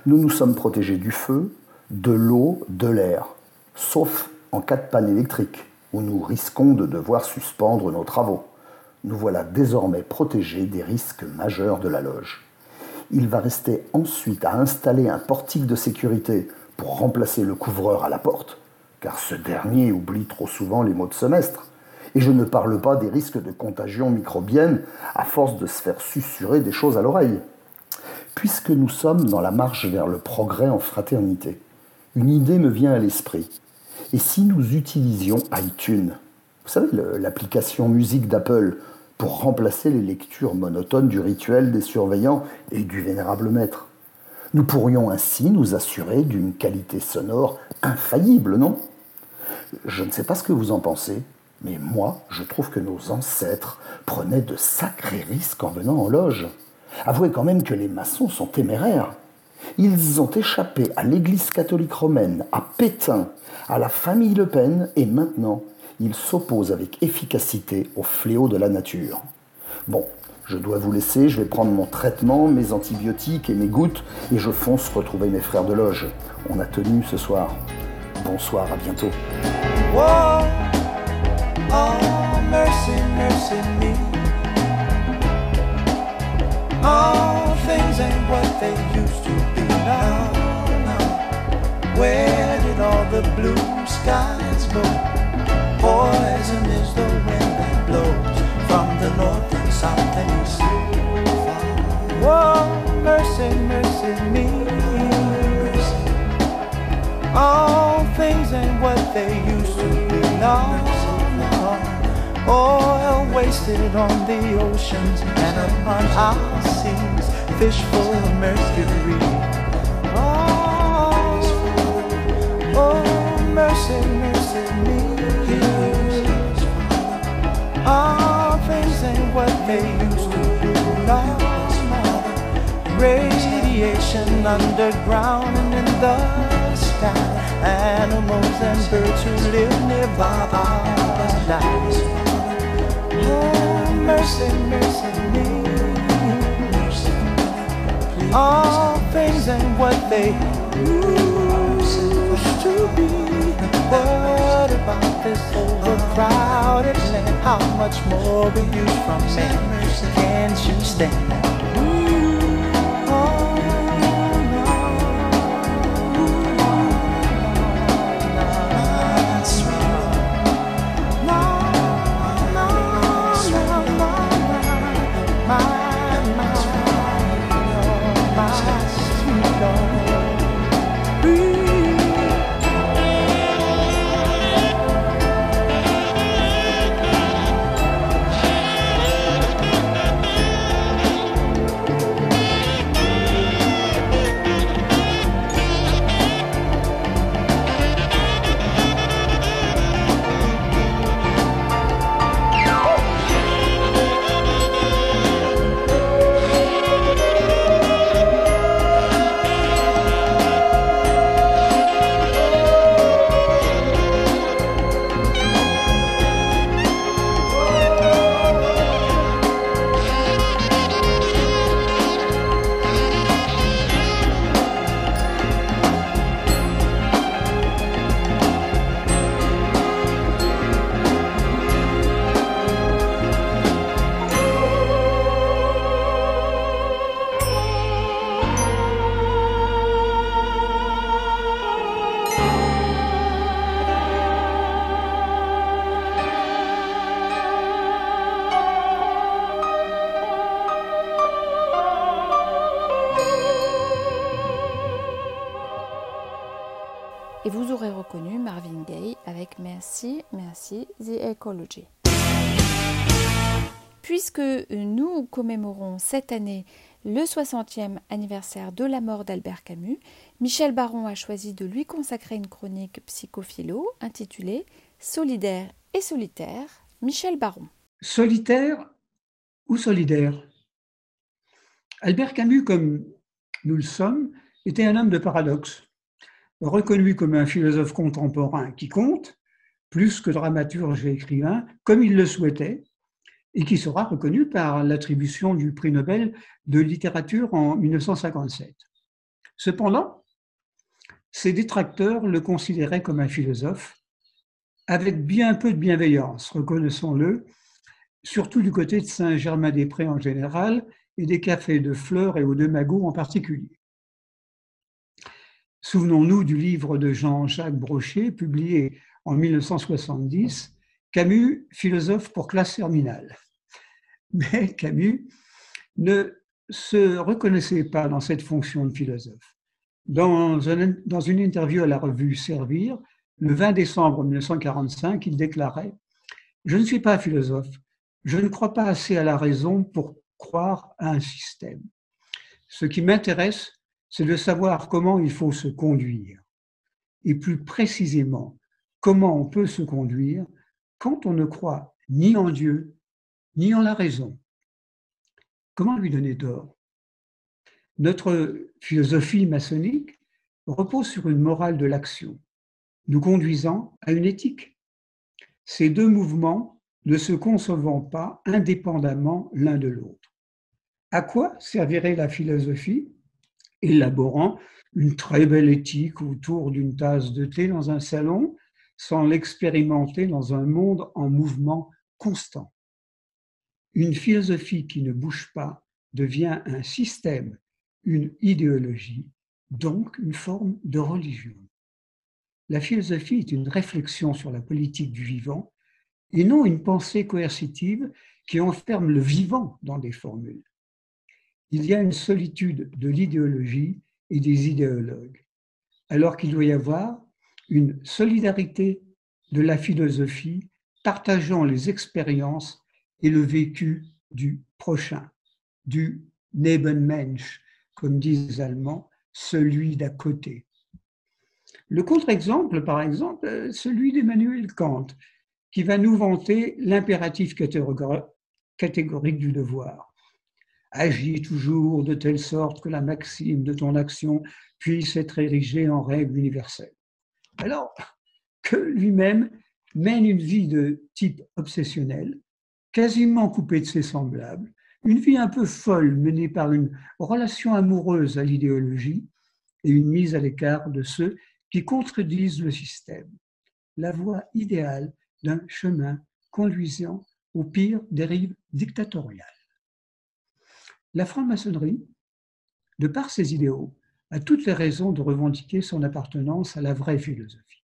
Nous nous sommes protégés du feu, de l'eau, de l'air, sauf en cas de panne électrique, où nous risquons de devoir suspendre nos travaux. Nous voilà désormais protégés des risques majeurs de la loge. Il va rester ensuite à installer un portique de sécurité pour remplacer le couvreur à la porte, car ce dernier oublie trop souvent les mots de semestre. Et je ne parle pas des risques de contagion microbienne à force de se faire susurrer des choses à l'oreille. Puisque nous sommes dans la marche vers le progrès en fraternité, une idée me vient à l'esprit. Et si nous utilisions iTunes, vous savez, l'application musique d'Apple, pour remplacer les lectures monotones du rituel des surveillants et du vénérable maître? Nous pourrions ainsi nous assurer d'une qualité sonore infaillible, non? Je ne sais pas ce que vous en pensez, mais moi, je trouve que nos ancêtres prenaient de sacrés risques en venant en loge. Avouez quand même que les maçons sont téméraires. Ils ont échappé à l'Église catholique romaine, à Pétain, à la famille Le Pen, et maintenant, ils s'opposent avec efficacité au fléau de la nature. Bon, je dois vous laisser, je vais prendre mon traitement, mes antibiotiques et mes gouttes, et je fonce retrouver mes frères de loge. On a tenu ce soir. Bonsoir, à bientôt. Poison is the wind that blows from the north and south and mercy, mercy me. isn't what they used to be. No. Oil wasted on the oceans and upon our seas, fish full of mercury. Oh, oh, mercy, mercy me. All things ain't what they used to be. Radiation underground and in the sky. Animals and birds who live nearby paradise. Oh, mercy, mercy me. All things and what they used to be. What about this overcrowded land? How much more will you from me? Can't you stand? Et Puisque nous commémorons cette année le 60e anniversaire de la mort d'Albert Camus, Michel Baron a choisi de lui consacrer une chronique psychophilo intitulée Solidaire et solitaire, Michel Baron. Solitaire ou solidaire? Albert Camus, comme nous le sommes, était un homme de paradoxe reconnu comme un philosophe contemporain qui compte, plus que dramaturge et écrivain, comme il le souhaitait, et qui sera reconnu par l'attribution du prix Nobel de littérature en 1957. Cependant, ses détracteurs le considéraient comme un philosophe, avec bien peu de bienveillance, reconnaissons-le, surtout du côté de Saint-Germain-des-Prés en général et des cafés de Fleurs et aux Deux Magots en particulier. Souvenons-nous du livre de Jean-Jacques Brochet, publié en 1970, Camus, philosophe pour classe terminale. Mais Camus ne se reconnaissait pas dans cette fonction de philosophe. Dans, dans une interview à la revue Servir, le 20 décembre 1945, il déclarait Je ne suis pas philosophe, je ne crois pas assez à la raison pour croire à un système. Ce qui m'intéresse, c'est de savoir comment il faut se conduire. Et plus précisément, comment on peut se conduire quand on ne croit ni en Dieu, ni en la raison. Comment lui donner tort? Notre philosophie maçonnique repose sur une morale de l'action, nous conduisant à une éthique. Ces deux mouvements ne se concevant pas indépendamment l'un de l'autre. À quoi servirait la philosophie? Élaborant une très belle éthique autour d'une tasse de thé dans un salon sans l'expérimenter dans un monde en mouvement constant. Une philosophie qui ne bouge pas devient un système, une idéologie, donc une forme de religion. La philosophie est une réflexion sur la politique du vivant et non une pensée coercitive qui enferme le vivant dans des formules il y a une solitude de l'idéologie et des idéologues, alors qu'il doit y avoir une solidarité de la philosophie partageant les expériences et le vécu du prochain, du Nebenmensch, comme disent les Allemands, celui d'à côté. Le contre-exemple, par exemple, celui d'Emmanuel Kant, qui va nous vanter l'impératif catégorique du devoir Agis toujours de telle sorte que la maxime de ton action puisse être érigée en règle universelle. Alors que lui-même mène une vie de type obsessionnel, quasiment coupé de ses semblables, une vie un peu folle menée par une relation amoureuse à l'idéologie et une mise à l'écart de ceux qui contredisent le système. La voie idéale d'un chemin conduisant aux pires dérives dictatoriales. La franc-maçonnerie, de par ses idéaux, a toutes les raisons de revendiquer son appartenance à la vraie philosophie.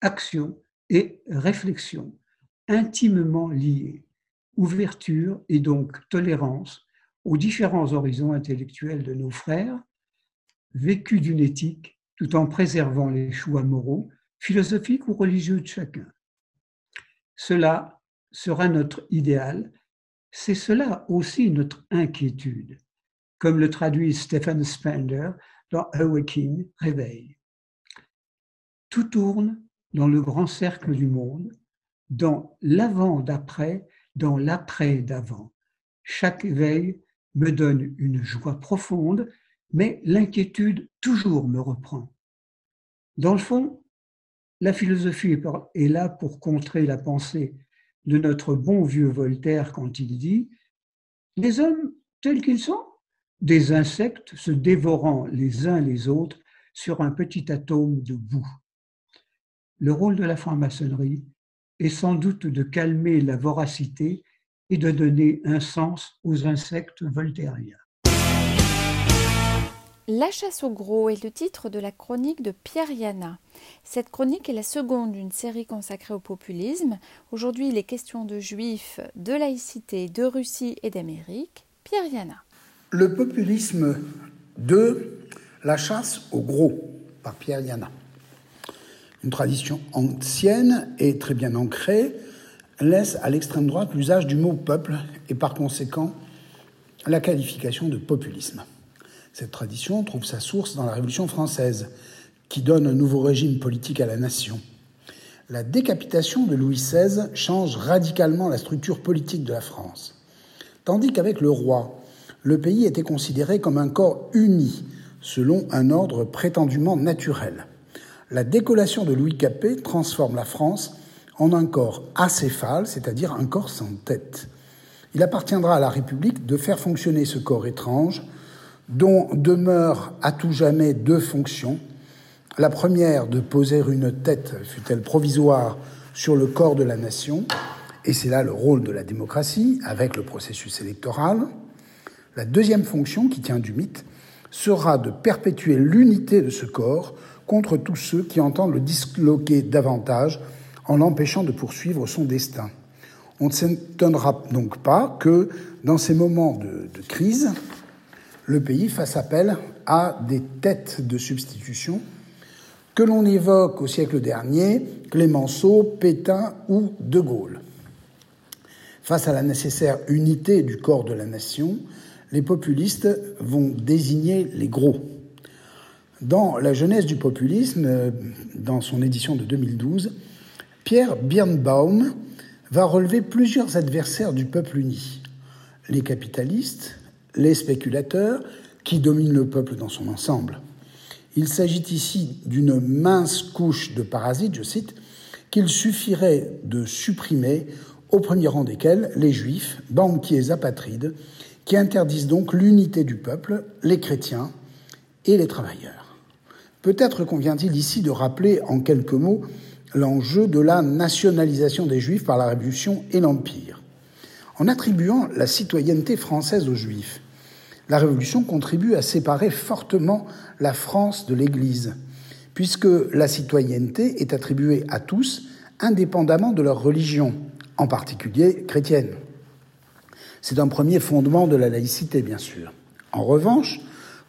Action et réflexion intimement liées, ouverture et donc tolérance aux différents horizons intellectuels de nos frères, vécu d'une éthique tout en préservant les choix moraux, philosophiques ou religieux de chacun. Cela sera notre idéal, c'est cela aussi notre inquiétude, comme le traduit Stephen Spender dans Awakening, Réveil. Tout tourne dans le grand cercle du monde, dans l'avant d'après, dans l'après d'avant. Chaque éveil me donne une joie profonde, mais l'inquiétude toujours me reprend. Dans le fond, la philosophie est là pour contrer la pensée de notre bon vieux Voltaire quand il dit Les hommes tels qu'ils sont, des insectes se dévorant les uns les autres sur un petit atome de boue. Le rôle de la franc-maçonnerie est sans doute de calmer la voracité et de donner un sens aux insectes voltairiens. La chasse au gros est le titre de la chronique de Pierre Yana. Cette chronique est la seconde d'une série consacrée au populisme. Aujourd'hui, il est question de juifs, de laïcité, de Russie et d'Amérique. Pierre Yana. Le populisme de la chasse au gros par Pierre Yana. Une tradition ancienne et très bien ancrée laisse à l'extrême droite l'usage du mot peuple et par conséquent la qualification de populisme. Cette tradition trouve sa source dans la Révolution française, qui donne un nouveau régime politique à la nation. La décapitation de Louis XVI change radicalement la structure politique de la France. Tandis qu'avec le roi, le pays était considéré comme un corps uni, selon un ordre prétendument naturel. La décollation de Louis Capet transforme la France en un corps acéphale, c'est-à-dire un corps sans tête. Il appartiendra à la République de faire fonctionner ce corps étrange, dont demeurent à tout jamais deux fonctions. La première, de poser une tête, fut-elle provisoire, sur le corps de la nation, et c'est là le rôle de la démocratie, avec le processus électoral. La deuxième fonction, qui tient du mythe, sera de perpétuer l'unité de ce corps contre tous ceux qui entendent le disloquer davantage en l'empêchant de poursuivre son destin. On ne s'étonnera donc pas que, dans ces moments de, crise, le pays fasse appel à des têtes de substitution que l'on évoque au siècle dernier, Clémenceau, Pétain ou De Gaulle. Face à la nécessaire unité du corps de la nation, les populistes vont désigner les gros. Dans La jeunesse du populisme, dans son édition de 2012, Pierre Birnbaum va relever plusieurs adversaires du peuple uni. Les capitalistes, les spéculateurs, qui dominent le peuple dans son ensemble. Il s'agit ici d'une mince couche de parasites, je cite, qu'il suffirait de supprimer, au premier rang desquels les juifs, banquiers apatrides, qui interdisent donc l'unité du peuple, les chrétiens et les travailleurs. Peut-être convient-il ici de rappeler en quelques mots l'enjeu de la nationalisation des juifs par la Révolution et l'Empire. En attribuant la citoyenneté française aux juifs, la Révolution contribue à séparer fortement la France de l'Église, puisque la citoyenneté est attribuée à tous, indépendamment de leur religion, en particulier chrétienne. C'est un premier fondement de la laïcité, bien sûr. En revanche,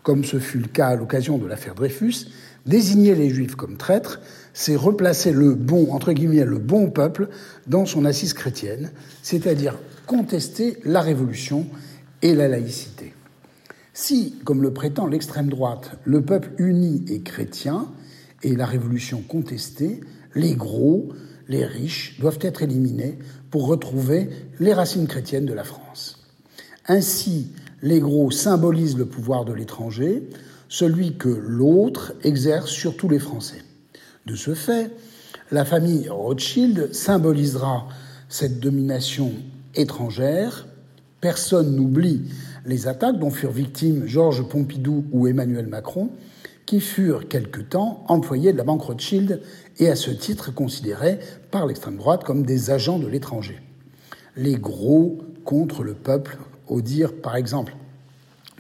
comme ce fut le cas à l'occasion de l'affaire Dreyfus, désigner les Juifs comme traîtres, c'est replacer le bon, entre guillemets, le bon peuple dans son assise chrétienne, c'est-à-dire contester la Révolution et la laïcité. Si, comme le prétend l'extrême droite, le peuple uni est chrétien et la révolution contestée, les gros, les riches doivent être éliminés pour retrouver les racines chrétiennes de la France. Ainsi, Les gros symbolisent le pouvoir de l'étranger, celui que l'autre exerce sur tous les Français. De ce fait, la famille Rothschild symbolisera cette domination étrangère. Personne n'oublie les attaques dont furent victimes Georges Pompidou ou Emmanuel Macron, qui furent quelque temps employés de la banque Rothschild et à ce titre considérés par l'extrême droite comme des agents de l'étranger. Les gros contre le peuple, au dire par exemple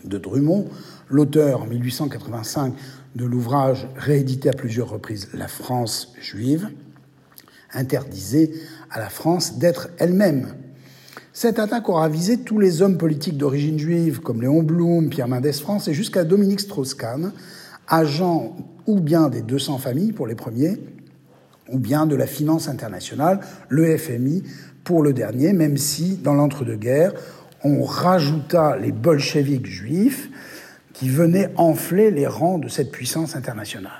de Drummond, l'auteur en 1885 de l'ouvrage réédité à plusieurs reprises La France juive, interdisait à la France d'être elle-même. Cette attaque aura visé tous les hommes politiques d'origine juive, comme Léon Blum, Pierre Mendès France, et jusqu'à Dominique Strauss-Kahn, agent ou bien des 200 familles pour les premiers, ou bien de la finance internationale, le FMI pour le dernier, même si, dans l'entre-deux-guerres, on rajouta les bolcheviks juifs qui venaient enfler les rangs de cette puissance internationale.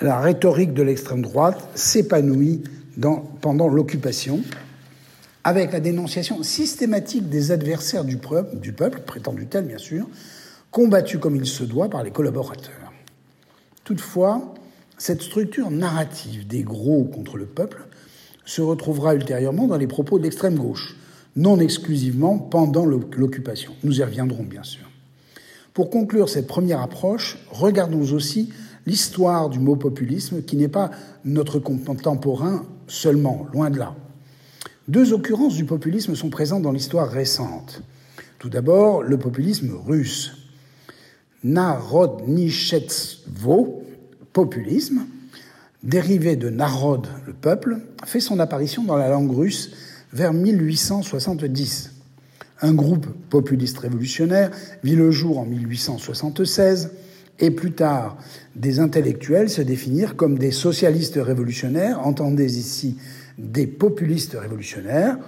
La rhétorique de l'extrême droite s'épanouit pendant l'occupation, avec la dénonciation systématique des adversaires du peuple, du peuple prétendu tel bien sûr, combattus comme il se doit par les collaborateurs. Toutefois, cette structure narrative des gros contre le peuple se retrouvera ultérieurement dans les propos de l'extrême gauche, non exclusivement pendant l'occupation. Nous y reviendrons bien sûr. Pour conclure cette première approche, regardons aussi l'histoire du mot populisme qui n'est pas notre contemporain seulement, loin de là. Deux occurrences du populisme sont présentes dans l'histoire récente. Tout d'abord, le populisme russe. Narodnichetstvo, populisme, dérivé de narod, le peuple, fait son apparition dans la langue russe vers 1870. Un groupe populiste révolutionnaire vit le jour en 1876 et plus tard, des intellectuels se définirent comme des socialistes révolutionnaires, entendez ici des populistes révolutionnaires,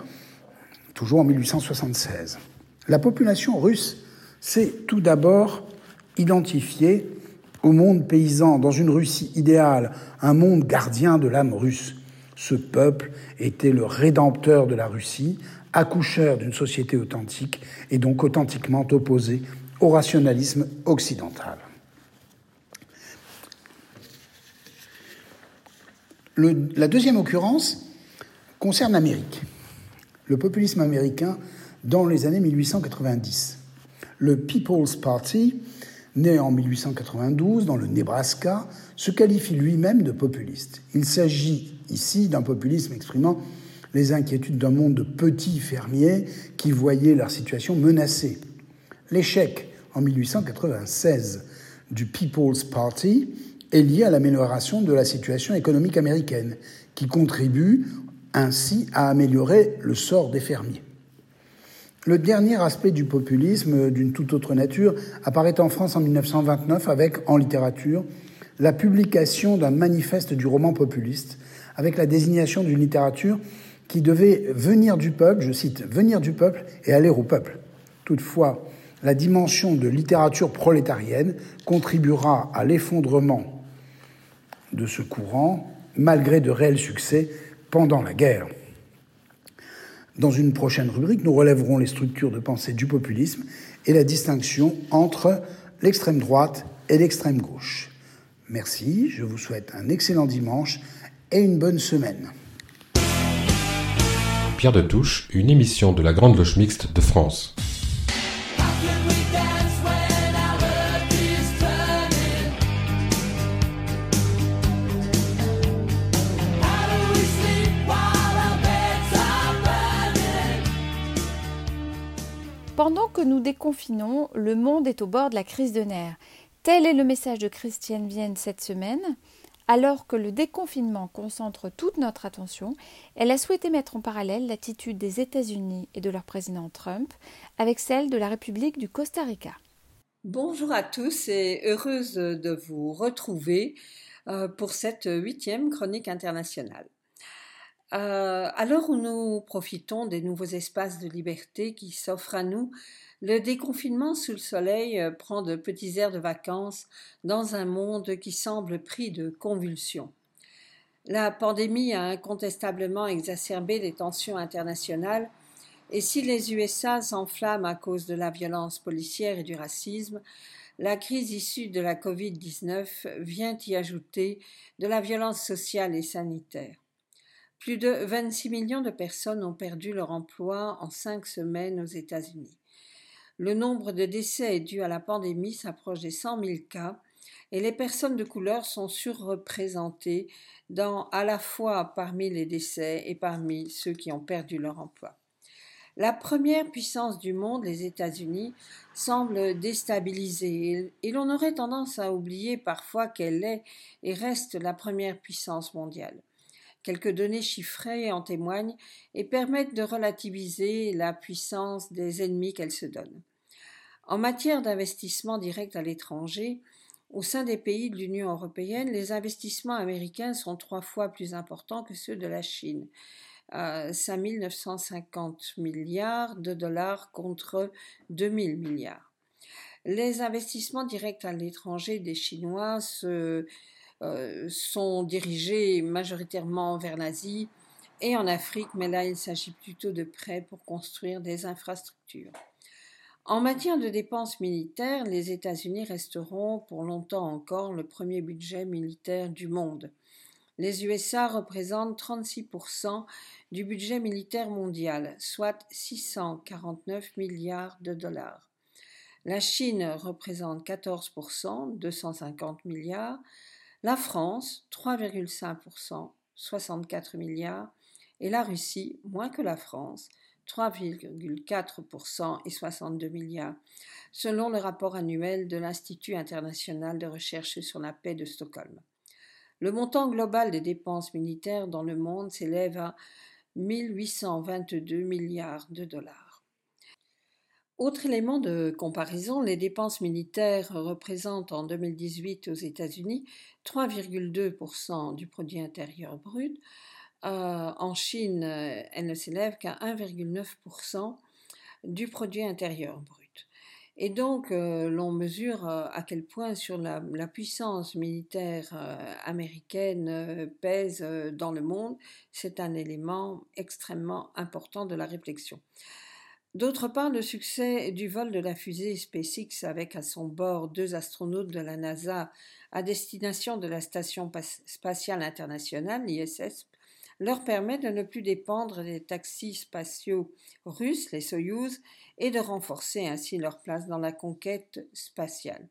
toujours en 1876. La population russe s'est tout d'abord identifiée au monde paysan, dans une Russie idéale, un monde gardien de l'âme russe. Ce peuple était le rédempteur de la Russie, accoucheur d'une société authentique et donc authentiquement opposé au rationalisme occidental. La deuxième occurrence concerne l'Amérique, le populisme américain dans les années 1890. Le People's Party, né en 1892 dans le Nebraska, se qualifie lui-même de populiste. Il s'agit ici d'un populisme exprimant les inquiétudes d'un monde de petits fermiers qui voyaient leur situation menacée. L'échec en 1896 du People's Party est lié à l'amélioration de la situation économique américaine, qui contribue ainsi à améliorer le sort des fermiers. Le dernier aspect du populisme d'une toute autre nature apparaît en France en 1929 avec, en littérature, la publication d'un manifeste du roman populiste, avec la désignation d'une littérature qui devait venir du peuple, je cite, venir du peuple et aller au peuple. Toutefois, la dimension de littérature prolétarienne contribuera à l'effondrement de ce courant, malgré de réels succès pendant la guerre. Dans une prochaine rubrique, nous relèverons les structures de pensée du populisme et la distinction entre l'extrême droite et l'extrême gauche. Merci, je vous souhaite un excellent dimanche et une bonne semaine. Pierre de Touche, une émission de la Grande Loge Mixte de France. Pendant que nous déconfinons, le monde est au bord de la crise de nerfs. Tel est le message de Christiane Vienne cette semaine. Alors que le déconfinement concentre toute notre attention, elle a souhaité mettre en parallèle l'attitude des États-Unis et de leur président Trump avec celle de la République du Costa Rica. Bonjour à tous et heureuse de vous retrouver euh, pour cette huitième chronique internationale. Euh, à l'heure où nous profitons des nouveaux espaces de liberté qui s'offrent à nous, le déconfinement sous le soleil euh, prend de petits airs de vacances dans un monde qui semble pris de convulsions. La pandémie a incontestablement exacerbé les tensions internationales Et si les USA s'enflamment à cause de la violence policière et du racisme, la crise issue de la Covid-19 vient y ajouter de la violence sociale et sanitaire. Plus de 26 millions de personnes ont perdu leur emploi en cinq semaines aux États-Unis. Le nombre de décès dus à la pandémie s'approche des 100 000 cas et les personnes de couleur sont surreprésentées dans, à la fois parmi les décès et parmi ceux qui ont perdu leur emploi. La première puissance du monde, les États-Unis, semble déstabilisée et l'on aurait tendance à oublier parfois qu'elle est et reste la première puissance mondiale. Quelques données chiffrées en témoignent et permettent de relativiser la puissance des ennemis qu'elle se donne. En matière d'investissement direct à l'étranger, au sein des pays de l'Union européenne, les investissements américains sont trois fois plus importants que ceux de la Chine. 5 950 milliards de dollars contre 2 000 milliards. Les investissements directs à l'étranger des Chinois euh, sont dirigés majoritairement vers l'Asie et en Afrique, mais là il s'agit plutôt de prêts pour construire des infrastructures. En matière de dépenses militaires, les États-Unis resteront pour longtemps encore le premier budget militaire du monde. Les USA représentent 36% du budget militaire mondial, soit 649 milliards de dollars. La Chine représente 14%, 250 milliards. La France, 3,5%, 64 milliards. Et la Russie, moins que la France, 3,4% et 62 milliards, selon le rapport annuel de l'Institut international de recherche sur la paix de Stockholm. Le montant global des dépenses militaires dans le monde s'élève à 1822 milliards de dollars. Autre élément de comparaison, les dépenses militaires représentent en 2018 aux États-Unis 3,2% du produit intérieur brut. Euh, en Chine, elles ne s'élèvent qu'à 1,9% du produit intérieur brut. Et donc, euh, l'on mesure euh, à quel point sur la, puissance militaire euh, américaine pèse dans le monde. C'est un élément extrêmement important de la réflexion. D'autre part, le succès du vol de la fusée SpaceX avec à son bord deux astronautes de la NASA à destination de la Station spatiale internationale, l'ISS, leur permet de ne plus dépendre des taxis spatiaux russes, les Soyouz, et de renforcer ainsi leur place dans la conquête spatiale.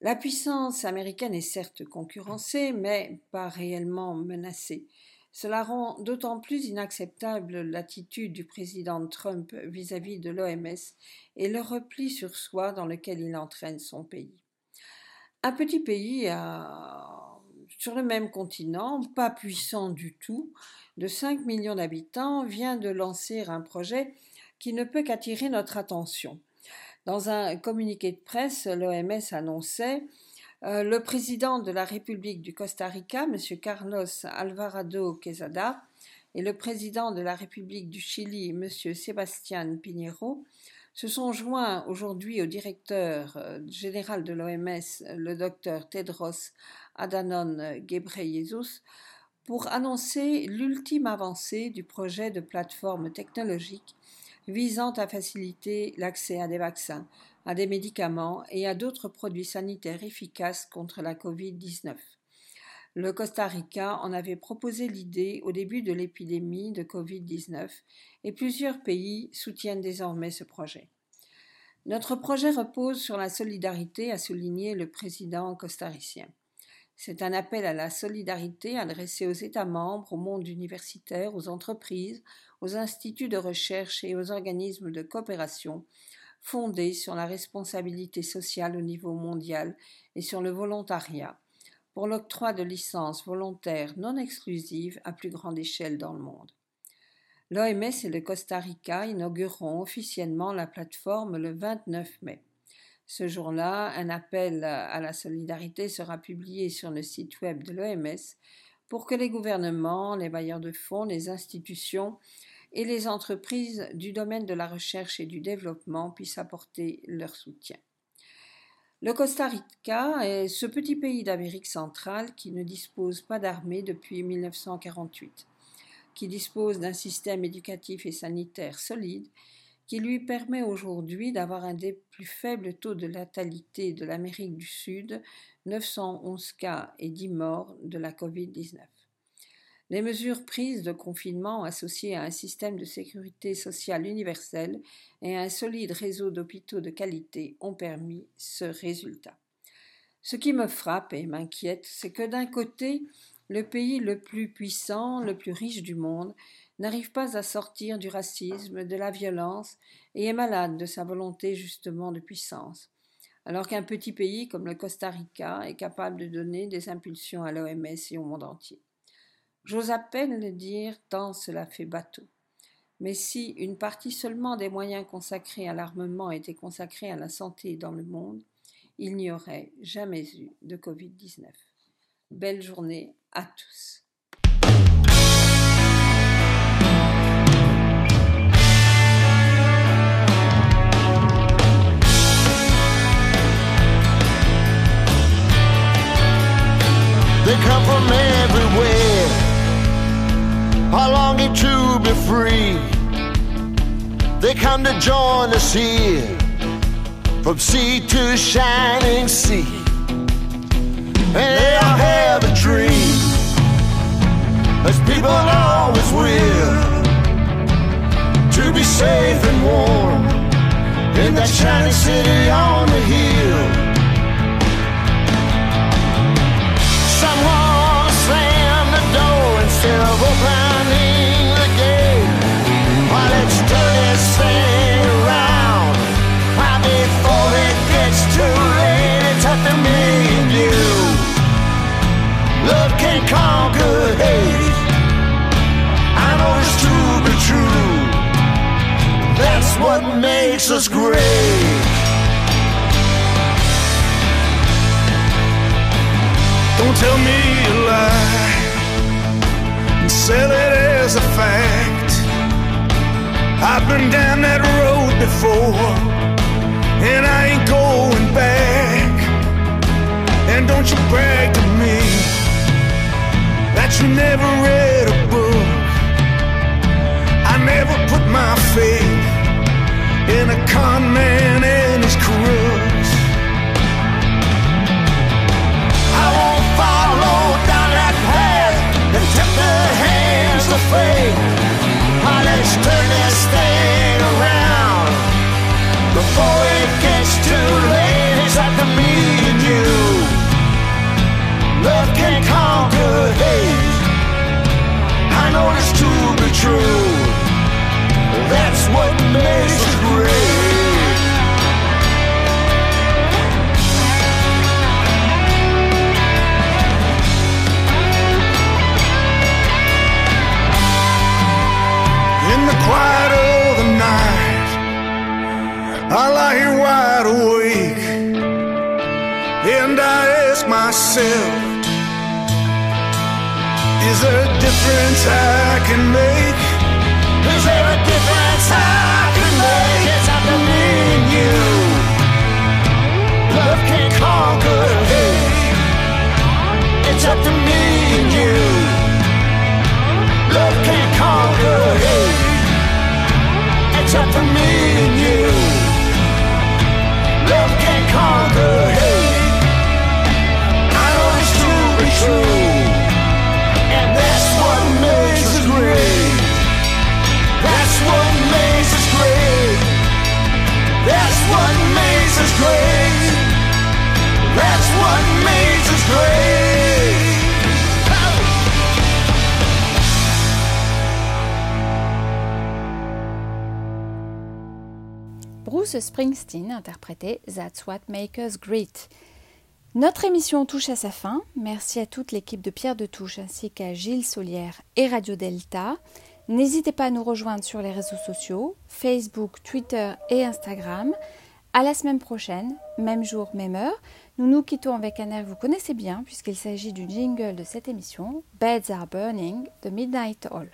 La puissance américaine est certes concurrencée, mais pas réellement menacée. Cela rend d'autant plus inacceptable l'attitude du président Trump vis-à-vis de l'OMS et le repli sur soi dans lequel il entraîne son pays. Un petit pays sur le même continent, pas puissant du tout, de 5 millions d'habitants, vient de lancer un projet qui ne peut qu'attirer notre attention. Dans un communiqué de presse, l'OMS annonçait euh, le président de la République du Costa Rica, M. Carlos Alvarado Quesada, et le président de la République du Chili, M. Sebastián Pinheiro, se sont joints aujourd'hui au directeur euh, général de l'OMS, le docteur Tedros Adhanom Ghebreyesus, pour annoncer l'ultime avancée du projet de plateforme technologique visant à faciliter l'accès à des vaccins, à des médicaments et à d'autres produits sanitaires efficaces contre la Covid-19. Le Costa Rica en avait proposé l'idée au début de l'épidémie de Covid-19 et plusieurs pays soutiennent désormais ce projet. Notre projet repose sur la solidarité, a souligné le président costaricien. C'est un appel à la solidarité adressé aux États membres, au monde universitaire, aux entreprises, aux instituts de recherche et aux organismes de coopération fondés sur la responsabilité sociale au niveau mondial et sur le volontariat, pour l'octroi de licences volontaires non exclusives à plus grande échelle dans le monde. L'OMS et le Costa Rica inaugureront officiellement la plateforme le 29 mai. Ce jour-là, un appel à la solidarité sera publié sur le site web de l'OMS pour que les gouvernements, les bailleurs de fonds, les institutions et les entreprises du domaine de la recherche et du développement puissent apporter leur soutien. Le Costa Rica est ce petit pays d'Amérique centrale qui ne dispose pas d'armée depuis 1948. qui dispose d'un système éducatif et sanitaire solide, qui lui permet aujourd'hui d'avoir un des plus faibles taux de natalité de l'Amérique du Sud, 911 cas et 10 morts de la Covid-19. Les mesures prises de confinement associées à un système de sécurité sociale universel et à un solide réseau d'hôpitaux de qualité ont permis ce résultat. Ce qui me frappe et m'inquiète, c'est que d'un côté, le pays le plus puissant, le plus riche du monde, n'arrive pas à sortir du racisme, de la violence, et est malade de sa volonté justement de puissance, alors qu'un petit pays comme le Costa Rica est capable de donner des impulsions à l'OMS et au monde entier. J'ose à peine le dire tant cela fait bateau. Mais si une partie seulement des moyens consacrés à l'armement était consacrée à la santé dans le monde, il n'y aurait jamais eu de Covid-19. Belle journée à tous. Are longing to be free. They come to join us here, from sea to shining sea. And they all have a dream, as people always will, to be safe and warm in that shining city on the hill. Someone slammed the door instead of slam Love conquer hate. I know it's be true. That's what makes us great. Don't tell me a lie and sell it as a fact. I've been down that road before and I ain't going back. And don't you brag to me that you never read a book. I never put my faith in a con man and his crooks. I won't follow down that path and tip the hands of fate. Now let's turn this thing around before Love can conquer hate. I know this to be true. That's what makes us great. In the quiet of the night, I lie here wide awake, and I ask myself, is there a difference I can make? Is there a difference I can make? It's up to me and you. Love can conquer hate. It's up to me and you. Love can conquer hate. It's up to me and you. Love can conquer hate. I know it's to be true. Bruce Springsteen interprétait That's What Makes Us Great. Notre émission touche à sa fin. Merci à toute l'équipe de Pierre de Touche ainsi qu'à Gilles Solière et Radio Delta. N'hésitez pas à nous rejoindre sur les réseaux sociaux, Facebook, Twitter et Instagram. À la semaine prochaine, même jour, même heure. Nous nous quittons avec un air que vous connaissez bien puisqu'il s'agit du jingle de cette émission, Beds Are Burning de Midnight Hall.